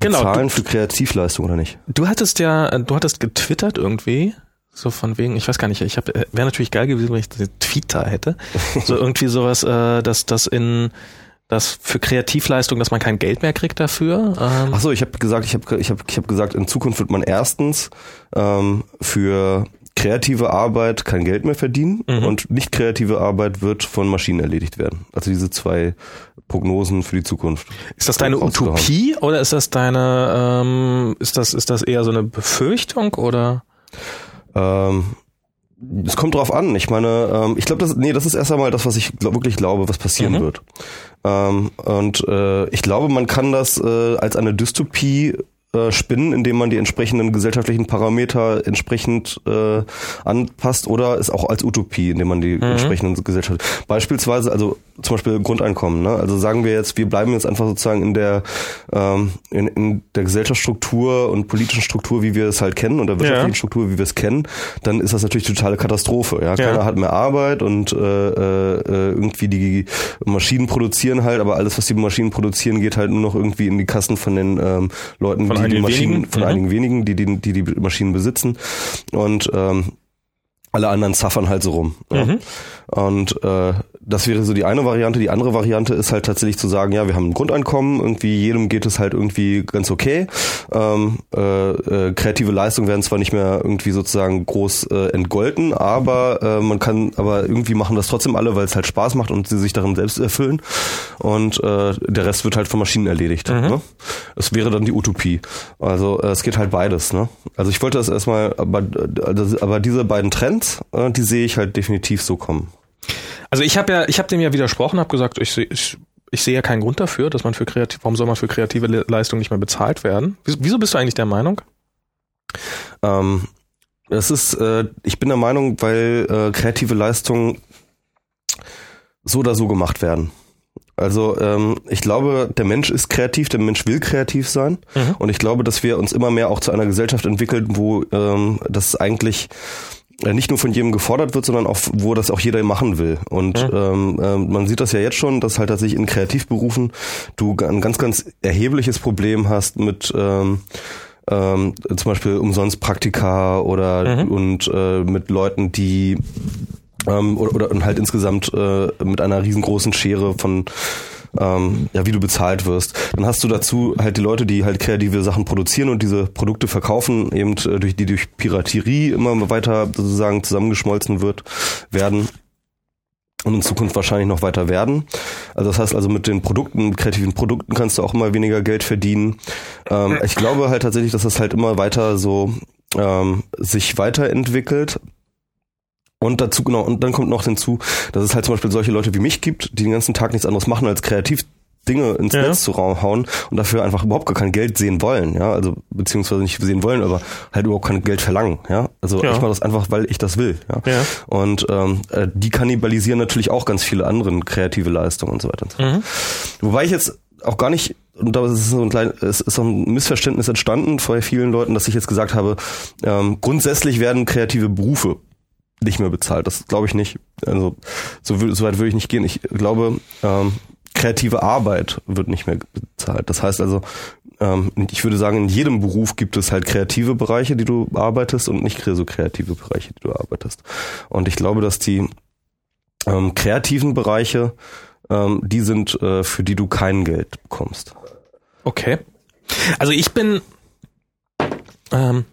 Genau. Zahlen für Kreativleistung oder nicht? du hattest ja, äh, du hattest getwittert irgendwie. So von wegen, ich weiß gar nicht, ich habe wäre natürlich geil gewesen, wenn ich da hätte. So irgendwie sowas, äh, dass das in das für Kreativleistung, dass man kein Geld mehr kriegt dafür. Ähm, Ach so, ich habe gesagt, ich habe ich hab, ich hab gesagt, in Zukunft wird man erstens ähm, für kreative Arbeit kein Geld mehr verdienen Mhm. und nicht kreative Arbeit wird von Maschinen erledigt werden. Also diese zwei Prognosen für die Zukunft. Ist das deine. Utopie oder ist das deine, ähm, ist das, ist das eher so eine Befürchtung oder? Ähm, es kommt drauf an. Ich meine, ähm, ich glaube, das, nee, das ist erst einmal das, was ich glaub, wirklich glaube, was passieren Mhm. wird. Ähm, und äh, ich glaube, man kann das äh, als eine Dystopie äh, spinnen, indem man die entsprechenden gesellschaftlichen Parameter entsprechend äh, anpasst oder es auch als Utopie, indem man die Mhm. entsprechenden Gesellschaft beispielsweise also zum Beispiel Grundeinkommen. Ne? Also sagen wir jetzt, wir bleiben jetzt einfach sozusagen in der ähm, in, in der Gesellschaftsstruktur und politischen Struktur, wie wir es halt kennen und der wirtschaftlichen Ja. Struktur, wie wir es kennen, dann ist das natürlich totale Katastrophe. Ja, keiner Ja. hat mehr Arbeit und äh, äh, irgendwie die Maschinen produzieren halt, aber alles, was die Maschinen produzieren, geht halt nur noch irgendwie in die Kassen von den ähm, Leuten, Von die die Maschinen, wenigen? von Mhm. einigen wenigen, die die, die die Maschinen besitzen und ähm, alle anderen zaffern halt so rum. Ja. Mhm. Und äh, das wäre so die eine Variante. Die andere Variante ist halt tatsächlich zu sagen, ja, wir haben ein Grundeinkommen, irgendwie jedem geht es halt irgendwie ganz okay. Ähm, äh, äh, kreative Leistungen werden zwar nicht mehr irgendwie sozusagen groß äh, entgolten, aber äh, man kann, aber irgendwie machen das trotzdem alle, weil es halt Spaß macht und sie sich darin selbst erfüllen. Und äh, der Rest wird halt von Maschinen erledigt. Ne? Es wäre dann die Utopie. Also äh, es geht halt beides. Ne? Also ich wollte das erstmal, aber, äh, aber diese beiden Trends, äh, die sehe ich halt definitiv so kommen. Also ich habe ja, ich habe dem ja widersprochen, habe gesagt, ich sehe ich, ich sehe ja keinen Grund dafür, dass man für kreativ, warum soll man für kreative Le Leistung nicht mehr bezahlt werden? Wieso, bist du eigentlich der Meinung? Ähm, es ist, äh, ich bin der Meinung, weil äh, kreative Leistungen so oder so gemacht werden. Also ähm, ich glaube, der Mensch ist kreativ, der Mensch will kreativ sein. Mhm. Und ich glaube, dass wir uns immer mehr auch zu einer Gesellschaft entwickeln, wo ähm, das eigentlich nicht nur von jedem gefordert wird, sondern auch, wo das auch jeder machen will. Und Mhm. ähm, ähm, man sieht das ja jetzt schon, dass halt tatsächlich in Kreativberufen du ein ganz, ganz erhebliches Problem hast mit ähm, ähm, zum Beispiel umsonst Praktika oder Mhm. und äh, mit Leuten, die ähm, oder, oder und halt insgesamt äh, mit einer riesengroßen Schere von ähm, ja, wie du bezahlt wirst. Dann hast du dazu halt die Leute, die halt kreative Sachen produzieren und diese Produkte verkaufen, eben äh, durch die durch Piraterie immer weiter sozusagen zusammengeschmolzen wird, werden und in Zukunft wahrscheinlich noch weiter werden. Also das heißt also mit den Produkten, mit kreativen Produkten kannst du auch immer weniger Geld verdienen. Ähm, ich glaube halt tatsächlich, dass das halt immer weiter so ähm, sich weiterentwickelt. Und dazu, genau, und dann kommt noch hinzu, dass es halt zum Beispiel solche Leute wie mich gibt, die den ganzen Tag nichts anderes machen, als kreativ Dinge ins Ja. Netz zu hauen und dafür einfach überhaupt gar kein Geld sehen wollen, ja, also beziehungsweise nicht sehen wollen, aber halt überhaupt kein Geld verlangen, ja. Also Ja. ich mache das einfach, weil ich das will, ja. Ja. Und ähm, äh, die kannibalisieren natürlich auch ganz viele andere kreative Leistungen und so weiter und so. Mhm. Wobei ich jetzt auch gar nicht, und da ist es so ein klein, es ist so ein Missverständnis entstanden vor vielen Leuten, dass ich jetzt gesagt habe, ähm, grundsätzlich werden kreative Berufe nicht mehr bezahlt. Das glaube ich nicht. Also so, so weit würde ich nicht gehen. Ich glaube, ähm, kreative Arbeit wird nicht mehr bezahlt. Das heißt also, ähm, ich würde sagen, in jedem Beruf gibt es halt kreative Bereiche, die du arbeitest und nicht so kreative Bereiche, die du arbeitest. Und ich glaube, dass die ähm, kreativen Bereiche, ähm, die sind, äh, für die du kein Geld bekommst. Okay. Also ich bin, ähm,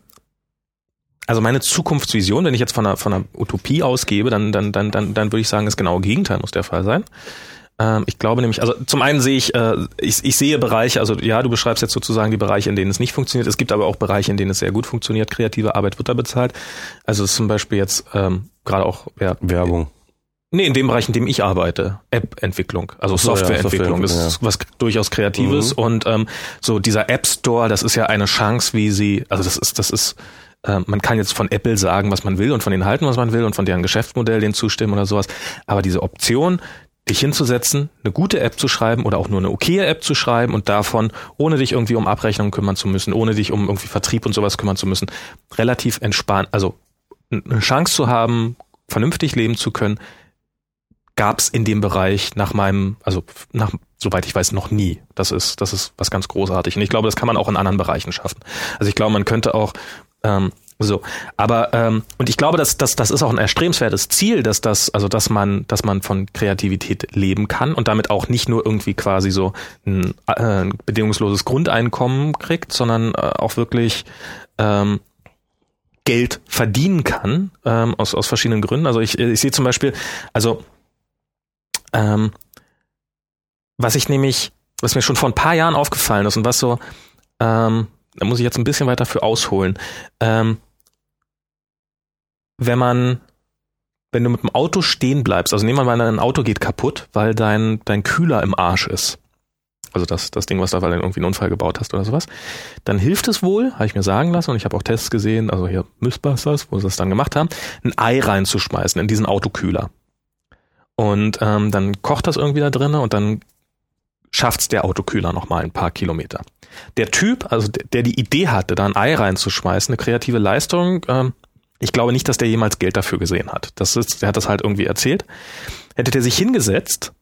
also meine Zukunftsvision, wenn ich jetzt von einer, von einer Utopie ausgebe, dann, dann, dann, dann, dann würde ich sagen, das genaue Gegenteil muss der Fall sein. Ähm, ich glaube nämlich, also zum einen sehe ich, äh, ich, ich sehe Bereiche, also ja, du beschreibst jetzt sozusagen die Bereiche, in denen es nicht funktioniert. Es gibt aber auch Bereiche, in denen es sehr gut funktioniert. Kreative Arbeit wird da bezahlt. Also zum Beispiel jetzt ähm, gerade auch ja, Werbung. Nee, in dem Bereich, in dem ich arbeite, App-Entwicklung, also Ach so, ja, Softwareentwicklung, das Softwareentwicklung, ist was durchaus Kreatives Mhm. und ähm, so dieser App Store, das ist ja eine Chance, wie sie, also das ist, das ist, ähm, man kann jetzt von Apple sagen, was man will und von denen halten, was man will und von deren Geschäftsmodell denen zustimmen oder sowas, aber diese Option, dich hinzusetzen, eine gute App zu schreiben oder auch nur eine okaye App zu schreiben und davon, ohne dich irgendwie um Abrechnung kümmern zu müssen, ohne dich um irgendwie Vertrieb und sowas kümmern zu müssen, relativ entspannt, also eine Chance zu haben, vernünftig leben zu können, gab es in dem Bereich nach meinem, also nach, soweit ich weiß, noch nie. Das ist, das ist was ganz großartig. Und ich glaube, das kann man auch in anderen Bereichen schaffen. Also ich glaube, man könnte auch ähm, so, aber ähm, und ich glaube, dass das das ist auch ein erstrebenswertes Ziel, dass das also dass man dass man von Kreativität leben kann und damit auch nicht nur irgendwie quasi so ein, äh, ein bedingungsloses Grundeinkommen kriegt, sondern äh, auch wirklich ähm, Geld verdienen kann, ähm, aus, aus verschiedenen Gründen. Also ich, ich sehe zum Beispiel, also ähm, was ich nämlich, was mir schon vor ein paar Jahren aufgefallen ist und was so, ähm, da muss ich jetzt ein bisschen weiter für ausholen. Ähm, wenn man, wenn du mit dem Auto stehen bleibst, also nehmen wir mal, ein Auto geht kaputt, weil dein, dein Kühler im Arsch ist. Also das, das Ding, was da, weil du irgendwie einen Unfall gebaut hast oder sowas. Dann hilft es wohl, habe ich mir sagen lassen, und ich habe auch Tests gesehen, also hier Mythbusters, wo sie das dann gemacht haben, ein Ei reinzuschmeißen in diesen Autokühler. Und ähm, dann kocht das irgendwie da drinnen und dann schafft's der Autokühler noch mal ein paar Kilometer. Der Typ, also der, der die Idee hatte, da ein Ei reinzuschmeißen, eine kreative Leistung, ähm, ich glaube nicht, dass der jemals Geld dafür gesehen hat. Das ist, der hat das halt irgendwie erzählt. Hätte der sich hingesetzt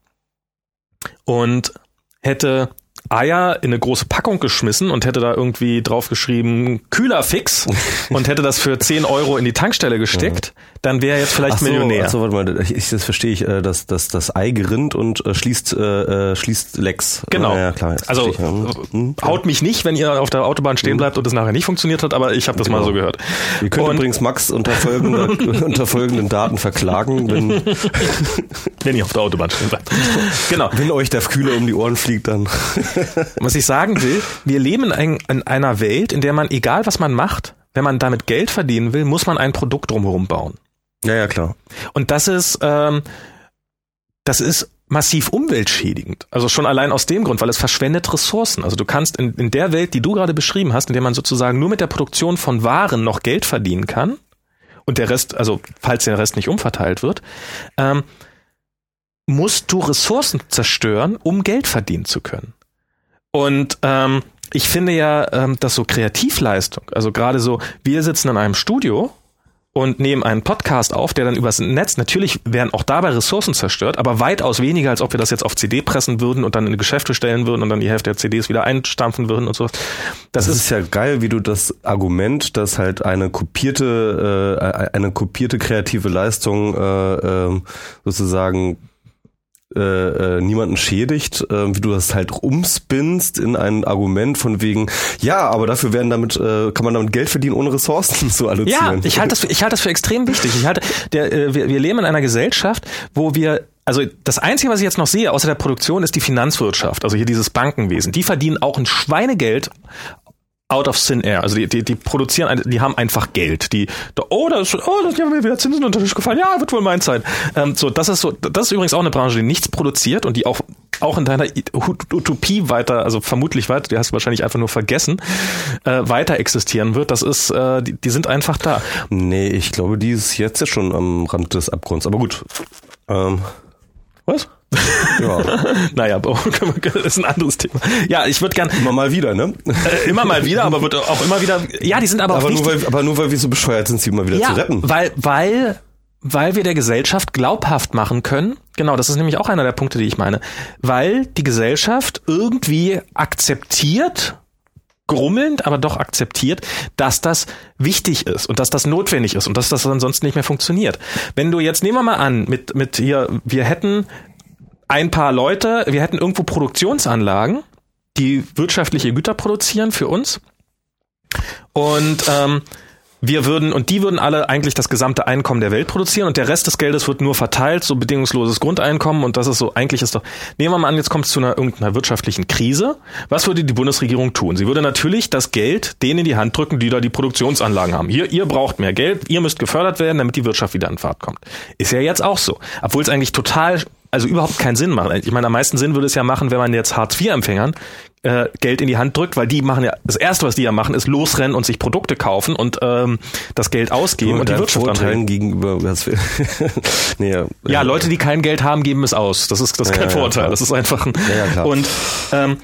und hätte Eier in eine große Packung geschmissen und hätte da irgendwie draufgeschrieben Kühlerfix und hätte das für 10 Euro in die Tankstelle gesteckt, dann wäre er jetzt vielleicht so, Millionär. Achso, warte mal, ich, das verstehe ich, äh, dass das, das Ei gerinnt und äh, schließt, äh, äh schließt Lex. Genau. Ja, klar, also. Hm, hm, haut mich nicht, wenn ihr auf der Autobahn stehen bleibt und es nachher nicht funktioniert hat, aber ich habe das Genau. mal so gehört. Ihr könnt Und- übrigens Max unter, folgender, unter folgenden Daten verklagen, wenn, Wenn ihr auf der Autobahn stehen bleibt. genau. wenn euch der Kühler um die Ohren fliegt, dann. Was ich sagen will, wir leben in, in einer Welt, in der man, egal was man macht, wenn man damit Geld verdienen will, muss man ein Produkt drumherum bauen. Ja, ja, klar. Und das ist, ähm, das ist massiv umweltschädigend. Also schon allein aus dem Grund, weil es verschwendet Ressourcen. Also du kannst in, in der Welt, die du gerade beschrieben hast, in der man sozusagen nur mit der Produktion von Waren noch Geld verdienen kann und der Rest, also falls der Rest nicht umverteilt wird, ähm, musst du Ressourcen zerstören, um Geld verdienen zu können. Und ähm, ich finde ja, ähm, dass so Kreativleistung, also gerade so, wir sitzen in einem Studio und nehmen einen Podcast auf, der dann übers Netz, natürlich werden auch dabei Ressourcen zerstört, aber weitaus weniger, als ob wir das jetzt auf CD pressen würden und dann in Geschäfte stellen würden und dann die Hälfte der CDs wieder einstampfen würden und so. Das, Das ist ist ja geil, wie du das Argument, dass halt eine kopierte, äh, eine kopierte kreative Leistung äh, ähm, sozusagen äh, äh, niemanden schädigt, äh, wie du das halt umspinnst in ein Argument von wegen, ja, aber dafür werden damit, äh, kann man damit Geld verdienen, ohne Ressourcen zu Ja, allozieren. ich halte das, für, ich halte das für extrem wichtig. Ich halte, der, äh, wir, wir leben in einer Gesellschaft, wo wir also das Einzige, was ich jetzt noch sehe, außer der Produktion, ist die Finanzwirtschaft. Also hier dieses Bankenwesen. Die verdienen auch ein Schweinegeld out of thin air. Also die, die, die produzieren, die haben einfach Geld. Die, oh, das, oh, das, ja, mir wieder Zinsen unter den Tisch gefallen. Ja, wird wohl mein sein. Ähm, so, das ist so, das ist übrigens auch eine Branche, die nichts produziert und die auch auch in deiner Ut- Utopie weiter, also vermutlich weiter, die hast du wahrscheinlich einfach nur vergessen, äh, weiter existieren wird. Das ist, äh, die, die sind einfach da. Nee, ich glaube, die ist jetzt schon am Rand des Abgrunds. Aber gut. Ähm, Was? Ja, Naja, das ist ein anderes Thema. Ja, ich würde gern immer mal wieder, ne? äh, immer mal wieder, aber wird auch immer wieder. Ja, die sind aber, auch Aber wichtig. nur, weil, aber nur weil wir so bescheuert sind, sie immer wieder ja, zu retten. weil weil weil wir der Gesellschaft glaubhaft machen können. Genau, das ist nämlich auch einer der Punkte, die ich meine. Weil die Gesellschaft irgendwie akzeptiert, grummelnd, aber doch akzeptiert, dass das wichtig ist und dass das notwendig ist und dass das ansonsten nicht mehr funktioniert. Wenn du jetzt, nehmen wir mal an, mit, mit hier, wir hätten ein paar Leute, wir hätten irgendwo Produktionsanlagen, die wirtschaftliche Güter produzieren für uns. Und ähm, wir würden, und die würden alle eigentlich das gesamte Einkommen der Welt produzieren und der Rest des Geldes wird nur verteilt, so bedingungsloses Grundeinkommen und das ist so, eigentlich ist doch, nehmen wir mal an, jetzt kommt es zu einer irgendeiner wirtschaftlichen Krise. Was würde die Bundesregierung tun? Sie würde natürlich das Geld denen in die Hand drücken, die da die Produktionsanlagen haben. Hier, ihr braucht mehr Geld, ihr müsst gefördert werden, damit die Wirtschaft wieder in Fahrt kommt. Ist ja jetzt auch so. Obwohl es eigentlich total, also überhaupt keinen Sinn macht. Ich meine, am meisten Sinn würde es ja machen, wenn man jetzt Hartz-IV-Empfängern äh, Geld in die Hand drückt, weil die machen ja, das erste, was die ja machen, ist losrennen und sich Produkte kaufen und ähm, das Geld ausgeben und die Deinen Wirtschaft anregen. gegenüber, was wir, nee, ja, Ja, Leute, die kein Geld haben, geben es aus. Das ist das ist kein Ja, Vorteil. klar. das ist einfach ein ja, klar. und ähm,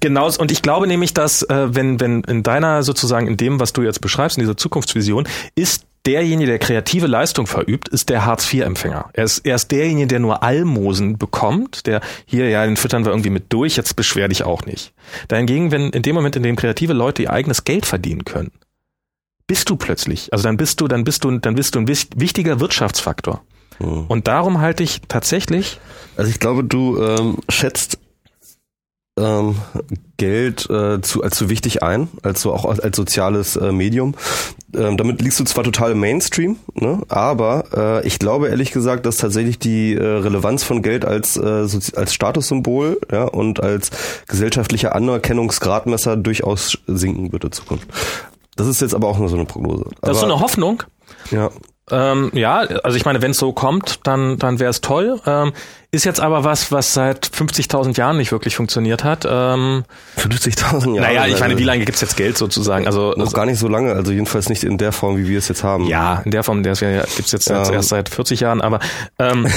genau und ich glaube nämlich, dass äh, wenn wenn in deiner sozusagen in dem, was du jetzt beschreibst, in dieser Zukunftsvision, ist derjenige, der kreative Leistung verübt, ist der Hartz-IV-Empfänger. Er ist, er ist derjenige, der nur Almosen bekommt, der hier, ja, den füttern wir irgendwie mit durch, jetzt beschwer dich auch nicht. Dahingegen, wenn in dem Moment, in dem kreative Leute ihr eigenes Geld verdienen können, bist du plötzlich, also dann bist du, dann bist du, dann bist du ein wichtiger Wirtschaftsfaktor. Hm. Und darum halte ich tatsächlich, Also ich glaube, du ähm, schätzt ähm, Geld äh, zu, als zu wichtig ein, als so auch als, soziales äh, Medium. Ähm, damit liegst du zwar total im Mainstream, ne, aber äh, ich glaube ehrlich gesagt, dass tatsächlich die äh, Relevanz von Geld als äh, als Statussymbol ja, und als gesellschaftlicher Anerkennungsgradmesser durchaus sinken wird in Zukunft. Das ist jetzt aber auch nur so eine Prognose. Das ist so eine Hoffnung. Ja. Ähm, ja, also ich meine, wenn es so kommt, dann, dann wäre es toll. Ähm, ist jetzt aber was, was seit 50.000 Jahren nicht wirklich funktioniert hat. Ähm, 50.000 Jahre? Naja, ich meine, wie lange gibt's jetzt Geld sozusagen? Also noch gar nicht so lange, also jedenfalls nicht in der Form, wie wir es jetzt haben. Ja, in der Form, der ja, gibt's jetzt, jetzt erst seit 40 Jahren, aber ähm,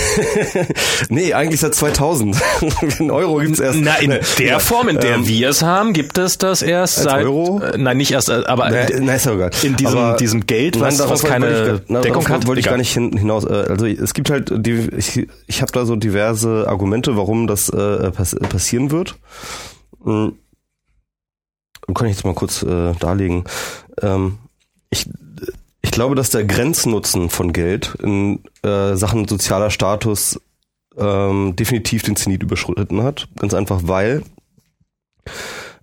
nee, eigentlich seit 2000. in Euro gibt's erst. Na, in der ja, Form, in der ähm, wir es haben, gibt es das erst seit Euro? Äh, nein, nicht erst, äh, aber na, na, ist ja egal. in diesem, aber, diesem Geld, was, nein, was keine ich, na, Deckung hat, wollte ich gar nicht hinaus. Äh, also es gibt halt, die, ich, ich habe da so diverse Argumente Argumente, warum das äh, pass passieren wird. Mhm. Kann ich jetzt mal kurz äh, darlegen. Ähm, ich, ich glaube, dass der Grenznutzen von Geld in äh, Sachen sozialer Status ähm, definitiv den Zenit überschritten hat. Ganz einfach, weil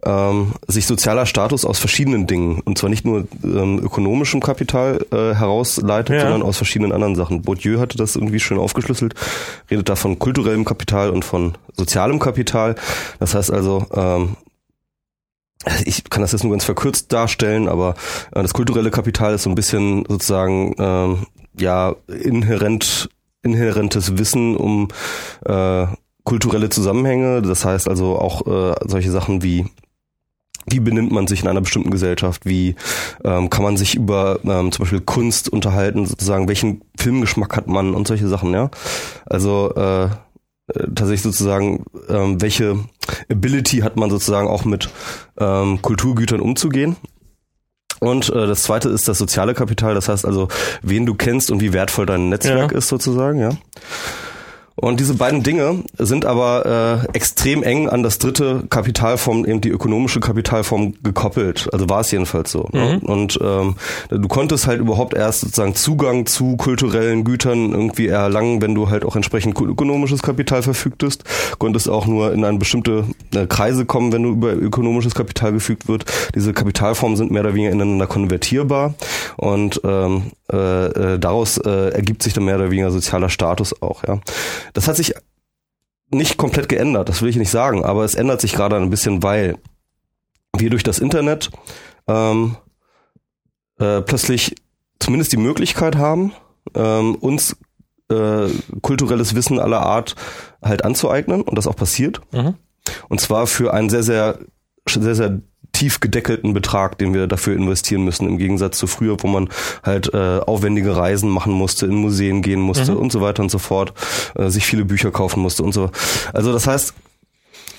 ähm, sich sozialer Status aus verschiedenen Dingen, und zwar nicht nur ähm, ökonomischem Kapital äh, herausleitet, ja. sondern aus verschiedenen anderen Sachen. Bourdieu hatte das irgendwie schön aufgeschlüsselt, redet da von kulturellem Kapital und von sozialem Kapital. Das heißt also, ähm, ich kann das jetzt nur ganz verkürzt darstellen, aber äh, das kulturelle Kapital ist so ein bisschen sozusagen ähm, ja inhärent inhärentes Wissen um äh, kulturelle Zusammenhänge. Das heißt also auch äh, solche Sachen wie wie benimmt man sich in einer bestimmten Gesellschaft, wie ähm, kann man sich über ähm, zum Beispiel Kunst unterhalten, sozusagen, welchen Filmgeschmack hat man und solche Sachen, ja. Also äh, äh, tatsächlich sozusagen, ähm, welche Ability hat man sozusagen auch mit ähm, Kulturgütern umzugehen. Und äh, das zweite ist das soziale Kapital, das heißt also, wen du kennst und wie wertvoll dein Netzwerk ja. ist sozusagen, ja. Und diese beiden Dinge sind aber äh, extrem eng an das dritte Kapitalform, eben die ökonomische Kapitalform gekoppelt. Also war es jedenfalls so. Ne? Mhm. Ne? Und ähm, du konntest halt überhaupt erst sozusagen Zugang zu kulturellen Gütern irgendwie erlangen, wenn du halt auch entsprechend ökonomisches Kapital verfügtest. Konntest auch nur in eine bestimmte äh, Kreise kommen, wenn du über ökonomisches Kapital gefügt wird. Diese Kapitalformen sind mehr oder weniger ineinander konvertierbar und ähm, äh, äh, daraus äh, ergibt sich dann mehr oder weniger sozialer Status auch. Ja, das hat sich nicht komplett geändert, das will ich nicht sagen, aber es ändert sich gerade ein bisschen, weil wir durch das Internet ähm, äh, plötzlich zumindest die Möglichkeit haben, ähm, uns äh, kulturelles Wissen aller Art halt anzueignen und das auch passiert. Mhm. Und zwar für einen sehr, sehr, sehr, sehr tief gedeckelten Betrag, den wir dafür investieren müssen, im Gegensatz zu früher, wo man halt äh, aufwendige Reisen machen musste, in Museen gehen musste mhm. und so weiter und so fort, äh, sich viele Bücher kaufen musste und so. Also das heißt,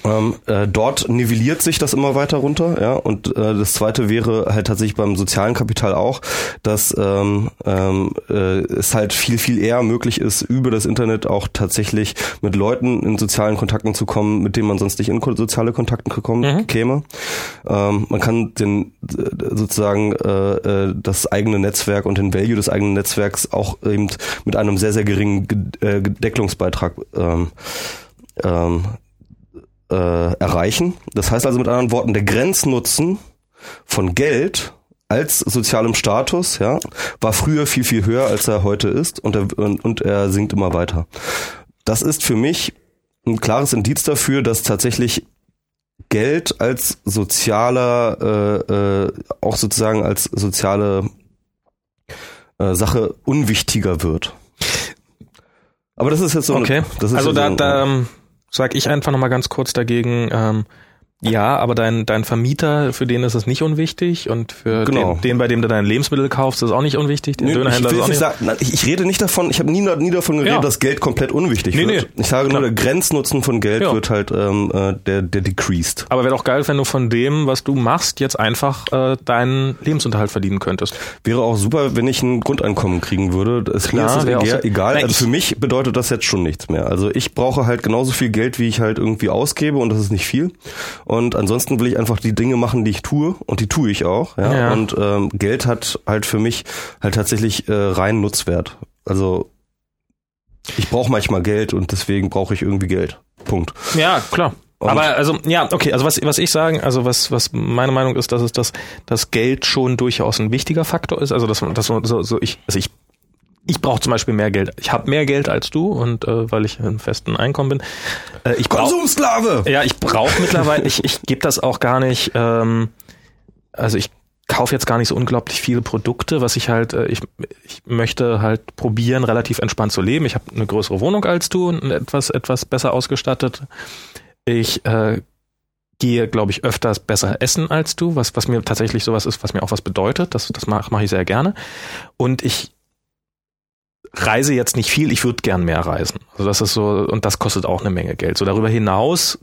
ähm, äh, dort nivelliert sich das immer weiter runter, ja. Und äh, das zweite wäre halt tatsächlich beim sozialen Kapital auch, dass ähm, ähm, äh, es halt viel, viel eher möglich ist, über das Internet auch tatsächlich mit Leuten in sozialen Kontakten zu kommen, mit denen man sonst nicht in soziale Kontakte gekommen mhm. käme. Ähm, man kann den äh, sozusagen äh, äh, das eigene Netzwerk und den Value des eigenen Netzwerks auch eben mit einem sehr, sehr geringen äh, Decklungsbeitrag ähm, ähm, äh, erreichen. Das heißt also mit anderen Worten, der Grenznutzen von Geld als sozialem Status, ja, war früher viel, viel höher, als er heute ist und er, und, und er sinkt immer weiter. Das ist für mich ein klares Indiz dafür, dass tatsächlich Geld als sozialer, äh, äh, auch sozusagen als soziale äh, Sache unwichtiger wird. Aber das ist jetzt so. Okay. Eine, das ist also da, so, da sag ich einfach nochmal ganz kurz dagegen, ähm, ja, aber dein, dein Vermieter, für den ist es nicht unwichtig und für genau. den, den, bei dem du dein Lebensmittel kaufst, ist auch nicht unwichtig. Den nee, Dönerhändler ich, ist auch nicht. Sagen, ich, ich rede nicht davon, ich habe nie, nie davon geredet, ja. dass Geld komplett unwichtig nee, wird. Nee, ich sage Klar. nur, der Grenznutzen von Geld ja. wird halt ähm, äh, der, der decreased. Aber wäre doch geil, wenn du von dem, was du machst, jetzt einfach äh, deinen Lebensunterhalt verdienen könntest. Wäre auch super, wenn ich ein Grundeinkommen kriegen würde. Es, Klar, mir ist es egal. egal. Nein, also für mich bedeutet das jetzt schon nichts mehr. Also ich brauche halt genauso viel Geld, wie ich halt irgendwie ausgebe und das ist nicht viel. Und ansonsten will ich einfach die Dinge machen, die ich tue und die tue ich auch. Ja? ja. Und ähm, Geld hat halt für mich halt tatsächlich äh, rein Nutzwert. Also ich brauche manchmal Geld und deswegen brauche ich irgendwie Geld. Punkt. Ja, klar. Und Aber also ja, okay, also was was ich sagen, also was was meine Meinung ist, dass es das das Geld schon durchaus ein wichtiger Faktor ist, also dass das so, so ich also ich ich brauche zum Beispiel mehr Geld. Ich habe mehr Geld als du und äh, weil ich im festen Einkommen bin. Äh, ich brauch, Konsumsklave. Ja, ich brauche mittlerweile. Ich ich gebe das auch gar nicht. Ähm, also ich kaufe jetzt gar nicht so unglaublich viele Produkte, was ich halt, äh, ich, ich möchte halt probieren, relativ entspannt zu leben. Ich habe eine größere Wohnung als du und etwas, etwas besser ausgestattet. Ich äh, gehe, glaube ich, öfters besser essen als du, was, was mir tatsächlich sowas ist, was mir auch was bedeutet. Das, das mache mach ich sehr gerne. Und ich reise jetzt nicht viel, ich würde gern mehr reisen. Also das ist so, und das kostet auch eine Menge Geld. So darüber hinaus,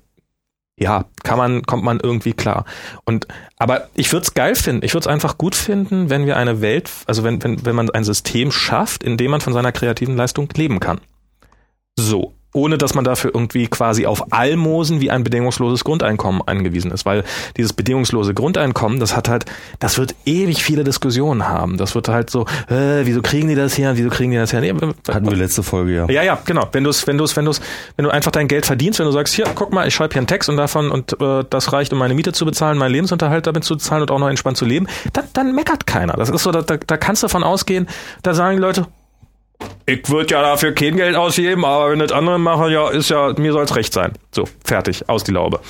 ja, kann man, kommt man irgendwie klar. Und aber ich würde es geil finden, ich würde es einfach gut finden, wenn wir eine Welt, also wenn, wenn, wenn man ein System schafft, in dem man von seiner kreativen Leistung leben kann. So ohne dass man dafür irgendwie quasi auf Almosen wie ein bedingungsloses Grundeinkommen angewiesen ist, weil dieses bedingungslose Grundeinkommen, das hat halt, das wird ewig viele Diskussionen haben. Das wird halt so, äh, wieso kriegen die das her, wieso kriegen die das her? Nee, Hatten wir letzte Folge, ja. Ja, ja, genau. Wenn du es, wenn du es, wenn du es, wenn du einfach dein Geld verdienst, wenn du sagst, hier, guck mal, ich schreibe hier einen Text und davon und äh, das reicht, um meine Miete zu bezahlen, meinen Lebensunterhalt damit zu zahlen und auch noch entspannt zu leben, dann, dann meckert keiner. Das ist so, da, da, da kannst du davon ausgehen, da sagen die Leute, ich würde ja dafür kein Geld ausgeben, aber wenn das andere machen, ja, ist ja, mir soll es recht sein. So, fertig, aus die Laube.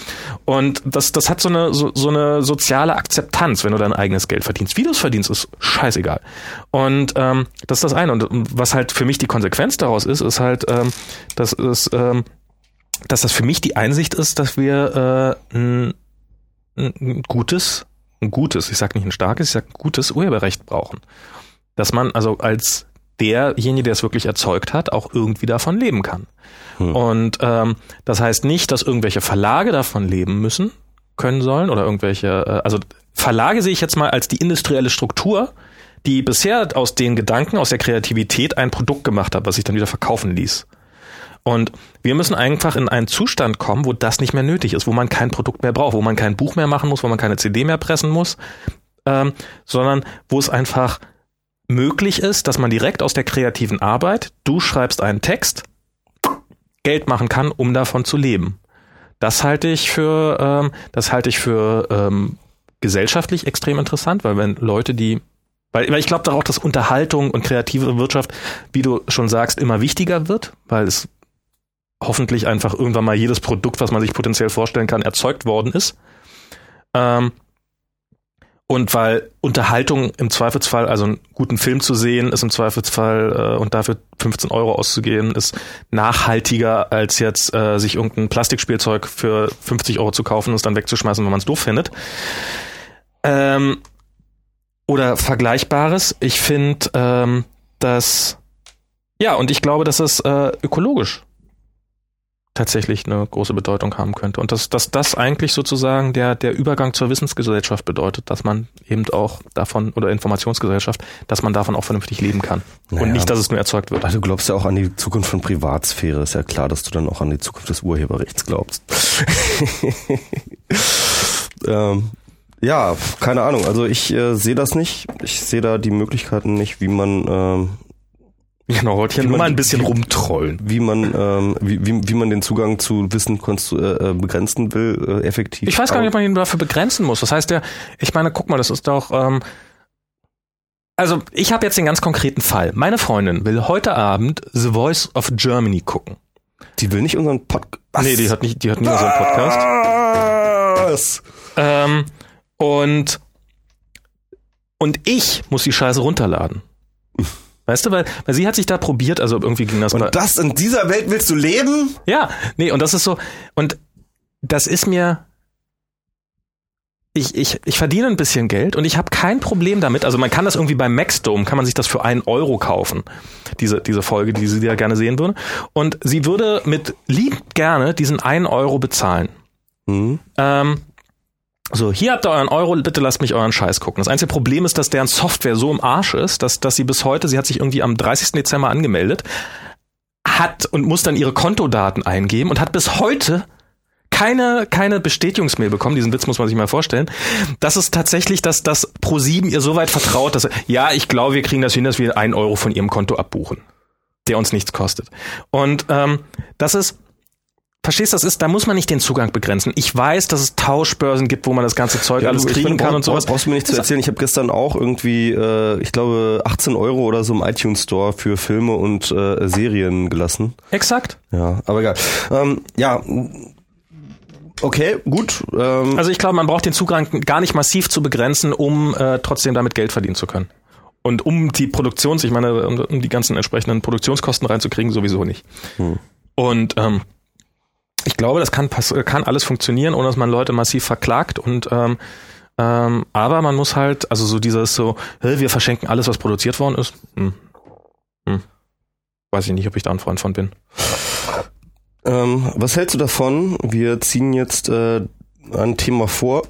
Und das, das hat so eine, so, so eine soziale Akzeptanz, wenn du dein eigenes Geld verdienst. Wie du es verdienst, ist scheißegal. Und ähm, das ist das eine. Und was halt für mich die Konsequenz daraus ist, ist halt, ähm, dass es, ähm, dass das für mich die Einsicht ist, dass wir äh, ein, ein gutes, ein gutes, ich sag nicht ein starkes, ich sag ein gutes Urheberrecht brauchen. Dass man also als derjenige, der es wirklich erzeugt hat, auch irgendwie davon leben kann. Hm. Und ähm, das heißt nicht, dass irgendwelche Verlage davon leben müssen, können sollen oder irgendwelche, äh, also Verlage sehe ich jetzt mal als die industrielle Struktur, die bisher aus den Gedanken, aus der Kreativität ein Produkt gemacht hat, was sich dann wieder verkaufen ließ. Und wir müssen einfach in einen Zustand kommen, wo das nicht mehr nötig ist, wo man kein Produkt mehr braucht, wo man kein Buch mehr machen muss, wo man keine CD mehr pressen muss, ähm, sondern wo es einfach möglich ist, dass man direkt aus der kreativen Arbeit, du schreibst einen Text, Geld machen kann, um davon zu leben. Das halte ich für, ähm, das halte ich für ähm, gesellschaftlich extrem interessant, weil wenn Leute, die weil, weil ich glaube auch, dass Unterhaltung und kreative Wirtschaft, wie du schon sagst, immer wichtiger wird, weil es hoffentlich einfach irgendwann mal jedes Produkt, was man sich potenziell vorstellen kann, erzeugt worden ist. Ähm, und weil Unterhaltung im Zweifelsfall, also einen guten Film zu sehen, ist im Zweifelsfall äh, und dafür 15 Euro auszugehen, ist nachhaltiger, als jetzt äh, sich irgendein Plastikspielzeug für 50 Euro zu kaufen und es dann wegzuschmeißen, wenn man es doof findet. Ähm, oder Vergleichbares. Ich finde, ähm, dass ja, und ich glaube, dass es äh, ökologisch tatsächlich eine große Bedeutung haben könnte. Und dass, dass das eigentlich sozusagen der, der Übergang zur Wissensgesellschaft bedeutet, dass man eben auch davon, oder Informationsgesellschaft, dass man davon auch vernünftig leben kann. Naja, und nicht, dass es nur erzeugt wird. Also du glaubst ja auch an die Zukunft von Privatsphäre. Ist ja klar, dass du dann auch an die Zukunft des Urheberrechts glaubst. ähm, ja, keine Ahnung. Also ich äh, sehe das nicht. Ich sehe da die Möglichkeiten nicht, wie man ähm, Genau, wollte ich nur mal ein bisschen wie, rumtrollen. Wie man, ähm, wie, wie, wie man den Zugang zu Wissen äh, begrenzen will, äh, effektiv. Ich weiß gar nicht, ob man ihn dafür begrenzen muss. Das heißt ja, ich meine, guck mal, das ist doch. Ähm, also ich habe jetzt den ganz konkreten Fall. Meine Freundin will heute Abend The Voice of Germany gucken. Die will nicht unseren Podcast. Nee, die hat nicht, die hat nicht unseren Podcast. Was? Ähm, und und ich muss die Scheiße runterladen. Weißt du, weil, weil sie hat sich da probiert, also irgendwie ging das Und das in dieser Welt willst du leben? Ja, nee, und das ist so, und das ist mir, ich, ich, ich verdiene ein bisschen Geld und ich habe kein Problem damit. Also man kann das irgendwie beim Maxdome, kann man sich das für einen Euro kaufen, diese, diese Folge, die sie ja gerne sehen würde. Und sie würde mit lieb gerne diesen einen Euro bezahlen. Mhm. Ähm, so, hier habt ihr euren Euro, bitte lasst mich euren Scheiß gucken. Das einzige Problem ist, dass deren Software so im Arsch ist, dass, dass sie bis heute, sie hat sich irgendwie am 30. Dezember angemeldet, hat und muss dann ihre Kontodaten eingeben und hat bis heute keine, keine Bestätigungsmail bekommen, diesen Witz muss man sich mal vorstellen, Das ist tatsächlich, dass das Pro7 ihr so weit vertraut, dass, ja, ich glaube, wir kriegen das hin, dass wir einen Euro von ihrem Konto abbuchen, der uns nichts kostet. Und ähm, das ist verstehst du, das ist, da muss man nicht den Zugang begrenzen. Ich weiß, dass es Tauschbörsen gibt, wo man das ganze Zeug Ja, alles du, kriegen bin- kann und sowas. Brauchst du mir nicht zu erzählen. Ich habe gestern auch irgendwie, äh, ich glaube, 18 Euro oder so im iTunes Store für Filme und äh, Serien gelassen. Exakt. Ja, aber egal. Ähm, ja, okay, gut. Ähm, Also ich glaube, man braucht den Zugang gar nicht massiv zu begrenzen, um äh, trotzdem damit Geld verdienen zu können. Und um die Produktions, ich meine, um, um die ganzen entsprechenden Produktionskosten reinzukriegen, sowieso nicht. Hm. Und ähm, ich glaube, das kann, kann alles funktionieren, ohne dass man Leute massiv verklagt. Und ähm, ähm, aber man muss halt, also so dieses so, wir verschenken alles, was produziert worden ist. Hm. Hm. Weiß ich nicht, ob ich da ein Freund von bin. ähm, was hältst du davon? Wir ziehen jetzt äh, ein Thema vor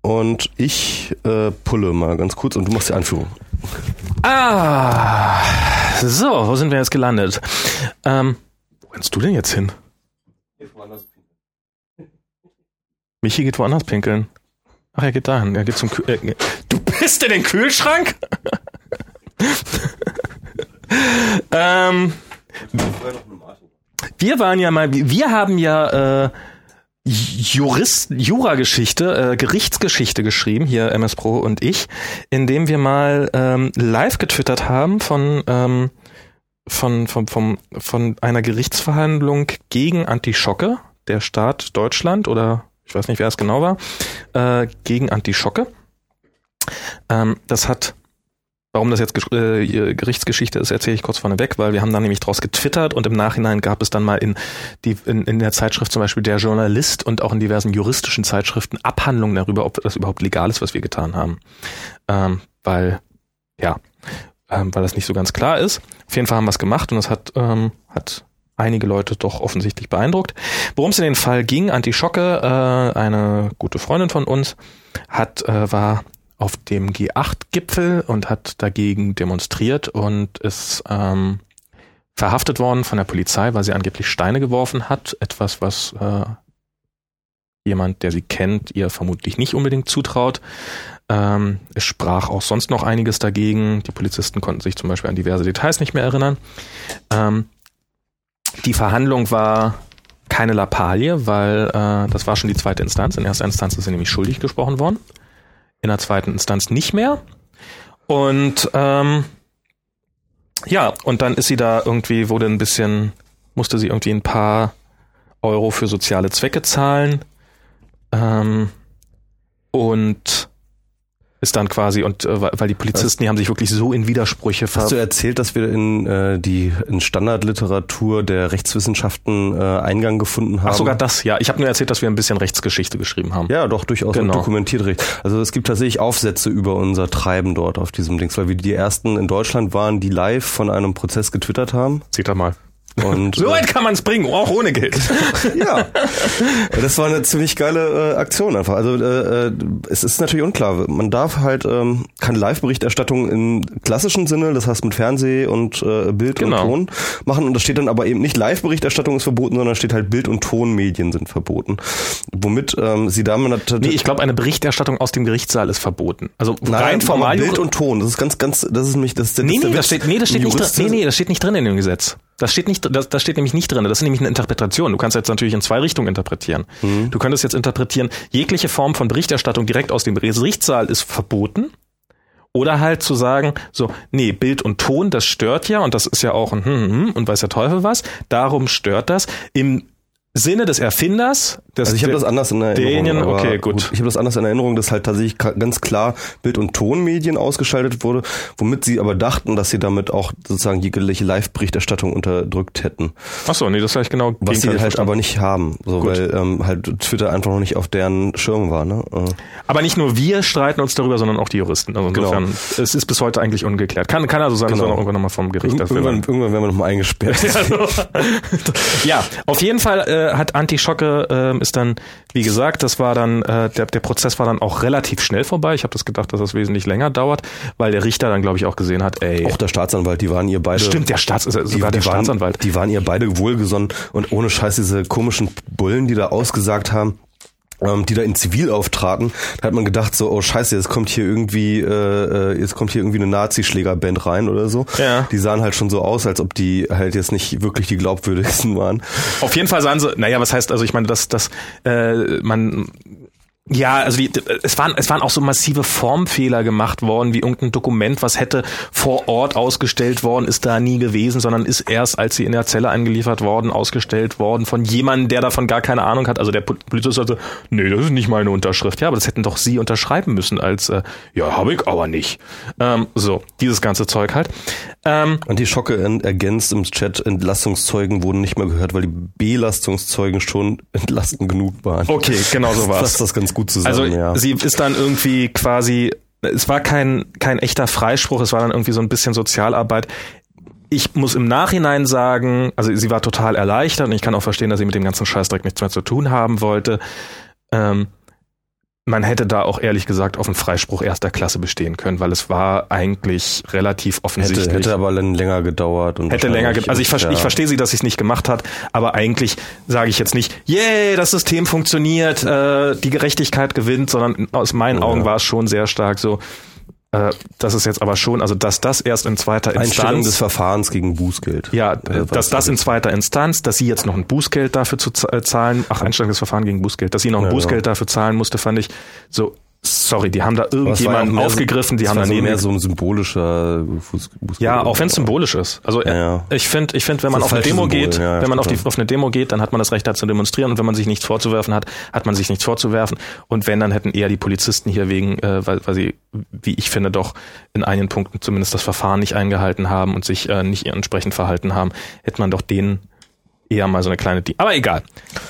und ich äh, pulle mal ganz kurz und du machst die Einführung. Ah, so, wo sind wir jetzt gelandet? Ähm, wo rennst du denn jetzt hin? Michi geht woanders pinkeln. Ach, er geht dahin. Er geht zum Kühl äh, Du bist in den Kühlschrank? ähm, wir waren ja mal, wir haben ja äh, Jurist, Jurageschichte, äh, Gerichtsgeschichte geschrieben, hier MS Pro und ich, indem wir mal ähm, live getwittert haben von, ähm, von, von, von, von einer Gerichtsverhandlung gegen Antischocke, der Staat Deutschland oder ich weiß nicht, wer es genau war, äh, gegen Antischocke. Ähm, das hat Warum das jetzt äh, Gerichtsgeschichte ist, erzähle ich kurz vorneweg, weil wir haben dann nämlich draus getwittert und im Nachhinein gab es dann mal in, die, in, in der Zeitschrift zum Beispiel der Journalist und auch in diversen juristischen Zeitschriften Abhandlungen darüber, ob das überhaupt legal ist, was wir getan haben. Ähm, weil, ja, ähm, weil das nicht so ganz klar ist. Auf jeden Fall haben wir es gemacht und das hat, ähm, hat einige Leute doch offensichtlich beeindruckt. Worum es in den Fall ging, Antischocke, äh, eine gute Freundin von uns, hat, äh, war auf dem G8-Gipfel und hat dagegen demonstriert und ist ähm, verhaftet worden von der Polizei, weil sie angeblich Steine geworfen hat. Etwas, was äh, jemand, der sie kennt, ihr vermutlich nicht unbedingt zutraut. Ähm, es sprach auch sonst noch einiges dagegen. Die Polizisten konnten sich zum Beispiel an diverse Details nicht mehr erinnern. Ähm, die Verhandlung war keine Lappalie, weil äh, das war schon die zweite Instanz. In erster Instanz ist sie nämlich schuldig gesprochen worden in der zweiten Instanz nicht mehr. Und ähm, ja, und dann ist sie da irgendwie, wurde ein bisschen, musste sie irgendwie ein paar Euro für soziale Zwecke zahlen. Ähm, und ist dann quasi, und äh, weil die Polizisten, die haben sich wirklich so in Widersprüche ver Hast du erzählt, dass wir in äh, die in Standardliteratur der Rechtswissenschaften äh, Eingang gefunden haben? Ach, sogar das, ja. Ich habe nur erzählt, dass wir ein bisschen Rechtsgeschichte geschrieben haben. Ja, doch, durchaus Genau. dokumentiert recht. Also es gibt tatsächlich Aufsätze über unser Treiben dort auf diesem Dings, weil wir die ersten in Deutschland waren, die live von einem Prozess getwittert haben. Seht ihr mal. Und So weit kann man es bringen, auch ohne Geld. äh, ja, das war eine ziemlich geile äh, Aktion einfach. Also äh, äh, es ist natürlich unklar. Man darf halt ähm, keine Live-Berichterstattung im klassischen Sinne, das heißt mit Fernseh und äh, Bild Genau. und Ton machen. Und da steht dann aber eben nicht Live-Berichterstattung ist verboten, sondern steht halt Bild- und Tonmedien sind verboten. Womit ähm, sie damit Nee, ich glaube, eine Berichterstattung aus dem Gerichtssaal ist verboten. Also Nein, rein formal. Bild und Ton. Das ist ganz, ganz, das ist mich, das ist der, nee, das nee, das steht, nee, das steht nicht drin. Nee, nee, das steht nicht drin in dem Gesetz. Das steht nicht, das, das steht nämlich nicht drin. Das ist nämlich eine Interpretation. Du kannst jetzt natürlich in zwei Richtungen interpretieren. Mhm. Du könntest jetzt interpretieren, jegliche Form von Berichterstattung direkt aus dem Gerichtssaal ist verboten. Oder halt zu sagen, so, nee, Bild und Ton, das stört ja und das ist ja auch ein hm, hm, hm, und weiß der Teufel was. Darum stört das. Im Sinne des Erfinders, des, Also ich habe das anders in Erinnerung. Aber okay, gut. Ich habe das anders in Erinnerung, dass halt tatsächlich ganz klar Bild- und Tonmedien ausgeschaltet wurde, womit sie aber dachten, dass sie damit auch sozusagen jegliche Live-Berichterstattung unterdrückt hätten. Achso, nee, das habe ich genau Was sie halt verstanden. aber nicht haben, so, Gut. weil ähm, halt Twitter einfach noch nicht auf deren Schirm war. Ne? Äh, Aber nicht nur wir streiten uns darüber, sondern auch die Juristen. Also Genau. insofern, es ist bis heute eigentlich ungeklärt. Kann, kann also sein, dass Genau. wir noch irgendwann nochmal vom Gericht dafür irgendwann, werden. irgendwann werden wir noch mal eingesperrt. ja, auf jeden Fall äh, hat Antischocke äh, ist dann, wie gesagt, das war dann, äh, der, der Prozess war dann auch relativ schnell vorbei. Ich habe das gedacht, dass das wesentlich länger dauert, weil der Richter dann, glaube ich, auch gesehen hat, ey, Auch der Staatsanwalt, die waren ihr beide. stimmt, der Staats, äh, sogar der die waren, Staatsanwalt. Die waren ihr beide wohlgesonnen und ohne Scheiß diese komischen Bullen, die da ausgesagt haben. Ähm, die da in Zivil auftraten, da hat man gedacht so, oh scheiße, jetzt kommt hier irgendwie, äh, äh, jetzt kommt hier irgendwie eine Nazi-Schlägerband rein oder so. Ja. Die sahen halt schon so aus, als ob die halt jetzt nicht wirklich die glaubwürdigsten waren. Auf jeden Fall sahen sie, naja, was heißt, also ich meine, dass, dass äh, man ja, also die, es waren es waren auch so massive Formfehler gemacht worden, wie irgendein Dokument, was hätte vor Ort ausgestellt worden, ist da nie gewesen, sondern ist erst, als sie in der Zelle eingeliefert worden, ausgestellt worden von jemandem, der davon gar keine Ahnung hat. Also der Polizist sagte, nee, das ist nicht meine Unterschrift. Ja, aber das hätten doch sie unterschreiben müssen als, äh, ja, habe ich aber nicht. Ähm, so, dieses ganze Zeug halt. Ähm, Und die Schocke ergänzt im Chat, Entlastungszeugen wurden nicht mehr gehört, weil die Belastungszeugen schon entlastend genug waren. Okay, genau so. Das ist das ganz gut zusammen. Also ja. sie ist dann irgendwie quasi, es war kein, kein echter Freispruch, es war dann irgendwie so ein bisschen Sozialarbeit. Ich muss im Nachhinein sagen, also sie war total erleichtert und ich kann auch verstehen, dass sie mit dem ganzen Scheißdreck nichts mehr zu tun haben wollte. Ähm, man hätte da auch ehrlich gesagt auf einen Freispruch erster Klasse bestehen können, weil es war eigentlich relativ offensichtlich. Hätte, hätte aber länger gedauert. Und hätte länger gedauert. Also ich, ja. ich verstehe sie, dass sie es nicht gemacht hat, aber eigentlich sage ich jetzt nicht, yay, das System funktioniert, äh, die Gerechtigkeit gewinnt, sondern aus meinen ja. Augen war es schon sehr stark so, äh, das ist jetzt aber schon, also dass das erst in zweiter Instanz. Einstellung des Verfahrens gegen Bußgeld. Ja, äh, dass das in zweiter Instanz, dass sie jetzt noch ein Bußgeld dafür zu äh, zahlen, ach, Einstellung des Verfahrens gegen Bußgeld, dass sie noch ein ja, Bußgeld ja. dafür zahlen musste, fand ich so Sorry, die haben da irgendjemanden aufgegriffen, die haben daneben. So mehr so ein symbolischer Fuß, Fuß Ja, auch wenn es symbolisch ist. Also ja, ja. ich finde, ich finde, wenn man auf eine Demo Symbol, geht, ja, wenn man auf, die, auf eine Demo geht, dann hat man das Recht, da zu demonstrieren. Und wenn man sich nichts vorzuwerfen hat, hat man sich nichts vorzuwerfen. Und wenn, dann hätten eher die Polizisten hier wegen, äh, weil, weil sie, wie ich finde, doch in einigen Punkten zumindest das Verfahren nicht eingehalten haben und sich äh, nicht entsprechend verhalten haben, hätte man doch denen eher mal so eine kleine Die. Aber egal.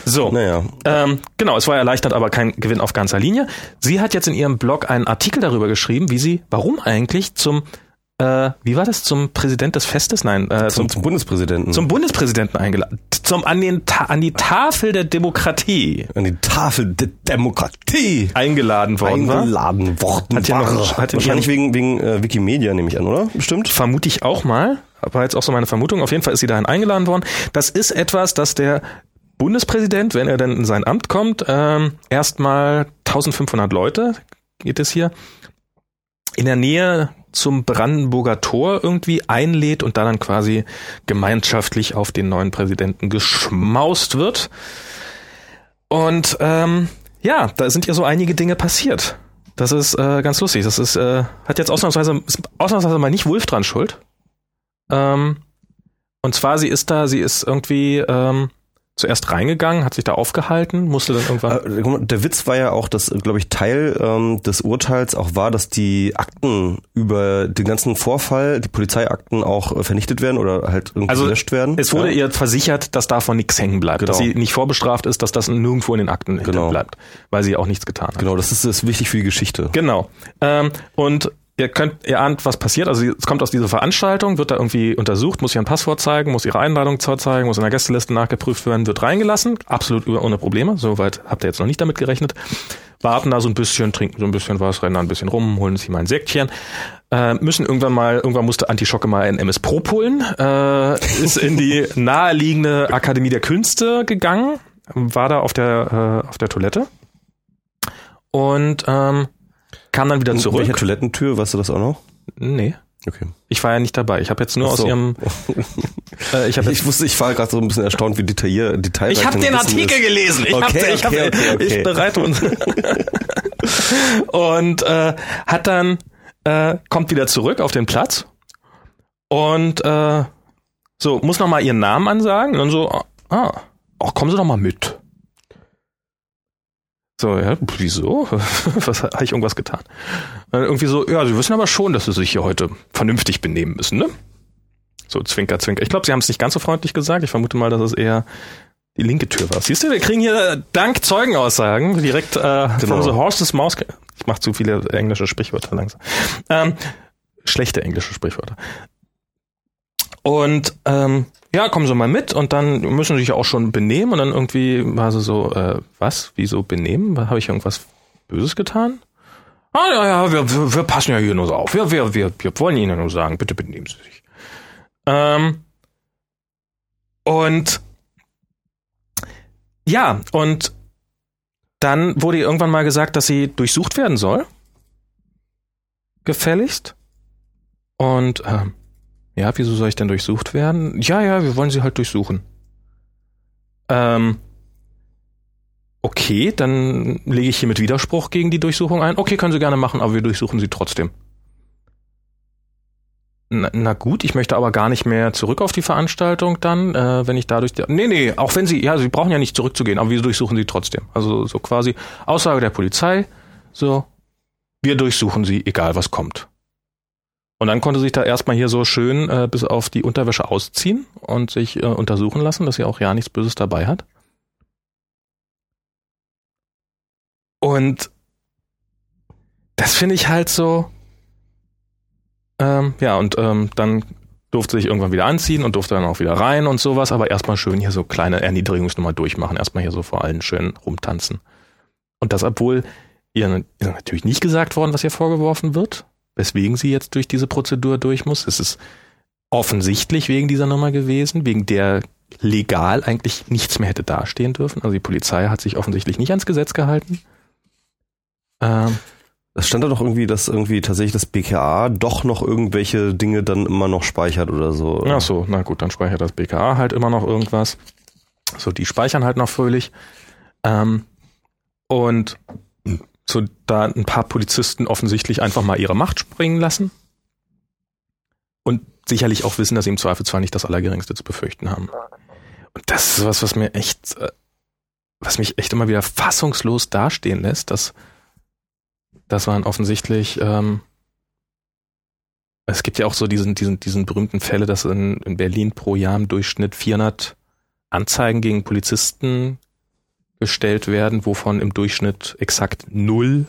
So. Naja. Ähm, genau, es war erleichtert, aber kein Gewinn auf ganzer Linie. Sie hat jetzt in ihrem Blog einen Artikel darüber geschrieben, wie sie, warum eigentlich zum äh, wie war das zum Präsident des Festes? Nein, äh, zum, zum Bundespräsidenten. Zum Bundespräsidenten eingeladen. Zum an den an die Tafel der Demokratie. An die Tafel der Demokratie eingeladen worden eingeladen war. worden. Hat ja noch, hat wahrscheinlich wegen wegen äh, Wikimedia nehme ich an, oder? Bestimmt. Vermute ich auch mal. War jetzt auch so meine Vermutung. Auf jeden Fall ist sie dahin eingeladen worden. Das ist etwas, das der Bundespräsident, wenn er denn in sein Amt kommt, ähm, erstmal 1500 Leute geht es hier in der Nähe zum Brandenburger Tor irgendwie einlädt und da dann quasi gemeinschaftlich auf den neuen Präsidenten geschmaust wird. Und ähm, ja, da sind ja so einige Dinge passiert. Das ist äh, ganz lustig. Das ist äh, hat jetzt ausnahmsweise ausnahmsweise mal nicht Wolf dran schuld. Ähm, und zwar sie ist da, sie ist irgendwie ähm, zuerst reingegangen, hat sich da aufgehalten, musste dann irgendwann. Äh, der Witz war ja auch, dass, glaube ich, Teil ähm, des Urteils auch war, dass die Akten über den ganzen Vorfall, die Polizeiakten auch äh, vernichtet werden oder halt irgendwie also gelöscht werden. Es wurde ja. ihr versichert, dass davon nichts hängen bleibt, genau. dass sie nicht vorbestraft ist, dass das nirgendwo in den Akten genau. bleibt, weil sie auch nichts getan hat. Genau, das ist, das ist wichtig für die Geschichte. Genau. Ähm, und ihr könnt, ihr ahnt, was passiert. Also es kommt aus dieser Veranstaltung, wird da irgendwie untersucht, muss ihr ein Passwort zeigen, muss ihre Einladung zeigen, muss in der Gästeliste nachgeprüft werden, wird reingelassen. Absolut ohne Probleme. Soweit habt ihr jetzt noch nicht damit gerechnet. Warten da so ein bisschen, trinken so ein bisschen was, rennen da ein bisschen rum, holen sich mal ein Säckchen. Äh, müssen irgendwann mal, irgendwann musste Antischocke mal ein MS Pro holen, äh, ist in die naheliegende Akademie der Künste gegangen, war da auf der, äh, auf der Toilette. Und ähm, kam dann wieder In zurück. Welche Toilettentür, weißt du das auch noch? Nee. Okay. Ich war ja nicht dabei. Ich habe jetzt nur so. aus ihrem. Äh, ich, hab ich wusste, ich war gerade so ein bisschen erstaunt, wie detailliert, detailreich. Ich habe den Artikel ist. gelesen. Ich okay, hab, okay, hab, okay, okay. ich bereite uns. und äh, hat dann äh, kommt wieder zurück auf den Platz und äh, so muss noch mal ihren Namen ansagen und dann so ah, ach kommen Sie doch mal mit. So, ja, wieso? Was habe ich irgendwas getan? Dann irgendwie so, ja, sie wissen aber schon, dass sie sich hier heute vernünftig benehmen müssen, ne? So, Zwinker, Zwinker. Ich glaube, sie haben es nicht ganz so freundlich gesagt. Ich vermute mal, dass es eher die linke Tür war. Siehst du, wir kriegen hier dank Zeugenaussagen direkt äh, genau. von The Horse's Mouse. Ich mache zu viele englische Sprichwörter langsam. Ähm, schlechte englische Sprichwörter. Und ähm, ja, kommen Sie mal mit und dann müssen Sie sich auch schon benehmen und dann irgendwie war sie so, äh, was, wieso benehmen? Habe ich irgendwas Böses getan? Ah ja, ja, wir, wir, wir passen ja hier nur so auf. Wir, wir, wir, wir wollen Ihnen nur sagen, bitte benehmen Sie sich. Ähm, und ja, und Dann wurde ihr irgendwann mal gesagt, dass sie durchsucht werden soll. Gefälligst. Und ähm, ja, wieso soll ich denn durchsucht werden? Ja, ja, wir wollen sie halt durchsuchen. Ähm, okay, dann lege ich hier mit Widerspruch gegen die Durchsuchung ein. Okay, können Sie gerne machen, aber wir durchsuchen sie trotzdem. Na, na gut, ich möchte aber gar nicht mehr zurück auf die Veranstaltung dann, äh, wenn ich dadurch... Nee, nee, auch wenn Sie... Ja, Sie brauchen ja nicht zurückzugehen, aber wir durchsuchen Sie trotzdem. Also so quasi Aussage der Polizei, so, wir durchsuchen Sie, egal was kommt. Und dann konnte sich da erstmal hier so schön äh, bis auf die Unterwäsche ausziehen und sich äh, untersuchen lassen, dass sie auch ja nichts Böses dabei hat. Und das finde ich halt so. Ähm, ja, und ähm, dann durfte sich irgendwann wieder anziehen und durfte dann auch wieder rein und sowas, aber erstmal schön hier so kleine Erniedrigungsnummer durchmachen, erstmal hier so vor allen schön rumtanzen. Und das, obwohl ihr ist natürlich nicht gesagt worden, was ihr vorgeworfen wird, weswegen sie jetzt durch diese Prozedur durch muss. Es ist offensichtlich wegen dieser Nummer gewesen, wegen der legal eigentlich nichts mehr hätte dastehen dürfen. Also die Polizei hat sich offensichtlich nicht ans Gesetz gehalten. Ähm, es stand da doch irgendwie, dass irgendwie tatsächlich das BKA doch noch irgendwelche Dinge dann immer noch speichert oder so. Ach so, na gut, dann speichert das BKA halt immer noch irgendwas. So, die speichern halt noch fröhlich. Ähm, und so da ein paar Polizisten offensichtlich einfach mal ihre Macht springen lassen. Und sicherlich auch wissen, dass sie im Zweifelsfall nicht das Allergeringste zu befürchten haben. Und das ist was, was mir echt, äh, was mich echt immer wieder fassungslos dastehen lässt, dass das waren offensichtlich, ähm, es gibt ja auch so diesen, diesen, diesen berühmten Fälle, dass in, in Berlin pro Jahr im Durchschnitt 400 Anzeigen gegen Polizisten gestellt werden, wovon im Durchschnitt exakt null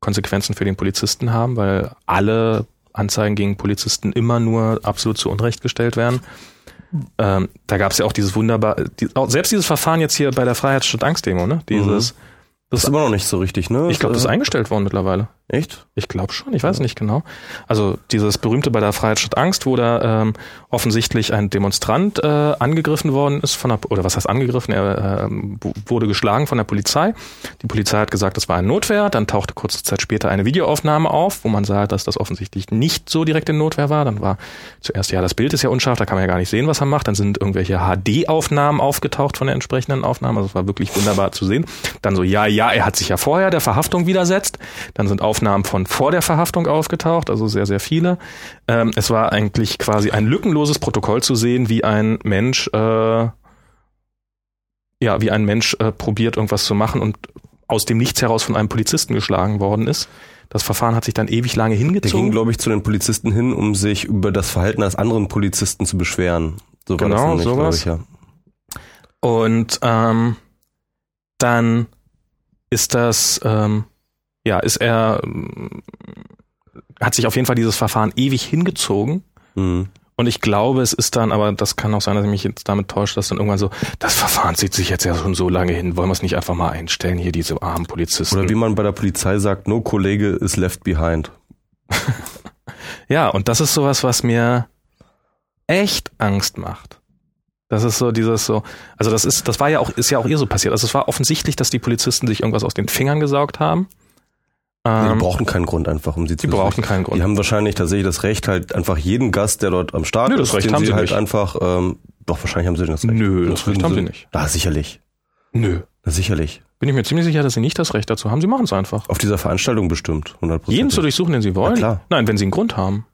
Konsequenzen für den Polizisten haben, weil alle Anzeigen gegen Polizisten immer nur absolut zu Unrecht gestellt werden. Ähm, da gab es ja auch dieses wunderbar, die, auch selbst dieses Verfahren jetzt hier bei der Freiheitsstadt Angst-Demo, ne? Dieses, mhm. Das ist immer noch nicht so richtig, ne? Ich glaube, das ist eingestellt worden mittlerweile. Echt? Ich glaube schon, ich weiß nicht genau. Also dieses berühmte bei der Freiheit statt Angst, wo da ähm, offensichtlich ein Demonstrant äh, angegriffen worden ist von der, oder was heißt angegriffen, er äh, wurde geschlagen von der Polizei. Die Polizei hat gesagt, das war ein Notwehr. Dann tauchte kurze Zeit später eine Videoaufnahme auf, wo man sah, dass das offensichtlich nicht so direkt in Notwehr war. Dann war zuerst, ja, das Bild ist ja unscharf, da kann man ja gar nicht sehen, was er macht. Dann sind irgendwelche HD-Aufnahmen aufgetaucht von der entsprechenden Aufnahme. Also es war wirklich wunderbar zu sehen. Dann so, ja, ja, er hat sich ja vorher der Verhaftung widersetzt. Dann sind Aufnahmen von vor der Verhaftung aufgetaucht, also sehr, sehr viele. Ähm, es war eigentlich quasi ein lückenloses Protokoll zu sehen, wie ein Mensch, äh, ja, wie ein Mensch äh, probiert, irgendwas zu machen und aus dem Nichts heraus von einem Polizisten geschlagen worden ist. Das Verfahren hat sich dann ewig lange hingezogen. Der ging, glaube ich, zu den Polizisten hin, um sich über das Verhalten eines anderen Polizisten zu beschweren. So genau, war das genau, nämlich, sowas. Ich, ja. Und ähm, dann ist das, ähm, ja, ist er, hat sich auf jeden Fall dieses Verfahren ewig hingezogen. Mhm. Und ich glaube, es ist dann, aber das kann auch sein, dass ich mich jetzt damit täusche, dass dann irgendwann so, das Verfahren zieht sich jetzt ja schon so lange hin, wollen wir es nicht einfach mal einstellen, hier diese armen Polizisten. Oder wie man bei der Polizei sagt, no Kollege is left behind. ja, und das ist sowas, was mir echt Angst macht. Das ist so dieses so, also das ist, das war ja auch, ist ja auch ihr so passiert. Also es war offensichtlich, dass die Polizisten sich irgendwas aus den Fingern gesaugt haben. Ähm, die brauchen keinen Grund einfach, um sie zu Die brauchen keinen Grund. Die haben wahrscheinlich tatsächlich das Recht, halt einfach jeden Gast, der dort am Start Nö, ist, den sie, sie halt nicht. einfach, ähm, doch wahrscheinlich haben sie das Recht. Nö, das, das Recht haben sie nicht. Da sicherlich. Nö. Na, sicherlich. Bin ich mir ziemlich sicher, dass sie nicht das Recht dazu haben. Sie machen es einfach. Auf dieser Veranstaltung bestimmt, 100%. Jeden zu durchsuchen, den sie wollen? Ja, klar. Nein, wenn sie einen Grund haben.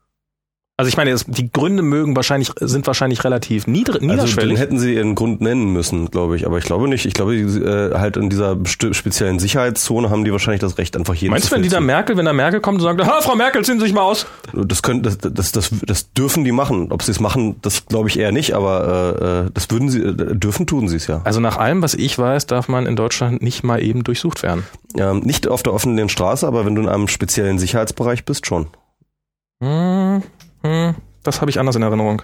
Also ich meine, es, die Gründe mögen wahrscheinlich sind wahrscheinlich relativ niedrig, also niederschwellig. Also hätten sie ihren Grund nennen müssen, glaube ich. Aber ich glaube nicht. Ich glaube, die, äh, halt in dieser speziellen Sicherheitszone haben die wahrscheinlich das Recht, einfach jeden Meinst du, wenn die da Merkel, wenn da Merkel kommt und sagt, ha, Frau Merkel, ziehen Sie sich mal aus? Das können, das, das, das, das dürfen die machen. Ob sie es machen, das glaube ich eher nicht. Aber äh, das würden sie äh, dürfen, tun sie es ja. Also nach allem, was ich weiß, darf man in Deutschland nicht mal eben durchsucht werden. Ähm, nicht auf der offenen Straße, aber wenn du in einem speziellen Sicherheitsbereich bist, schon. Hm, hm, das habe ich anders in Erinnerung.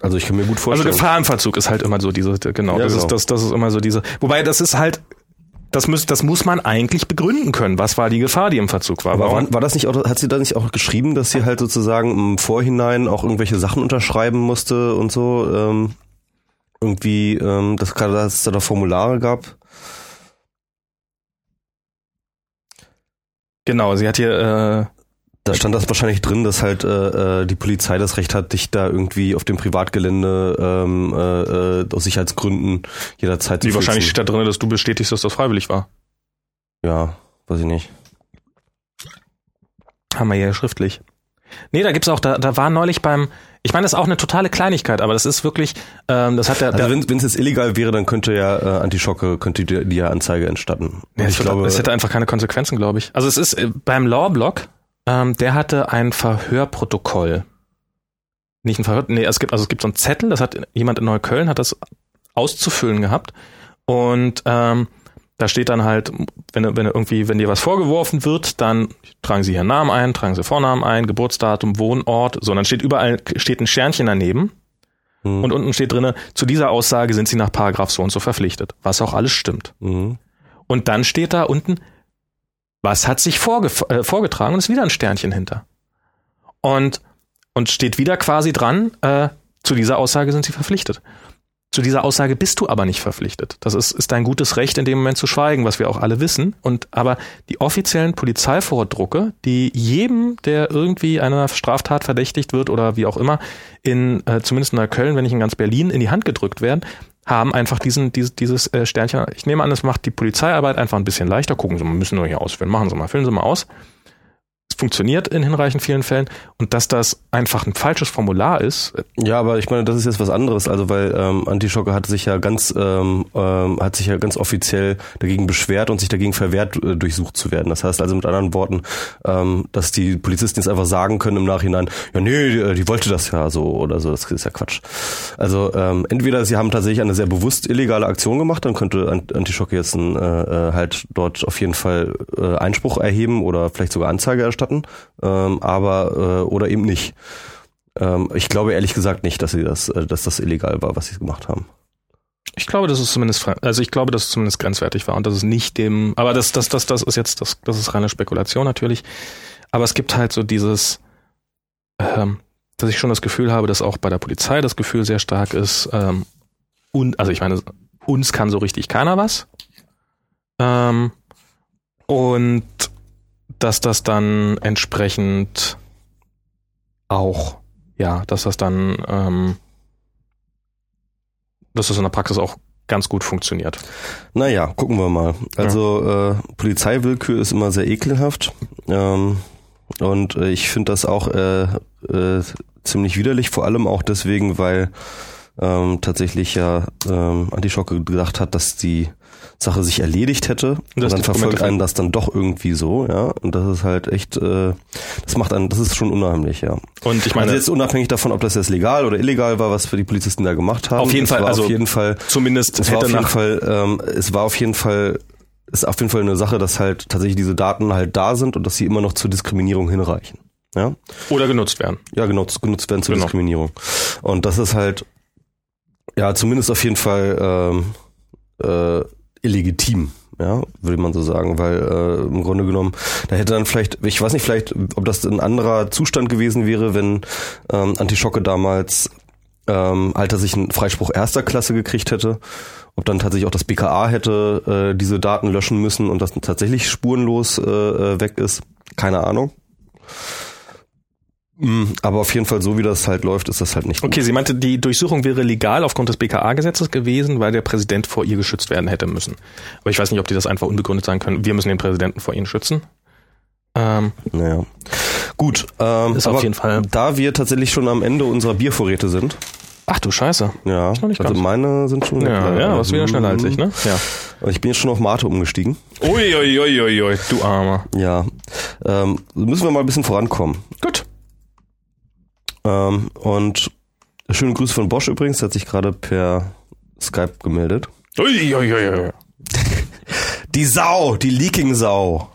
Also ich kann mir gut also vorstellen. Also Gefahr im Verzug ist halt immer so diese, genau, ja, das, genau. Ist, das, das ist immer so diese. Wobei das ist halt, das muss, das muss man eigentlich begründen können. Was war die Gefahr, die im Verzug war? Aber war, war das nicht auch, hat sie da nicht auch geschrieben, dass sie halt sozusagen im Vorhinein auch irgendwelche Sachen unterschreiben musste und so? Ähm, irgendwie, ähm, dass, dass es da doch Formulare gab? Genau, sie hat hier, äh, da stand das wahrscheinlich drin, dass halt äh, äh, die Polizei das Recht hat, dich da irgendwie auf dem Privatgelände ähm, äh, äh, aus Sicherheitsgründen jederzeit die zu wahrscheinlich schützen. steht da drin, dass du bestätigst, dass das freiwillig war. Ja, weiß ich nicht. Haben wir hier schriftlich. Nee, da gibt's auch, da, da war neulich beim, ich meine, das ist auch eine totale Kleinigkeit, aber das ist wirklich, ähm, das hat der, Also wenn es jetzt illegal wäre, dann könnte ja äh, Antischocke, könnte die, die ja Anzeige entstatten. Nee, Und es, wird, es hätte einfach keine Konsequenzen, glaube ich. Also es ist äh, beim Lawblock, ähm, der hatte ein Verhörprotokoll. Nicht ein Verhör, nee, es gibt, also es gibt so einen Zettel, das hat jemand in Neukölln, hat das auszufüllen gehabt. Und ähm, da steht dann halt, wenn, wenn irgendwie, wenn dir was vorgeworfen wird, dann tragen sie ihren Namen ein, tragen sie Vornamen ein, Geburtsdatum, Wohnort, so, und dann steht überall, steht ein Sternchen daneben. Hm. Und unten steht drinne, zu dieser Aussage sind sie nach Paragraph so und so verpflichtet. Was auch alles stimmt. Mhm. Und dann steht da unten, was hat sich äh, vorgetragen und ist wieder ein Sternchen hinter. Und, und steht wieder quasi dran, äh, zu dieser Aussage sind sie verpflichtet. Zu dieser Aussage bist du aber nicht verpflichtet. Das ist, ist dein gutes Recht, in dem Moment zu schweigen, was wir auch alle wissen. Und aber die offiziellen Polizeivordrucke, die jedem, der irgendwie einer Straftat verdächtigt wird oder wie auch immer, in äh, zumindest in Neukölln, wenn nicht in ganz Berlin, in die Hand gedrückt werden, haben einfach diesen, dieses, dieses äh, Sternchen. Ich nehme an, das macht die Polizeiarbeit einfach ein bisschen leichter. Gucken Sie mal, müssen nur hier ausfüllen. Machen Sie mal, füllen Sie mal aus. Funktioniert in hinreichend vielen Fällen. Und dass das einfach ein falsches Formular ist, äh, Ja, aber ich meine, das ist jetzt was anderes, also weil ähm, Antischocke hat sich ja ganz ähm, ähm, hat sich ja ganz offiziell dagegen beschwert und sich dagegen verwehrt, äh, durchsucht zu werden. Das heißt also mit anderen Worten, ähm, dass die Polizisten jetzt einfach sagen können im Nachhinein, ja nee, die, die wollte das ja so oder so, das ist ja Quatsch. Also ähm, entweder sie haben tatsächlich eine sehr bewusst illegale Aktion gemacht, dann könnte Ant- Antischocke jetzt ein, äh, äh, halt dort auf jeden Fall äh, Einspruch erheben oder vielleicht sogar Anzeige erstatten, ähm, aber äh, oder eben nicht. Ähm, ich glaube ehrlich gesagt nicht, dass sie das, äh, dass das illegal war, was sie gemacht haben. ich glaube, das ist zumindest, also ich glaube, dass es zumindest grenzwertig war und dass es nicht dem, aber das, das, das, das ist jetzt, das, das ist reine Spekulation natürlich. Aber es gibt halt so dieses, ähm, dass ich schon das Gefühl habe, dass auch bei der Polizei das Gefühl sehr stark ist, ähm, und, also ich meine, uns kann so richtig keiner was. Ähm, und dass das dann entsprechend auch, ja, dass das dann, ähm, dass das in der Praxis auch ganz gut funktioniert. Naja, gucken wir mal. Also äh, Polizeiwillkür ist immer sehr ekelhaft. Ähm, und äh, ich finde das auch äh, äh, ziemlich widerlich, vor allem auch deswegen, weil ähm, tatsächlich ja ähm, Antischocke gedacht hat, dass die Sache sich erledigt hätte. Und dann verfolgt einen das dann doch irgendwie so, ja. Und das ist halt echt, äh, das macht einen, das ist schon unheimlich, ja. Und ich meine, also jetzt unabhängig davon, ob das jetzt legal oder illegal war, was für die Polizisten da gemacht haben. Auf jeden Fall, also auf jeden Fall zumindest es war auf jeden Fall, ähm, es war auf jeden Fall, ist auf jeden Fall eine Sache, dass halt tatsächlich diese Daten halt da sind und dass sie immer noch zur Diskriminierung hinreichen. Ja, oder genutzt werden. ja genau, z- genutzt werden zur Genau. Diskriminierung. Und das ist halt, ja, zumindest auf jeden Fall ähm, äh, illegitim. Ja, würde man so sagen, weil äh, im Grunde genommen, da hätte dann vielleicht, ich weiß nicht, vielleicht, ob das ein anderer Zustand gewesen wäre, wenn ähm, Antischocke damals ähm, Alter sich einen Freispruch erster Klasse gekriegt hätte, ob dann tatsächlich auch das BKA hätte äh, diese Daten löschen müssen und das tatsächlich spurenlos äh, äh, weg ist. Keine Ahnung. Mm, Aber auf jeden Fall, so wie das halt läuft, ist das halt nicht gut. Okay, sie meinte, die Durchsuchung wäre legal aufgrund des BKA-Gesetzes gewesen, weil der Präsident vor ihr geschützt werden hätte müssen. Aber ich weiß nicht, ob die das einfach unbegründet sagen können. Wir müssen den Präsidenten vor ihnen schützen. Ähm, Naja. Gut, ähm, Ist auf jeden Fall- da wir tatsächlich schon am Ende unserer Biervorräte sind, ach du Scheiße. ja, also ganz. meine sind schon Ja, leer. ja, was wieder schneller als ich, ne? Ja. Ich bin jetzt schon auf Mate umgestiegen. Ui, ui, ui, ui, ui, du Armer. Ja, ähm, müssen wir mal ein bisschen vorankommen. Gut. Ähm, und schöne Grüße von Bosch übrigens, der hat sich gerade per Skype gemeldet. Ui, ui, ui. Die Sau, die Leaking Sau.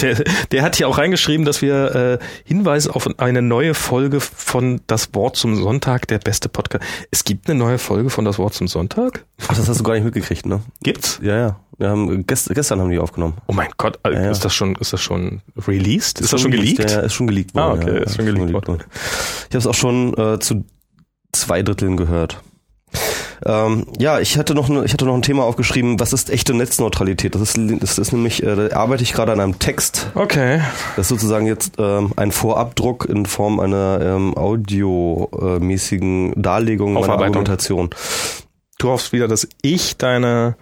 Der, der hat hier auch reingeschrieben, dass wir äh, Hinweise auf eine neue Folge von Das Wort zum Sonntag, der beste Podcast. Es gibt eine neue Folge von Das Wort zum Sonntag? Ach, das hast du gar nicht mitgekriegt, ne? Gibt's? Ja, ja. Wir haben, gest, gestern haben die aufgenommen. Oh mein Gott, äh, Ja, ja. ist das schon, ist das schon released? Ist das schon geleakt? Ja, ja, ist schon geleakt worden. Ah, okay, ja, ist schon geleakt worden. Ich habe es auch schon äh, zu zwei Dritteln gehört. Ähm, ja, ich hatte noch, ne, ich hatte noch ein Thema aufgeschrieben. Was ist echte Netzneutralität? Das ist, das ist nämlich, äh, da arbeite ich gerade an einem Text. Okay. Das ist sozusagen jetzt ähm, ein Vorabdruck in Form einer ähm, audiomäßigen Darlegung meiner. Argumentation. Du hoffst wieder, dass ich deine,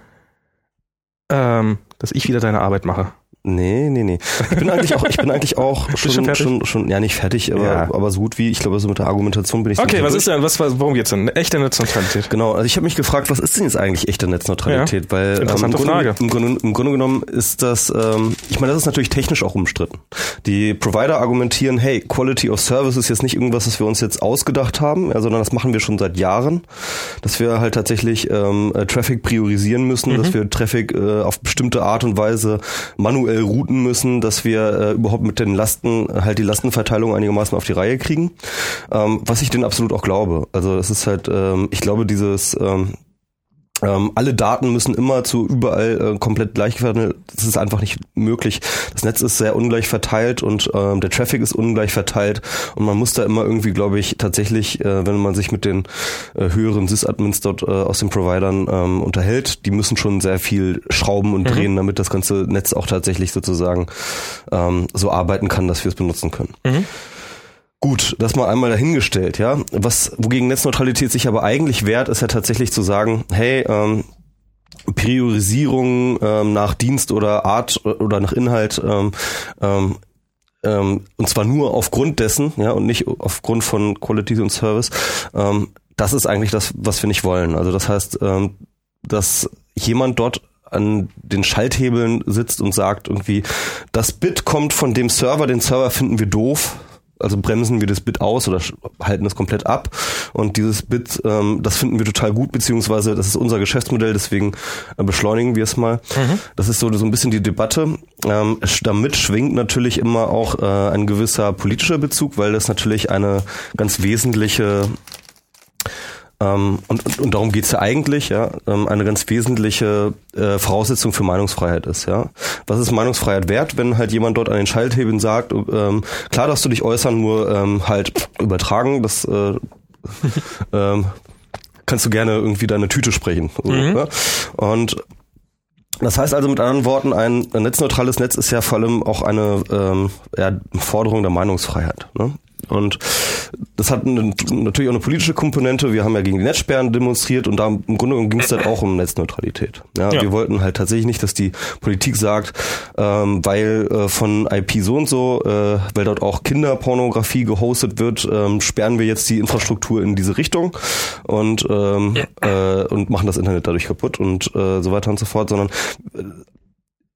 ähm, dass ich wieder deine Arbeit mache. Nee, nee, nee. Ich bin eigentlich auch, ich bin eigentlich auch schon, schon schon, schon, ja, nicht fertig, aber, Ja. aber so gut wie, ich glaube, so mit der Argumentation bin ich Okay, was durch. ist denn, was, worum geht's denn? Echte Netzneutralität. Genau, also ich habe mich gefragt, was ist denn jetzt eigentlich echte Netzneutralität? Weil ähm, interessante im, Grunde, Frage. Im, Grunde, Im Grunde genommen ist das, ähm, ich meine, das ist natürlich technisch auch umstritten. Die Provider argumentieren, hey, Quality of Service ist jetzt nicht irgendwas, was wir uns jetzt ausgedacht haben, ja, sondern das machen wir schon seit Jahren, dass wir halt tatsächlich ähm, äh, Traffic priorisieren müssen, dass wir Traffic äh, auf bestimmte Art und Weise manuell routen müssen, dass wir äh, überhaupt mit den Lasten äh, halt die Lastenverteilung einigermaßen auf die Reihe kriegen, ähm, was ich denen absolut auch glaube. Also es ist halt, ähm, ich glaube, dieses ähm, ähm, alle Daten müssen immer zu überall äh, komplett gleich werden. Das ist einfach nicht möglich. Das Netz ist sehr ungleich verteilt und ähm, der Traffic ist ungleich verteilt und man muss da immer irgendwie, glaube ich, tatsächlich, äh, wenn man sich mit den äh, höheren Sys-Admins dort äh, aus den Providern ähm, unterhält, die müssen schon sehr viel schrauben und drehen, damit das ganze Netz auch tatsächlich sozusagen ähm, so arbeiten kann, dass wir es benutzen können. Gut, das mal einmal dahingestellt, ja. Was, wogegen Netzneutralität sich aber eigentlich wehrt, ist ja tatsächlich zu sagen, hey, ähm, Priorisierung ähm, nach Dienst oder Art oder nach Inhalt ähm, ähm, ähm, und zwar nur aufgrund dessen, ja, und nicht aufgrund von Quality und Service, ähm, das ist eigentlich das, was wir nicht wollen. Also das heißt, ähm, dass jemand dort an den Schalthebeln sitzt und sagt irgendwie, das Bit kommt von dem Server, den Server finden wir doof, also bremsen wir das Bit aus oder halten es komplett ab. Und dieses Bit, ähm, das finden wir total gut, beziehungsweise das ist unser Geschäftsmodell, deswegen äh, beschleunigen wir es mal. Das ist so, so ein bisschen die Debatte. Ähm, damit schwingt natürlich immer auch äh, ein gewisser politischer Bezug, weil das natürlich eine ganz wesentliche ähm, und, und, und darum geht's ja eigentlich, ja, ähm, eine ganz wesentliche äh, Voraussetzung für Meinungsfreiheit ist, ja. Was ist Meinungsfreiheit wert, wenn halt jemand dort an den Schalthebeln sagt, ähm, klar darfst du dich äußern, nur ähm, halt übertragen, das äh, ähm, kannst du gerne irgendwie deine Tüte sprechen. So, ne? Und das heißt also mit anderen Worten, ein netzneutrales Netz ist ja vor allem auch eine ähm, ja, Forderung der Meinungsfreiheit. Ne? Und das hat eine, natürlich auch eine politische Komponente. Wir haben ja gegen die Netzsperren demonstriert und da im Grunde ging es halt auch um Netzneutralität. Ja, Ja. Wir wollten halt tatsächlich nicht, dass die Politik sagt, ähm, weil äh, von IP so und so, äh, weil dort auch Kinderpornografie gehostet wird, ähm, sperren wir jetzt die Infrastruktur in diese Richtung und ähm, äh, und machen das Internet dadurch kaputt und äh, so weiter und so fort, sondern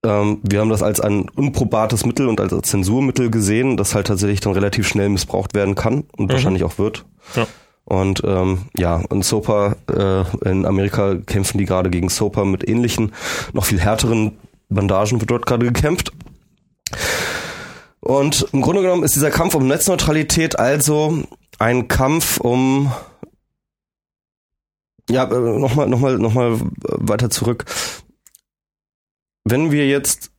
ähm, wir haben das als ein unprobates Mittel und als Zensurmittel gesehen, das halt tatsächlich dann relativ schnell missbraucht werden kann und wahrscheinlich auch wird. Ja. Und ähm, ja, und SOPA, äh, in Amerika kämpfen die gerade gegen SOPA mit ähnlichen, noch viel härteren Bandagen wird dort gerade gekämpft. Und im Grunde genommen ist dieser Kampf um Netzneutralität also ein Kampf um ja, äh, nochmal, nochmal, nochmal weiter zurück. Wenn wir jetzt,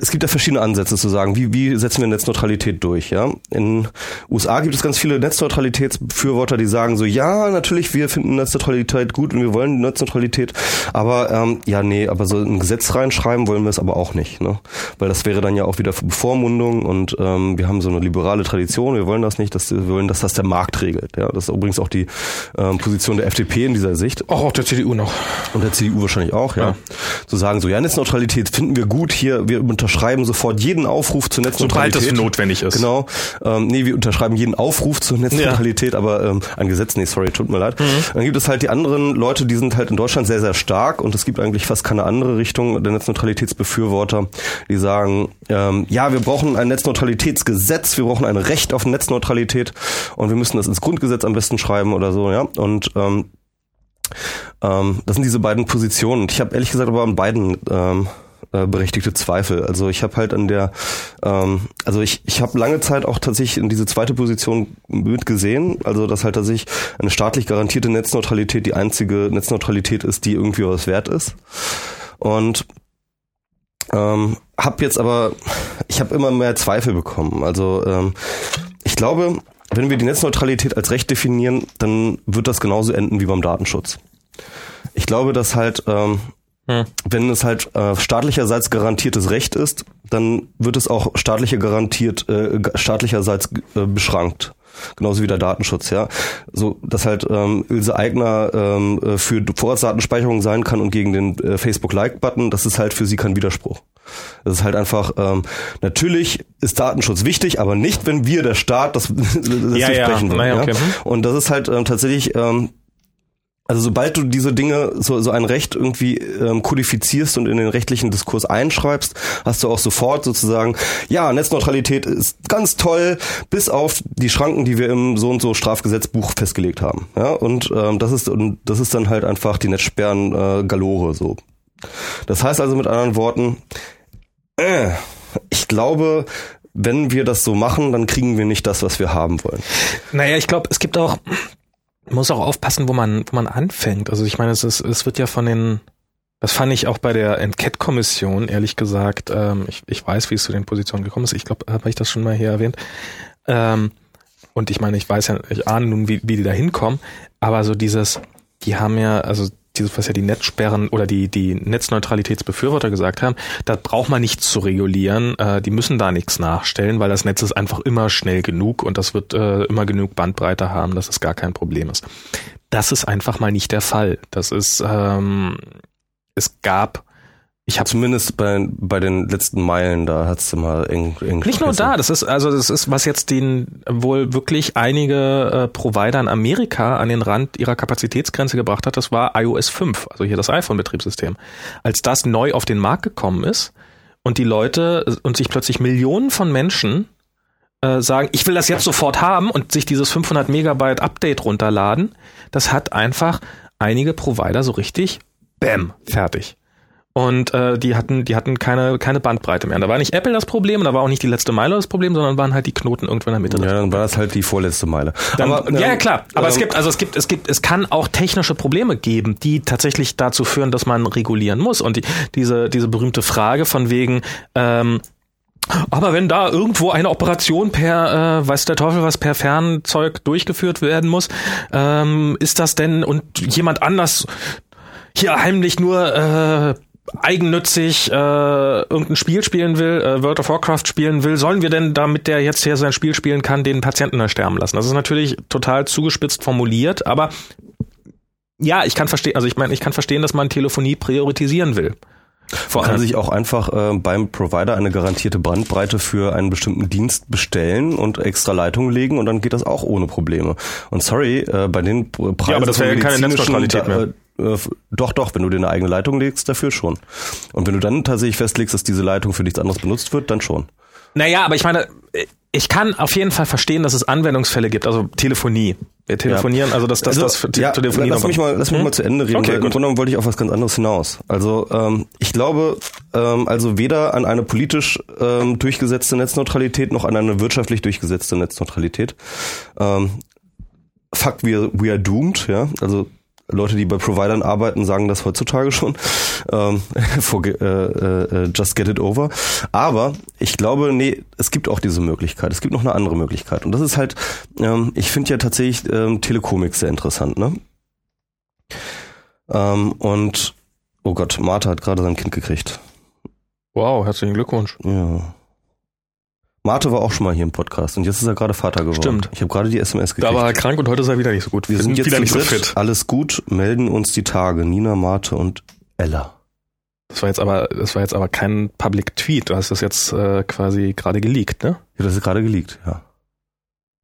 es gibt ja verschiedene Ansätze zu sagen, wie, wie setzen wir Netzneutralität durch, ja? In USA gibt es ganz viele Netzneutralitätsbefürworter, die sagen so, ja, natürlich, wir finden Netzneutralität gut und wir wollen Netzneutralität, aber ähm, ja, nee, aber so ein Gesetz reinschreiben wollen wir es aber auch nicht, ne? Weil das wäre dann ja auch wieder Bevormundung und ähm, wir haben so eine liberale Tradition, wir wollen das nicht, dass, wir wollen, dass das der Markt regelt, ja? Das ist übrigens auch die ähm, Position der FDP in dieser Sicht. Auch auch der CDU noch. Und der CDU wahrscheinlich auch, ja. Ja. Zu sagen, so, ja, Netzneutralität finden wir gut hier, wir unterschreiben sofort jeden Aufruf zur Sobald Netzneutralität. es für notwendig ist. Genau. Ähm, nee, wir unterschreiben jeden Aufruf zur Netzneutralität, aber ähm, ein Gesetz, nee, sorry, tut mir leid. Mhm. Dann gibt es halt die anderen Leute, die sind halt in Deutschland sehr, sehr stark und es gibt eigentlich fast keine andere Richtung der Netzneutralitätsbefürworter, die sagen, ähm, ja, wir brauchen ein Netzneutralitätsgesetz, wir brauchen ein Recht auf Netzneutralität und wir müssen das ins Grundgesetz am besten schreiben oder so, ja. Und ähm, ähm, das sind diese beiden Positionen. Ich habe ehrlich gesagt aber an beiden ähm, äh, berechtigte Zweifel. Also ich habe halt an der, ähm, also ich, ich habe lange Zeit auch tatsächlich in diese zweite Position mitgesehen, also dass halt tatsächlich eine staatlich garantierte Netzneutralität die einzige Netzneutralität ist, die irgendwie was wert ist. Und ähm, habe jetzt aber, ich habe immer mehr Zweifel bekommen. Also ähm, ich glaube, wenn wir die Netzneutralität als Recht definieren, dann wird das genauso enden wie beim Datenschutz. Ich glaube, dass halt, ähm, Hm. wenn es halt äh, staatlicherseits garantiertes Recht ist, dann wird es auch staatlicher garantiert, äh, staatlicherseits äh, beschrankt. Genauso wie der Datenschutz, ja. So, dass halt ähm, Ilse Aigner ähm, äh, für Vorratsdatenspeicherung sein kann und gegen den äh, Facebook-Like-Button, das ist halt für sie kein Widerspruch. Das ist halt einfach, ähm, natürlich ist Datenschutz wichtig, aber nicht, wenn wir, der Staat, das, das Ja, ja. durchbrechen wollen. Ja? okay. Hm. Und das ist halt ähm, tatsächlich, ähm, also sobald du diese Dinge, so, so ein Recht irgendwie ähm, kodifizierst und in den rechtlichen Diskurs einschreibst, hast du auch sofort sozusagen, ja, Netzneutralität ist ganz toll, bis auf die Schranken, die wir im so und so Strafgesetzbuch festgelegt haben. Ja, und ähm, das ist und das ist dann halt einfach die Netzsperren äh, Galore so. Das heißt also mit anderen Worten, äh, ich glaube, wenn wir das so machen, dann kriegen wir nicht das, was wir haben wollen. Naja, ich glaube, es gibt auch, muss auch aufpassen, wo man, wo man anfängt. Also ich meine, es ist, es wird ja von den, das fand ich auch bei der Enquete-Kommission, ehrlich gesagt, ähm, ich, ich weiß, wie es zu den Positionen gekommen ist. Ich glaube, habe ich das schon mal hier erwähnt. Ähm, und ich meine, ich weiß ja, ich ahne nun, wie, wie die da hinkommen, aber so dieses, die haben ja, also dieses, was ja die Netzsperren oder die, die Netzneutralitätsbefürworter gesagt haben, da braucht man nichts zu regulieren, äh, die müssen da nichts nachstellen, weil das Netz ist einfach immer schnell genug und das wird äh, immer genug Bandbreite haben, dass es gar kein Problem ist. Das ist einfach mal nicht der Fall. Das ist, ähm, es gab ich habe Zumindest bei, bei den letzten Meilen, da hat's eng, eng nicht nur da, das ist also das ist was jetzt den wohl wirklich einige äh, Provider in Amerika an den Rand ihrer Kapazitätsgrenze gebracht hat, das war iOS 5, also hier das iPhone Betriebssystem. Als das neu auf den Markt gekommen ist und die Leute und sich plötzlich Millionen von Menschen äh, sagen, ich will das jetzt sofort haben und sich dieses 500 Megabyte Update runterladen, das hat einfach einige Provider so richtig bam fertig. Und äh, die hatten, die hatten keine, keine Bandbreite mehr. Und da war nicht Apple das Problem und da war auch nicht die letzte Meile das Problem, sondern waren halt die Knoten irgendwo in der Mitte. Ja, dann war das halt die vorletzte Meile. Dann, Aber, ja, ähm, klar. Aber es ähm, gibt, also es gibt, es gibt, es kann auch technische Probleme geben, die tatsächlich dazu führen, dass man regulieren muss. Und die, diese, diese berühmte Frage von wegen, ähm, aber wenn da irgendwo eine Operation per, äh, weiß der Teufel was, per Fernzeug durchgeführt werden muss, ähm, ist das denn und jemand anders hier heimlich nur äh, eigennützig äh, irgendein Spiel spielen will, äh, World of Warcraft spielen will, sollen wir denn, damit der jetzt hier sein Spiel spielen kann, den Patienten da sterben lassen? Das ist natürlich total zugespitzt formuliert, aber ja, ich kann verstehen, also ich meine, ich kann verstehen, dass man Telefonie priorisieren will. Vor Man kann allem, sich auch einfach äh, beim Provider eine garantierte Bandbreite für einen bestimmten Dienst bestellen und extra Leitungen legen und dann geht das auch ohne Probleme. Und sorry, äh, bei den Preisen Ja, aber das wäre ja keine Netzneutralität mehr. Äh, doch, doch, wenn du dir eine eigene Leitung legst, dafür schon. Und wenn du dann tatsächlich festlegst, dass diese Leitung für nichts anderes benutzt wird, dann schon. naja, aber ich meine, ich kann auf jeden Fall verstehen, dass es Anwendungsfälle gibt, also Telefonie. Wir telefonieren, also dass das, das für ja, Telefonie lass mich mal, lass mich Hm? mal zu Ende reden. Okay, weil Im gut. Grunde genommen wollte ich auf was ganz anderes hinaus. Also ähm, ich glaube, ähm, also weder an eine politisch ähm, durchgesetzte Netzneutralität noch an eine wirtschaftlich durchgesetzte Netzneutralität. Ähm, fuck, we are, we are doomed, ja. Also Leute, die bei Providern arbeiten, sagen das heutzutage schon. Ähm, forge- äh, äh, just get it over. Aber ich glaube, nee, es gibt auch diese Möglichkeit. Es gibt noch eine andere Möglichkeit. Und das ist halt, ähm, ich finde ja tatsächlich ähm, Telekomik sehr interessant, ne? Ähm, und oh Gott, Martha hat gerade sein Kind gekriegt. Wow, herzlichen Glückwunsch. Ja. Marte war auch schon mal hier im Podcast und jetzt ist er gerade Vater geworden. Stimmt. Ich habe gerade die SMS Da gekriegt. war er krank und heute ist er wieder nicht so gut. Wir sind jetzt wieder nicht so fit. Alles gut, melden uns die Tage. Nina, Marte und Ella. Das war jetzt aber, das war jetzt aber kein Public Tweet. Du hast das jetzt äh, quasi gerade geleakt, ne? Ja, das ist gerade geleakt, ja.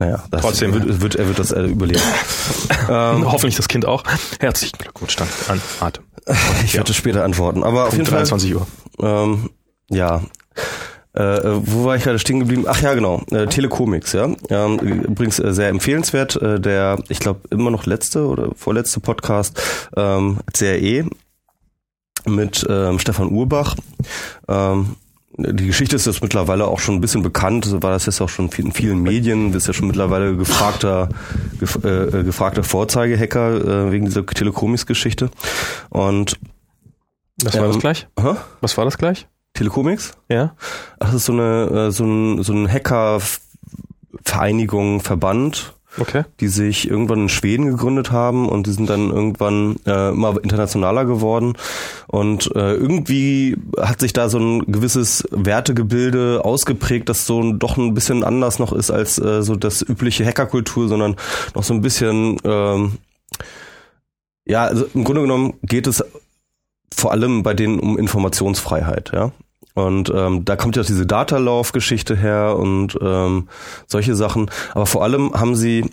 Naja, das Trotzdem. Wird, wird, er wird das äh, überleben. ähm, Hoffentlich das Kind auch. Herzlichen Glückwunsch dann an Atem. ich werde später antworten. Aber auf Um jeden Fall. 23 Uhr. Ähm, ja. Äh, äh, wo war ich gerade stehen geblieben? Ach ja, genau. Äh, Telecomics, ja. Ähm, übrigens äh, sehr empfehlenswert. Äh, der, ich glaube, immer noch letzte oder vorletzte Podcast ähm, CRE mit ähm, Stefan Urbach. Ähm, die Geschichte ist jetzt mittlerweile auch schon ein bisschen bekannt, so war das jetzt auch schon in vielen Medien, ist ja schon mittlerweile gefragter, gef äh, gefragter Vorzeigehacker äh, wegen dieser Telecomics-Geschichte. Und Was war Ähm, das gleich? hä? Was war das gleich? Telecomics? Ja. Ach, das ist so eine äh, so ein so ein Hacker Vereinigung Verband Okay. die sich irgendwann in Schweden gegründet haben und die sind dann irgendwann äh, immer internationaler geworden und äh, irgendwie hat sich da so ein gewisses Wertegebilde ausgeprägt, das so doch ein bisschen anders noch ist als äh, so das übliche Hackerkultur, sondern noch so ein bisschen ähm, ja, also im Grunde genommen geht es vor allem bei denen um Informationsfreiheit, ja. Und ähm, da kommt ja auch diese Datalauf-Geschichte her und ähm, solche Sachen. Aber vor allem haben sie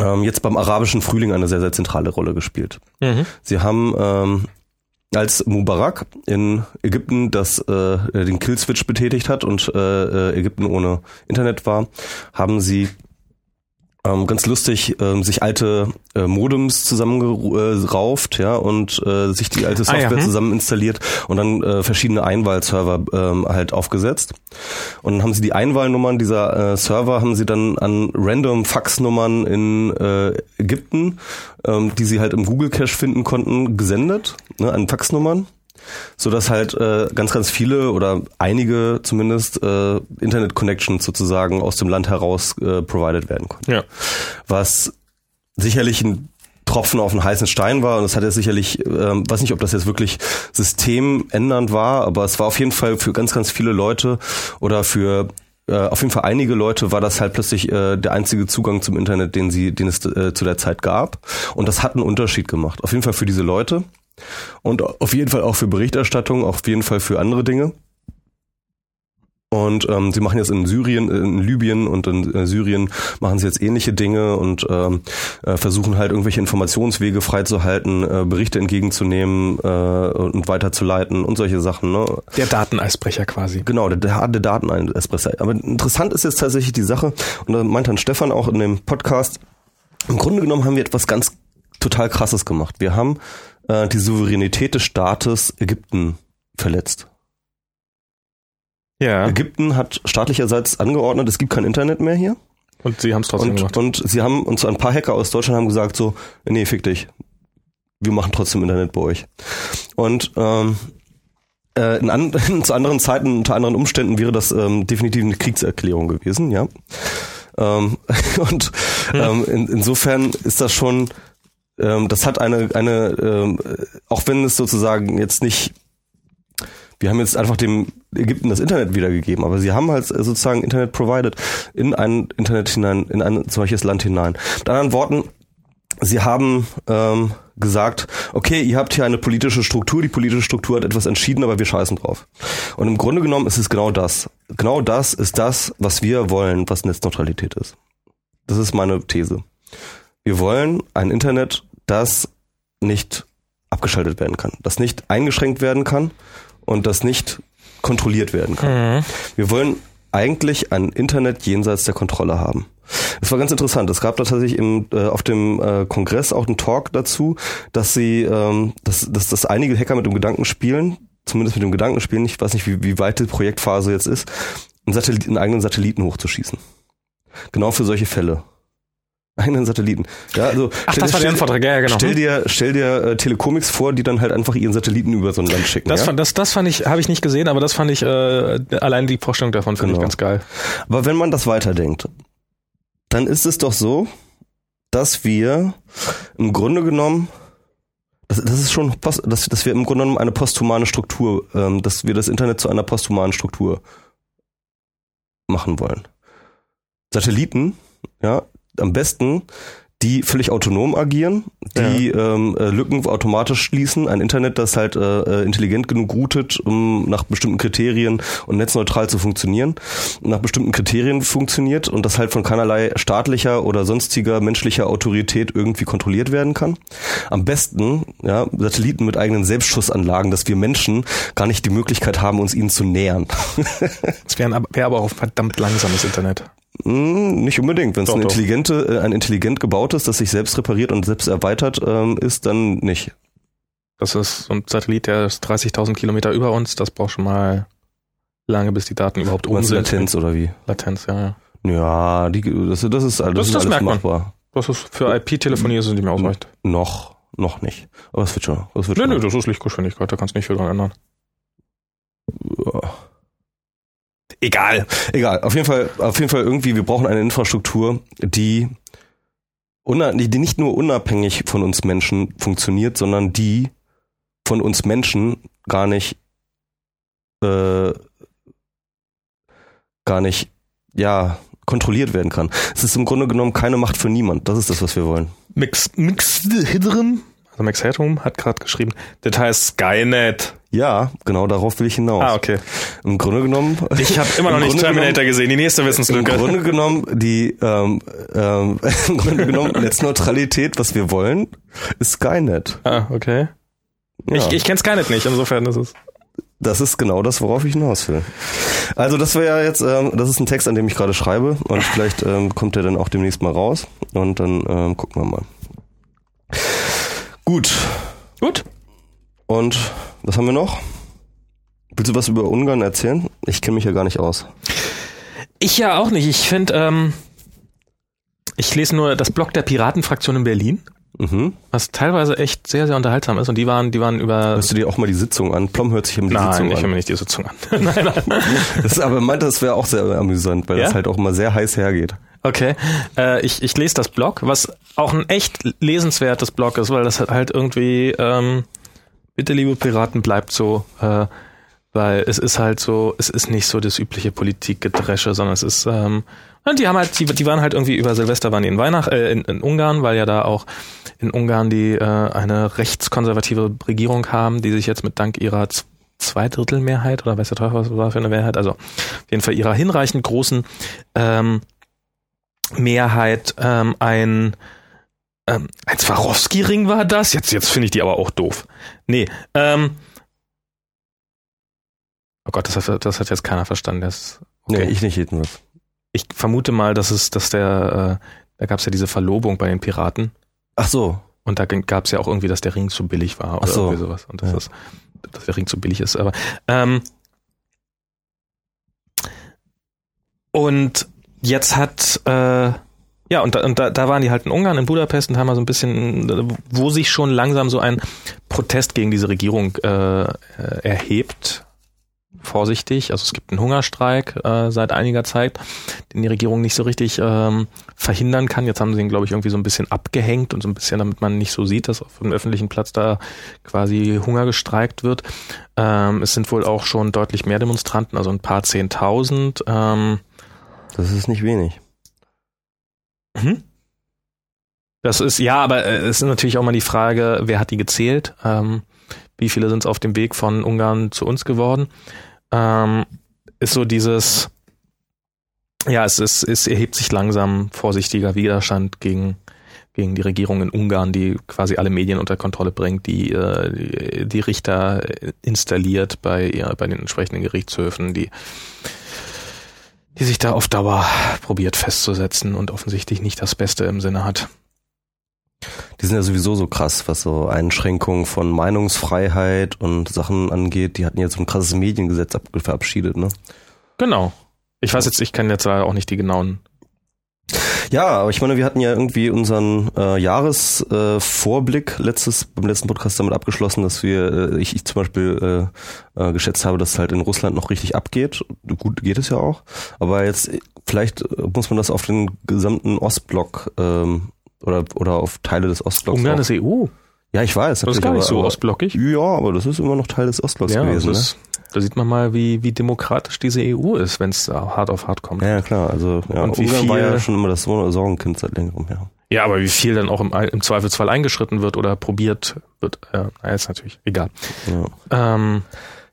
ähm, jetzt beim arabischen Frühling eine sehr, sehr zentrale Rolle gespielt. Mhm. Sie haben ähm, als Mubarak in Ägypten das äh, den Killswitch betätigt hat und äh, äh, Ägypten ohne Internet war, haben sie ähm, ganz lustig ähm, sich alte äh, Modems zusammengerauft, ja, und äh, sich die alte Ah, ja, Software hm. zusammen installiert und dann äh, verschiedene Einwahlserver ähm, halt aufgesetzt. Und dann haben sie die Einwahlnummern dieser äh, Server haben sie dann an random Faxnummern in äh, Ägypten, ähm, die sie halt im Google Cache finden konnten, gesendet, ne, an Faxnummern so dass halt äh, ganz ganz viele oder einige zumindest äh, Internet Connections sozusagen aus dem Land heraus äh, provided werden konnten Ja. was sicherlich ein Tropfen auf einen heißen Stein war und das hat jetzt sicherlich, ähm, weiß nicht, ob das jetzt wirklich systemändernd war, aber es war auf jeden Fall für ganz, ganz viele Leute oder für äh, auf jeden Fall einige Leute war das halt plötzlich äh, der einzige Zugang zum Internet, den sie, den es äh, zu der Zeit gab. Und das hat einen Unterschied gemacht. Auf jeden Fall für diese Leute und auf jeden Fall auch für Berichterstattung, auf jeden Fall für andere Dinge. Und ähm, sie machen jetzt in Syrien, in Libyen und in äh, Syrien machen sie jetzt ähnliche Dinge und ähm, äh, versuchen halt irgendwelche Informationswege freizuhalten, äh, Berichte entgegenzunehmen äh, und weiterzuleiten und solche Sachen. Ne? Der Dateneisbrecher quasi. Genau, der, der, der Datenespresso. Aber interessant ist jetzt tatsächlich die Sache, und da meint dann Stefan auch in dem Podcast, im Grunde genommen haben wir etwas ganz total krasses gemacht. Wir haben äh, die Souveränität des Staates Ägypten verletzt. Ja. Ägypten hat staatlicherseits angeordnet, es gibt kein Internet mehr hier. Und sie haben es trotzdem Und, gemacht. und sie haben uns ein paar Hacker aus Deutschland haben gesagt so, nee, fick dich. Wir machen trotzdem Internet bei euch. Und ähm, äh, in, an, zu anderen Zeiten, unter anderen Umständen wäre das ähm, definitiv eine Kriegserklärung gewesen, ja. Ähm, und ähm, in, insofern ist das schon, ähm, das hat eine, eine ähm, auch wenn es sozusagen jetzt nicht wir haben jetzt einfach dem Ägypten das Internet wiedergegeben, aber sie haben halt sozusagen Internet provided in ein Internet hinein, in ein solches Land hinein. Mit anderen Worten, sie haben ähm, gesagt, okay, ihr habt hier eine politische Struktur, die politische Struktur hat etwas entschieden, aber wir scheißen drauf. Und im Grunde genommen ist es genau das. Genau das ist das, was wir wollen, was Netzneutralität ist. Das ist meine These. Wir wollen ein Internet, das nicht abgeschaltet werden kann, das nicht eingeschränkt werden kann und das nicht kontrolliert werden kann. Mhm. Wir wollen eigentlich ein Internet jenseits der Kontrolle haben. Es war ganz interessant. Es gab da tatsächlich im, äh, auf dem äh, Kongress auch einen Talk dazu, dass sie, ähm, dass, dass, dass einige Hacker mit dem Gedanken spielen, zumindest mit dem Gedanken spielen, ich weiß nicht, wie, wie weit die Projektphase jetzt ist, einen, Satellit, einen eigenen Satelliten hochzuschießen. Genau für solche Fälle. Eigenen Satelliten. Ja, also Ach, stell, das war der Vortrag, ja, genau. Stell dir, stell dir äh, Telekomics vor, die dann halt einfach ihren Satelliten über so ein Land schicken. Das, ja? fand, das, das fand ich, habe ich nicht gesehen, aber das fand ich, äh, allein die Vorstellung davon finde ich Genau. ganz geil. Aber wenn man das weiterdenkt, dann ist es doch so, dass wir im Grunde genommen, das, das ist schon, post, dass, dass wir im Grunde genommen eine posthumane Struktur, ähm, dass wir das Internet zu einer posthumanen Struktur machen wollen. Satelliten, ja, am besten, die völlig autonom agieren, die ähm, äh, Lücken automatisch schließen, ein Internet, das halt äh, äh, intelligent genug routet, um nach bestimmten Kriterien und netzneutral zu funktionieren, nach bestimmten Kriterien funktioniert und das halt von keinerlei staatlicher oder sonstiger menschlicher Autorität irgendwie kontrolliert werden kann. Am besten, ja, Satelliten mit eigenen Selbstschussanlagen, dass wir Menschen gar nicht die Möglichkeit haben, uns ihnen zu nähern. Es wäre wär aber auch verdammt langsames Internet. Hm, nicht unbedingt. Wenn es ein intelligente, äh, ein intelligent gebautes, das sich selbst repariert und selbst erweitert ähm, ist, dann nicht. Das ist so ein Satellit, der ist 30.000 Kilometer über uns. Das braucht schon mal lange, bis die Daten überhaupt oben sind. Latenz oder wie? Latenz, ja, ja. Ja, die, das, das ist, das, Das- ist das alles merkt man. machbar. Das ist für IP-Telefonie ist es nicht mehr ausreichend. Noch, noch nicht. Aber es wird schon. Es wird Nö, schon. nö, das ist Lichtgeschwindigkeit, da kannst du nicht viel dran ändern. Ja. Egal. Egal, auf jeden Fall, auf jeden Fall irgendwie, wir brauchen eine Infrastruktur, die die nicht nur unabhängig von uns Menschen funktioniert, sondern die von uns Menschen gar nicht äh, gar nicht ja kontrolliert werden kann. Es ist im Grunde genommen keine Macht für niemand. Das ist das, was wir wollen. Mix, Mix Hidrum, also Max Headroom hat gerade geschrieben, das heißt Skynet. Ja, genau darauf will ich hinaus. Ah, okay. Im Grunde genommen. Ich habe immer noch nicht Terminator gesehen, die nächste Wissenslücke. Im Grunde genommen, die ähm, ähm, im Grunde genommen Netzneutralität, was wir wollen, ist Skynet. Ah, okay. Ja. Ich, ich kenne Skynet nicht, insofern ist es. Das ist genau das, worauf ich hinaus will. Also das wäre ja jetzt, ähm, das ist ein Text, an dem ich gerade schreibe und vielleicht ähm, kommt der dann auch demnächst mal raus und dann ähm, gucken wir mal. Gut. Gut. Und was haben wir noch? Willst du was über Ungarn erzählen? Ich kenne mich ja gar nicht aus. Ich ja auch nicht. Ich finde, ähm, ich lese nur das Blog der Piratenfraktion in Berlin. Mhm. Was teilweise echt sehr, sehr unterhaltsam ist. Und die waren, die waren über. Hörst du dir auch mal die Sitzung an? Plom hört sich immer die nein, Sitzung an. Nein, ich höre mir nicht die Sitzung an. nein, nein. Das, aber meinte, das wäre auch sehr amüsant, weil ja? das halt auch immer sehr heiß hergeht. Okay. Äh, ich, ich lese das Blog, was auch ein echt lesenswertes Blog ist, weil das halt irgendwie, ähm, bitte liebe Piraten, bleibt so, äh, weil es ist halt so, es ist nicht so das übliche Politikgedresche, sondern es ist, ähm, die haben halt, die, die waren halt irgendwie über Silvester waren die in Weihnacht, äh, in, in Ungarn, weil ja da auch in Ungarn die äh, eine rechtskonservative Regierung haben, die sich jetzt mit Dank ihrer Zweidrittelmehrheit oder weiß der Teufel, was war für eine Mehrheit, also auf jeden Fall ihrer hinreichend großen ähm, Mehrheit ähm, ein ähm, ein Swarovski-Ring war das? Jetzt, jetzt finde ich die aber auch doof. Nee, ähm, Oh Gott, das hat, das hat jetzt keiner verstanden. Das, okay. Nee, ich nicht jedenfalls ich vermute mal, dass es, dass der, äh, da gab es ja diese Verlobung bei den Piraten. Ach so. Und da gab es ja auch irgendwie, dass der Ring zu billig war oder Ach so. irgendwie sowas. Und dass, ja. das, dass der Ring zu billig ist. Aber ähm, und jetzt hat äh, ja, und, da, und da, da waren die halt in Ungarn, in Budapest und haben mal so ein bisschen, wo sich schon langsam so ein Protest gegen diese Regierung äh, äh erhebt vorsichtig. Also es gibt einen Hungerstreik äh, seit einiger Zeit, den die Regierung nicht so richtig ähm, verhindern kann. Jetzt haben sie ihn, glaube ich, irgendwie so ein bisschen abgehängt und so ein bisschen, damit man nicht so sieht, dass auf dem öffentlichen Platz da quasi Hunger gestreikt wird. Ähm, es sind wohl auch schon deutlich mehr Demonstranten, also ein paar Zehntausend. Ähm, das ist nicht wenig. Mhm. Das ist, ja, aber äh, es ist natürlich auch mal die Frage, wer hat die gezählt? Ähm, wie viele sind es auf dem Weg von Ungarn zu uns geworden? ähm, ist so dieses, ja, es ist, es erhebt sich langsam vorsichtiger Widerstand gegen gegen die Regierung in Ungarn, die quasi alle Medien unter Kontrolle bringt, die äh, die Richter installiert bei ja, bei den entsprechenden Gerichtshöfen, die die sich da auf Dauer probiert festzusetzen und offensichtlich nicht das Beste im Sinne hat. Die sind ja sowieso so krass, was so Einschränkungen von Meinungsfreiheit und Sachen angeht. Die hatten jetzt so ein krasses Mediengesetz verabschiedet, ne? Genau. Ich weiß jetzt, ich kenne jetzt leider auch nicht die genauen ja, aber ich meine, wir hatten ja irgendwie unseren äh, Jahresvorblick äh, letztes beim letzten Podcast damit abgeschlossen, dass wir äh, ich, ich zum Beispiel äh, äh, geschätzt habe, dass es halt in Russland noch richtig abgeht. Gut geht es ja auch, aber jetzt vielleicht muss man das auf den gesamten Ostblock ähm, oder, oder auf Teile des Ostblocks. Ungarn ist EU. Ja, ich weiß. Das ist gar nicht so ostblockig. Ja, aber das ist immer noch Teil des Ostblocks ja, gewesen. Das, ne? Da sieht man mal, wie, wie demokratisch diese EU ist, wenn es hart auf hart kommt. Ja, klar. Also ja, Und Ungarn viel, war ja schon immer das Sorgenkind seit längerem, ja. Ja, aber wie viel dann auch im, im Zweifelsfall eingeschritten wird oder probiert wird, äh, ist natürlich egal. Ja. Ähm,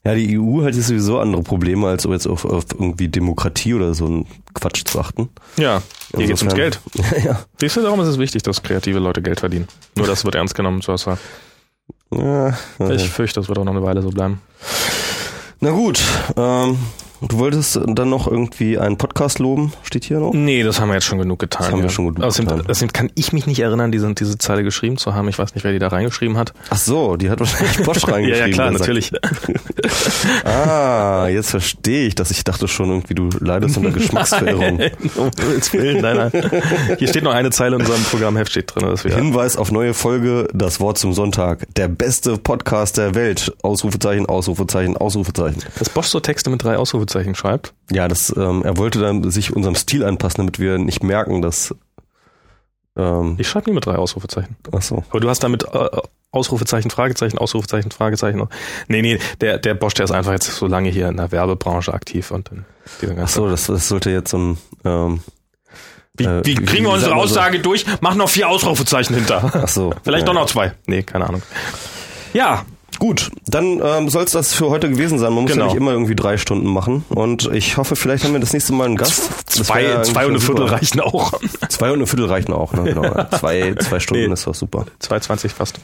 ja, die EU hat jetzt sowieso andere Probleme, als jetzt auf, auf irgendwie Demokratie oder so ein Quatsch zu achten. Ja, hier geht's ums Geld. ja. Siehst du, darum ist es wichtig, dass kreative Leute Geld verdienen. Nur das wird ernst genommen, so was ja, Ich fürchte, das wird auch noch eine Weile so bleiben. Na gut, ähm, Du wolltest dann noch irgendwie einen Podcast loben, steht hier noch? Nee, das haben wir jetzt schon genug getan. Das haben ja. wir schon genug Außerdem, getan. Außerdem kann ich mich nicht erinnern, diese, diese Zeile geschrieben zu haben. Ich weiß nicht, wer die da reingeschrieben hat. Ach so, die hat wahrscheinlich Bosch reingeschrieben. ja, ja, klar, natürlich. ah, jetzt verstehe ich, dass ich dachte schon irgendwie, du leidest unter Geschmacksverirrung. nein, nein, nein. Hier steht noch eine Zeile in unserem Programmheft steht drin. Wir Hinweis auf neue Folge, das Wort zum Sonntag. Der beste Podcast der Welt. Ausrufezeichen, Ausrufezeichen, Ausrufezeichen. Dass Bosch so Texte mit drei Ausrufezeichen schreibt? Ja, das, ähm, er wollte dann sich unserem Stil anpassen, damit wir nicht merken, dass Ähm, ich schreibe nie mit drei Ausrufezeichen. Ach so. Aber du hast damit äh, Ausrufezeichen, Fragezeichen, Ausrufezeichen, Fragezeichen. Nee, nee, der, der Bosch, der ist einfach jetzt so lange hier in der Werbebranche aktiv und dann Ach so, das, das sollte jetzt so ein ähm, wie, äh, wie kriegen wir unsere Aussage so? durch? Mach noch vier Ausrufezeichen hinter. Ach so. Vielleicht ja. doch noch zwei. Nee, keine Ahnung. Ja, Gut, dann ähm, soll es das für heute gewesen sein. Man muss genau. ja nicht immer irgendwie drei Stunden machen. Und ich hoffe, vielleicht haben wir das nächste Mal einen Gast. Zwei, ja zwei und eine Viertel reichen auch. Zwei und eine Viertel reichen auch, ne? Genau. zwei, zwei Stunden nee, ist doch super. 2,20 fast.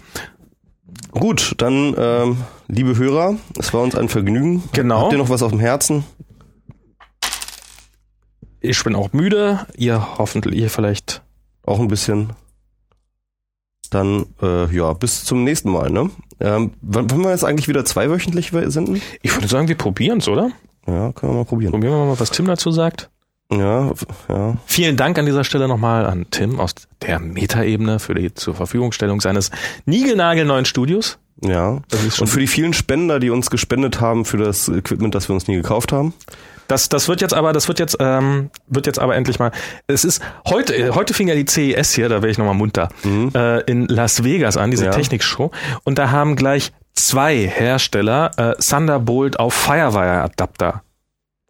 Gut, dann ähm, liebe Hörer, es war uns ein Vergnügen. Genau. Habt ihr noch was auf dem Herzen? Ich bin auch müde. Ihr hoffentlich, ihr vielleicht auch ein bisschen. Dann, äh, ja, bis zum nächsten Mal, ne? Ähm, wann wollen wir jetzt eigentlich wieder zweiwöchentlich senden? Ich würde sagen, wir probieren's, oder? Ja, können wir mal probieren. Probieren wir mal, was Tim dazu sagt. Ja, ja. Vielen Dank an dieser Stelle nochmal an Tim aus der Metaebene für die zur Verfügungstellung seines niegelnagelneuen Studios. Ja. Und für die vielen Spender, die uns gespendet haben für das Equipment, das wir uns nie gekauft haben. Das, das wird jetzt aber, das wird jetzt, ähm, wird jetzt aber endlich mal. Es ist heute, heute fing ja die CES hier, da wäre ich nochmal munter, mhm. äh, in Las Vegas an, diese ja. Technikshow. Und da haben gleich zwei Hersteller äh, Thunderbolt auf Firewire Adapter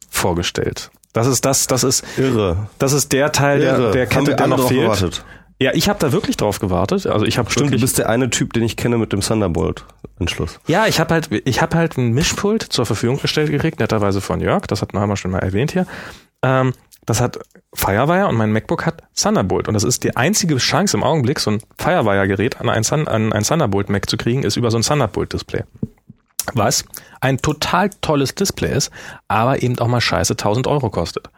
vorgestellt. Das ist das, das ist irre. Das ist der Teil Irre. der, der Kette, der noch fehlt. Gewartet. Ja, ich habe da wirklich drauf gewartet. Also ich habe Stimmt, du bist der eine Typ, den ich kenne mit dem Thunderbolt Entschluss. Ja, ich habe halt ich habe halt ein Mischpult zur Verfügung gestellt gekriegt, netterweise von Jörg, das hat wir schon mal erwähnt hier. Ähm, das hat Firewire und mein MacBook hat Thunderbolt und das ist die einzige Chance im Augenblick so ein Firewire Gerät an ein, an ein Thunderbolt Mac zu kriegen, ist über so ein Thunderbolt Display. Was ein total tolles Display ist, aber eben auch mal scheiße 1000 Euro kostet.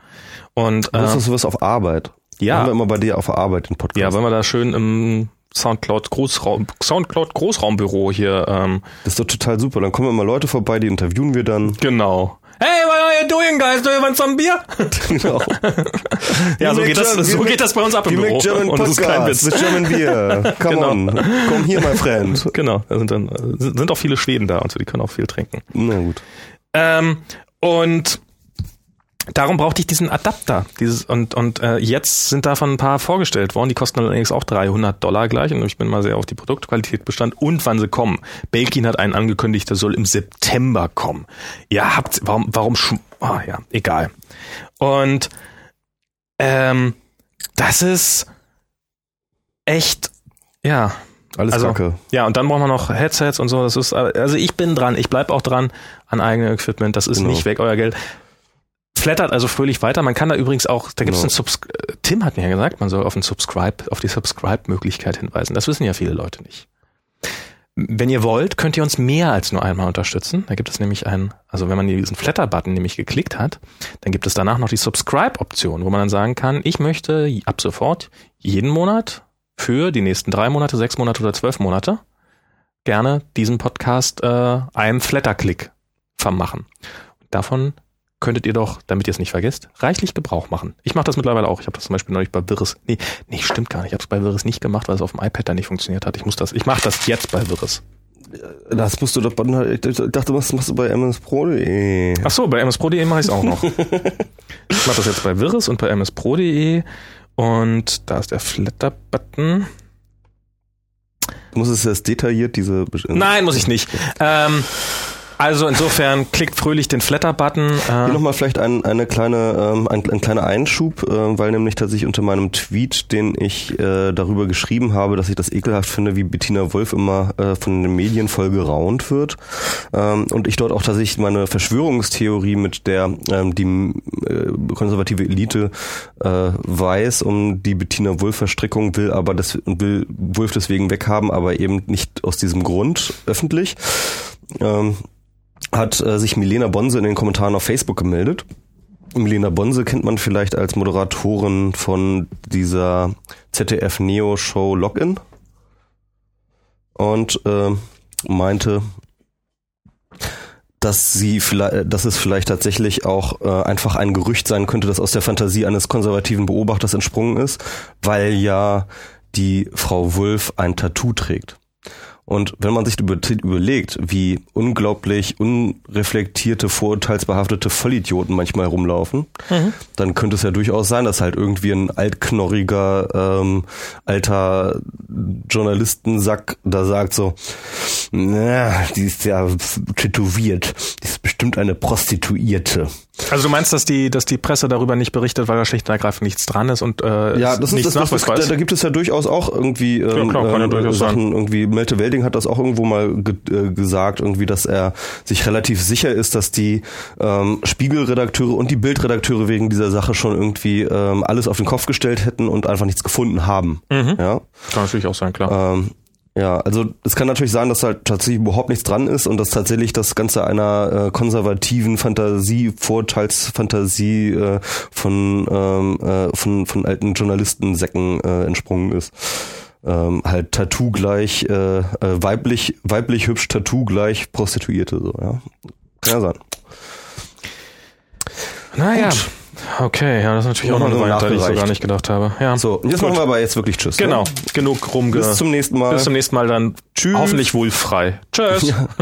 Und äh, das ist sowas auf Arbeit. Ja. Haben wir immer bei dir auf der Arbeit den Podcast. Ja, wenn wir da schön im Soundcloud Großraum, Soundcloud Großraumbüro hier. Ähm. Das ist doch total super. Dann kommen immer Leute vorbei, die interviewen wir dann. Genau. Hey, what are you doing, guys? Do you want some beer? Genau. ja, so geht, das, so geht das bei uns ab im Büro. German Und das ist kein Witz. With German Beer. Come genau. on. Komm hier, my friend. Genau. Da sind dann sind auch viele Schweden da und so, die können auch viel trinken. Na gut. Ähm, und Darum brauchte ich diesen Adapter. Dieses, und und äh, jetzt sind davon ein paar vorgestellt worden. Die kosten allerdings auch 300 Dollar gleich. Und ich bin mal sehr auf die Produktqualität bestand und wann sie kommen. Belkin hat einen angekündigt, der soll im September kommen. Ihr habt, warum, warum, ah ja, egal. Und ähm, das ist echt, ja. Alles also, Kacke. Ja, und dann brauchen wir noch Headsets und so. Das ist, also ich bin dran, ich bleib auch dran an eigenem Equipment. Das ist genau. nicht weg, euer Geld flattert also fröhlich weiter. Man kann da übrigens auch, da gibt es genau. einen Subs Tim hat mir ja gesagt, man soll auf ein Subscribe, auf die Subscribe-Möglichkeit hinweisen. Das wissen ja viele Leute nicht. Wenn ihr wollt, könnt ihr uns mehr als nur einmal unterstützen. Da gibt es nämlich einen, also wenn man diesen Flatter-Button nämlich geklickt hat, dann gibt es danach noch die Subscribe-Option, wo man dann sagen kann, ich möchte ab sofort jeden Monat für die nächsten drei Monate, sechs Monate oder zwölf Monate gerne diesen Podcast äh, einen Flatter-Klick vermachen. Davon könntet ihr doch, damit ihr es nicht vergesst, reichlich Gebrauch machen. Ich mache das mittlerweile auch. Ich habe das zum Beispiel neulich bei Virus. Nee, nee, stimmt gar nicht. Ich habe es bei Virus nicht gemacht, weil es auf dem iPad da nicht funktioniert hat. Ich muss das, ich mache das jetzt bei Virus. Das musst du doch, ich dachte, was machst du bei mspro.de? Ach so, bei mspro.de mache ich es auch noch. ich mache das jetzt bei Virus und bei mspro.de und da ist der Flatter-Button. Muss es jetzt detailliert diese... Nein, muss ich nicht. Ähm, also insofern klickt fröhlich den Flatter-Button. Äh. Hier nochmal vielleicht ein, eine kleine, ähm, ein, ein kleiner Einschub, äh, weil nämlich tatsächlich unter meinem Tweet, den ich äh, darüber geschrieben habe, dass ich das ekelhaft finde, wie Bettina Wolf immer äh, von den Medien voll geraunt wird. Ähm, und ich dort auch tatsächlich meine Verschwörungstheorie mit der ähm, die äh, konservative Elite äh, weiß um die Bettina Wolf-Verstrickung, will aber das will Wolf deswegen weghaben, aber eben nicht aus diesem Grund öffentlich. Ähm, hat äh, sich Milena Bonse in den Kommentaren auf Facebook gemeldet. Milena Bonse kennt man vielleicht als Moderatorin von dieser ZDF Neo Show Login und äh, meinte, dass sie vielleicht, dass es vielleicht tatsächlich auch äh, einfach ein Gerücht sein könnte, das aus der Fantasie eines konservativen Beobachters entsprungen ist, weil ja die Frau Wulff ein Tattoo trägt. Und wenn man sich überlegt, wie unglaublich unreflektierte, vorurteilsbehaftete Vollidioten manchmal rumlaufen, mhm. dann könnte es ja durchaus sein, dass halt irgendwie ein altknorriger, ähm, alter Journalistensack da sagt so, na, die ist ja tätowiert, die ist bestimmt eine Prostituierte. Also du meinst, dass die, dass die Presse darüber nicht berichtet, weil da schlicht und ergreifend nichts dran ist und äh, ja, das ist das, das, das, da, gibt es ja durchaus auch irgendwie ähm, ja, klar, äh, Sachen. Irgendwie Melte Welding hat das auch irgendwo mal ge äh, gesagt, irgendwie, dass er sich relativ sicher ist, dass die ähm, Spiegelredakteure und die Bildredakteure wegen dieser Sache schon irgendwie ähm, alles auf den Kopf gestellt hätten und einfach nichts gefunden haben. Mhm. Ja, kann natürlich auch sein, klar. Ähm, ja, also es kann natürlich sein, dass halt tatsächlich überhaupt nichts dran ist und dass tatsächlich das Ganze einer äh, konservativen Fantasie, Vorteilsfantasie äh, von, ähm, äh, von, von alten Journalistensäcken äh, entsprungen ist. Ähm, halt Tattoo gleich, äh, äh, weiblich, weiblich hübsch Tattoo gleich Prostituierte, so, ja. Kann ja sein. Naja. Gut. Okay, ja, das ist natürlich auch noch eine Variante, die ich so gar nicht gedacht habe. Ja. So, jetzt Gut. machen wir aber jetzt wirklich Tschüss. Ne? Genau, ne? genug rumge... Bis zum nächsten Mal. Bis zum nächsten Mal dann. Tschüss. Hoffentlich wohl frei. Tschüss. Ja.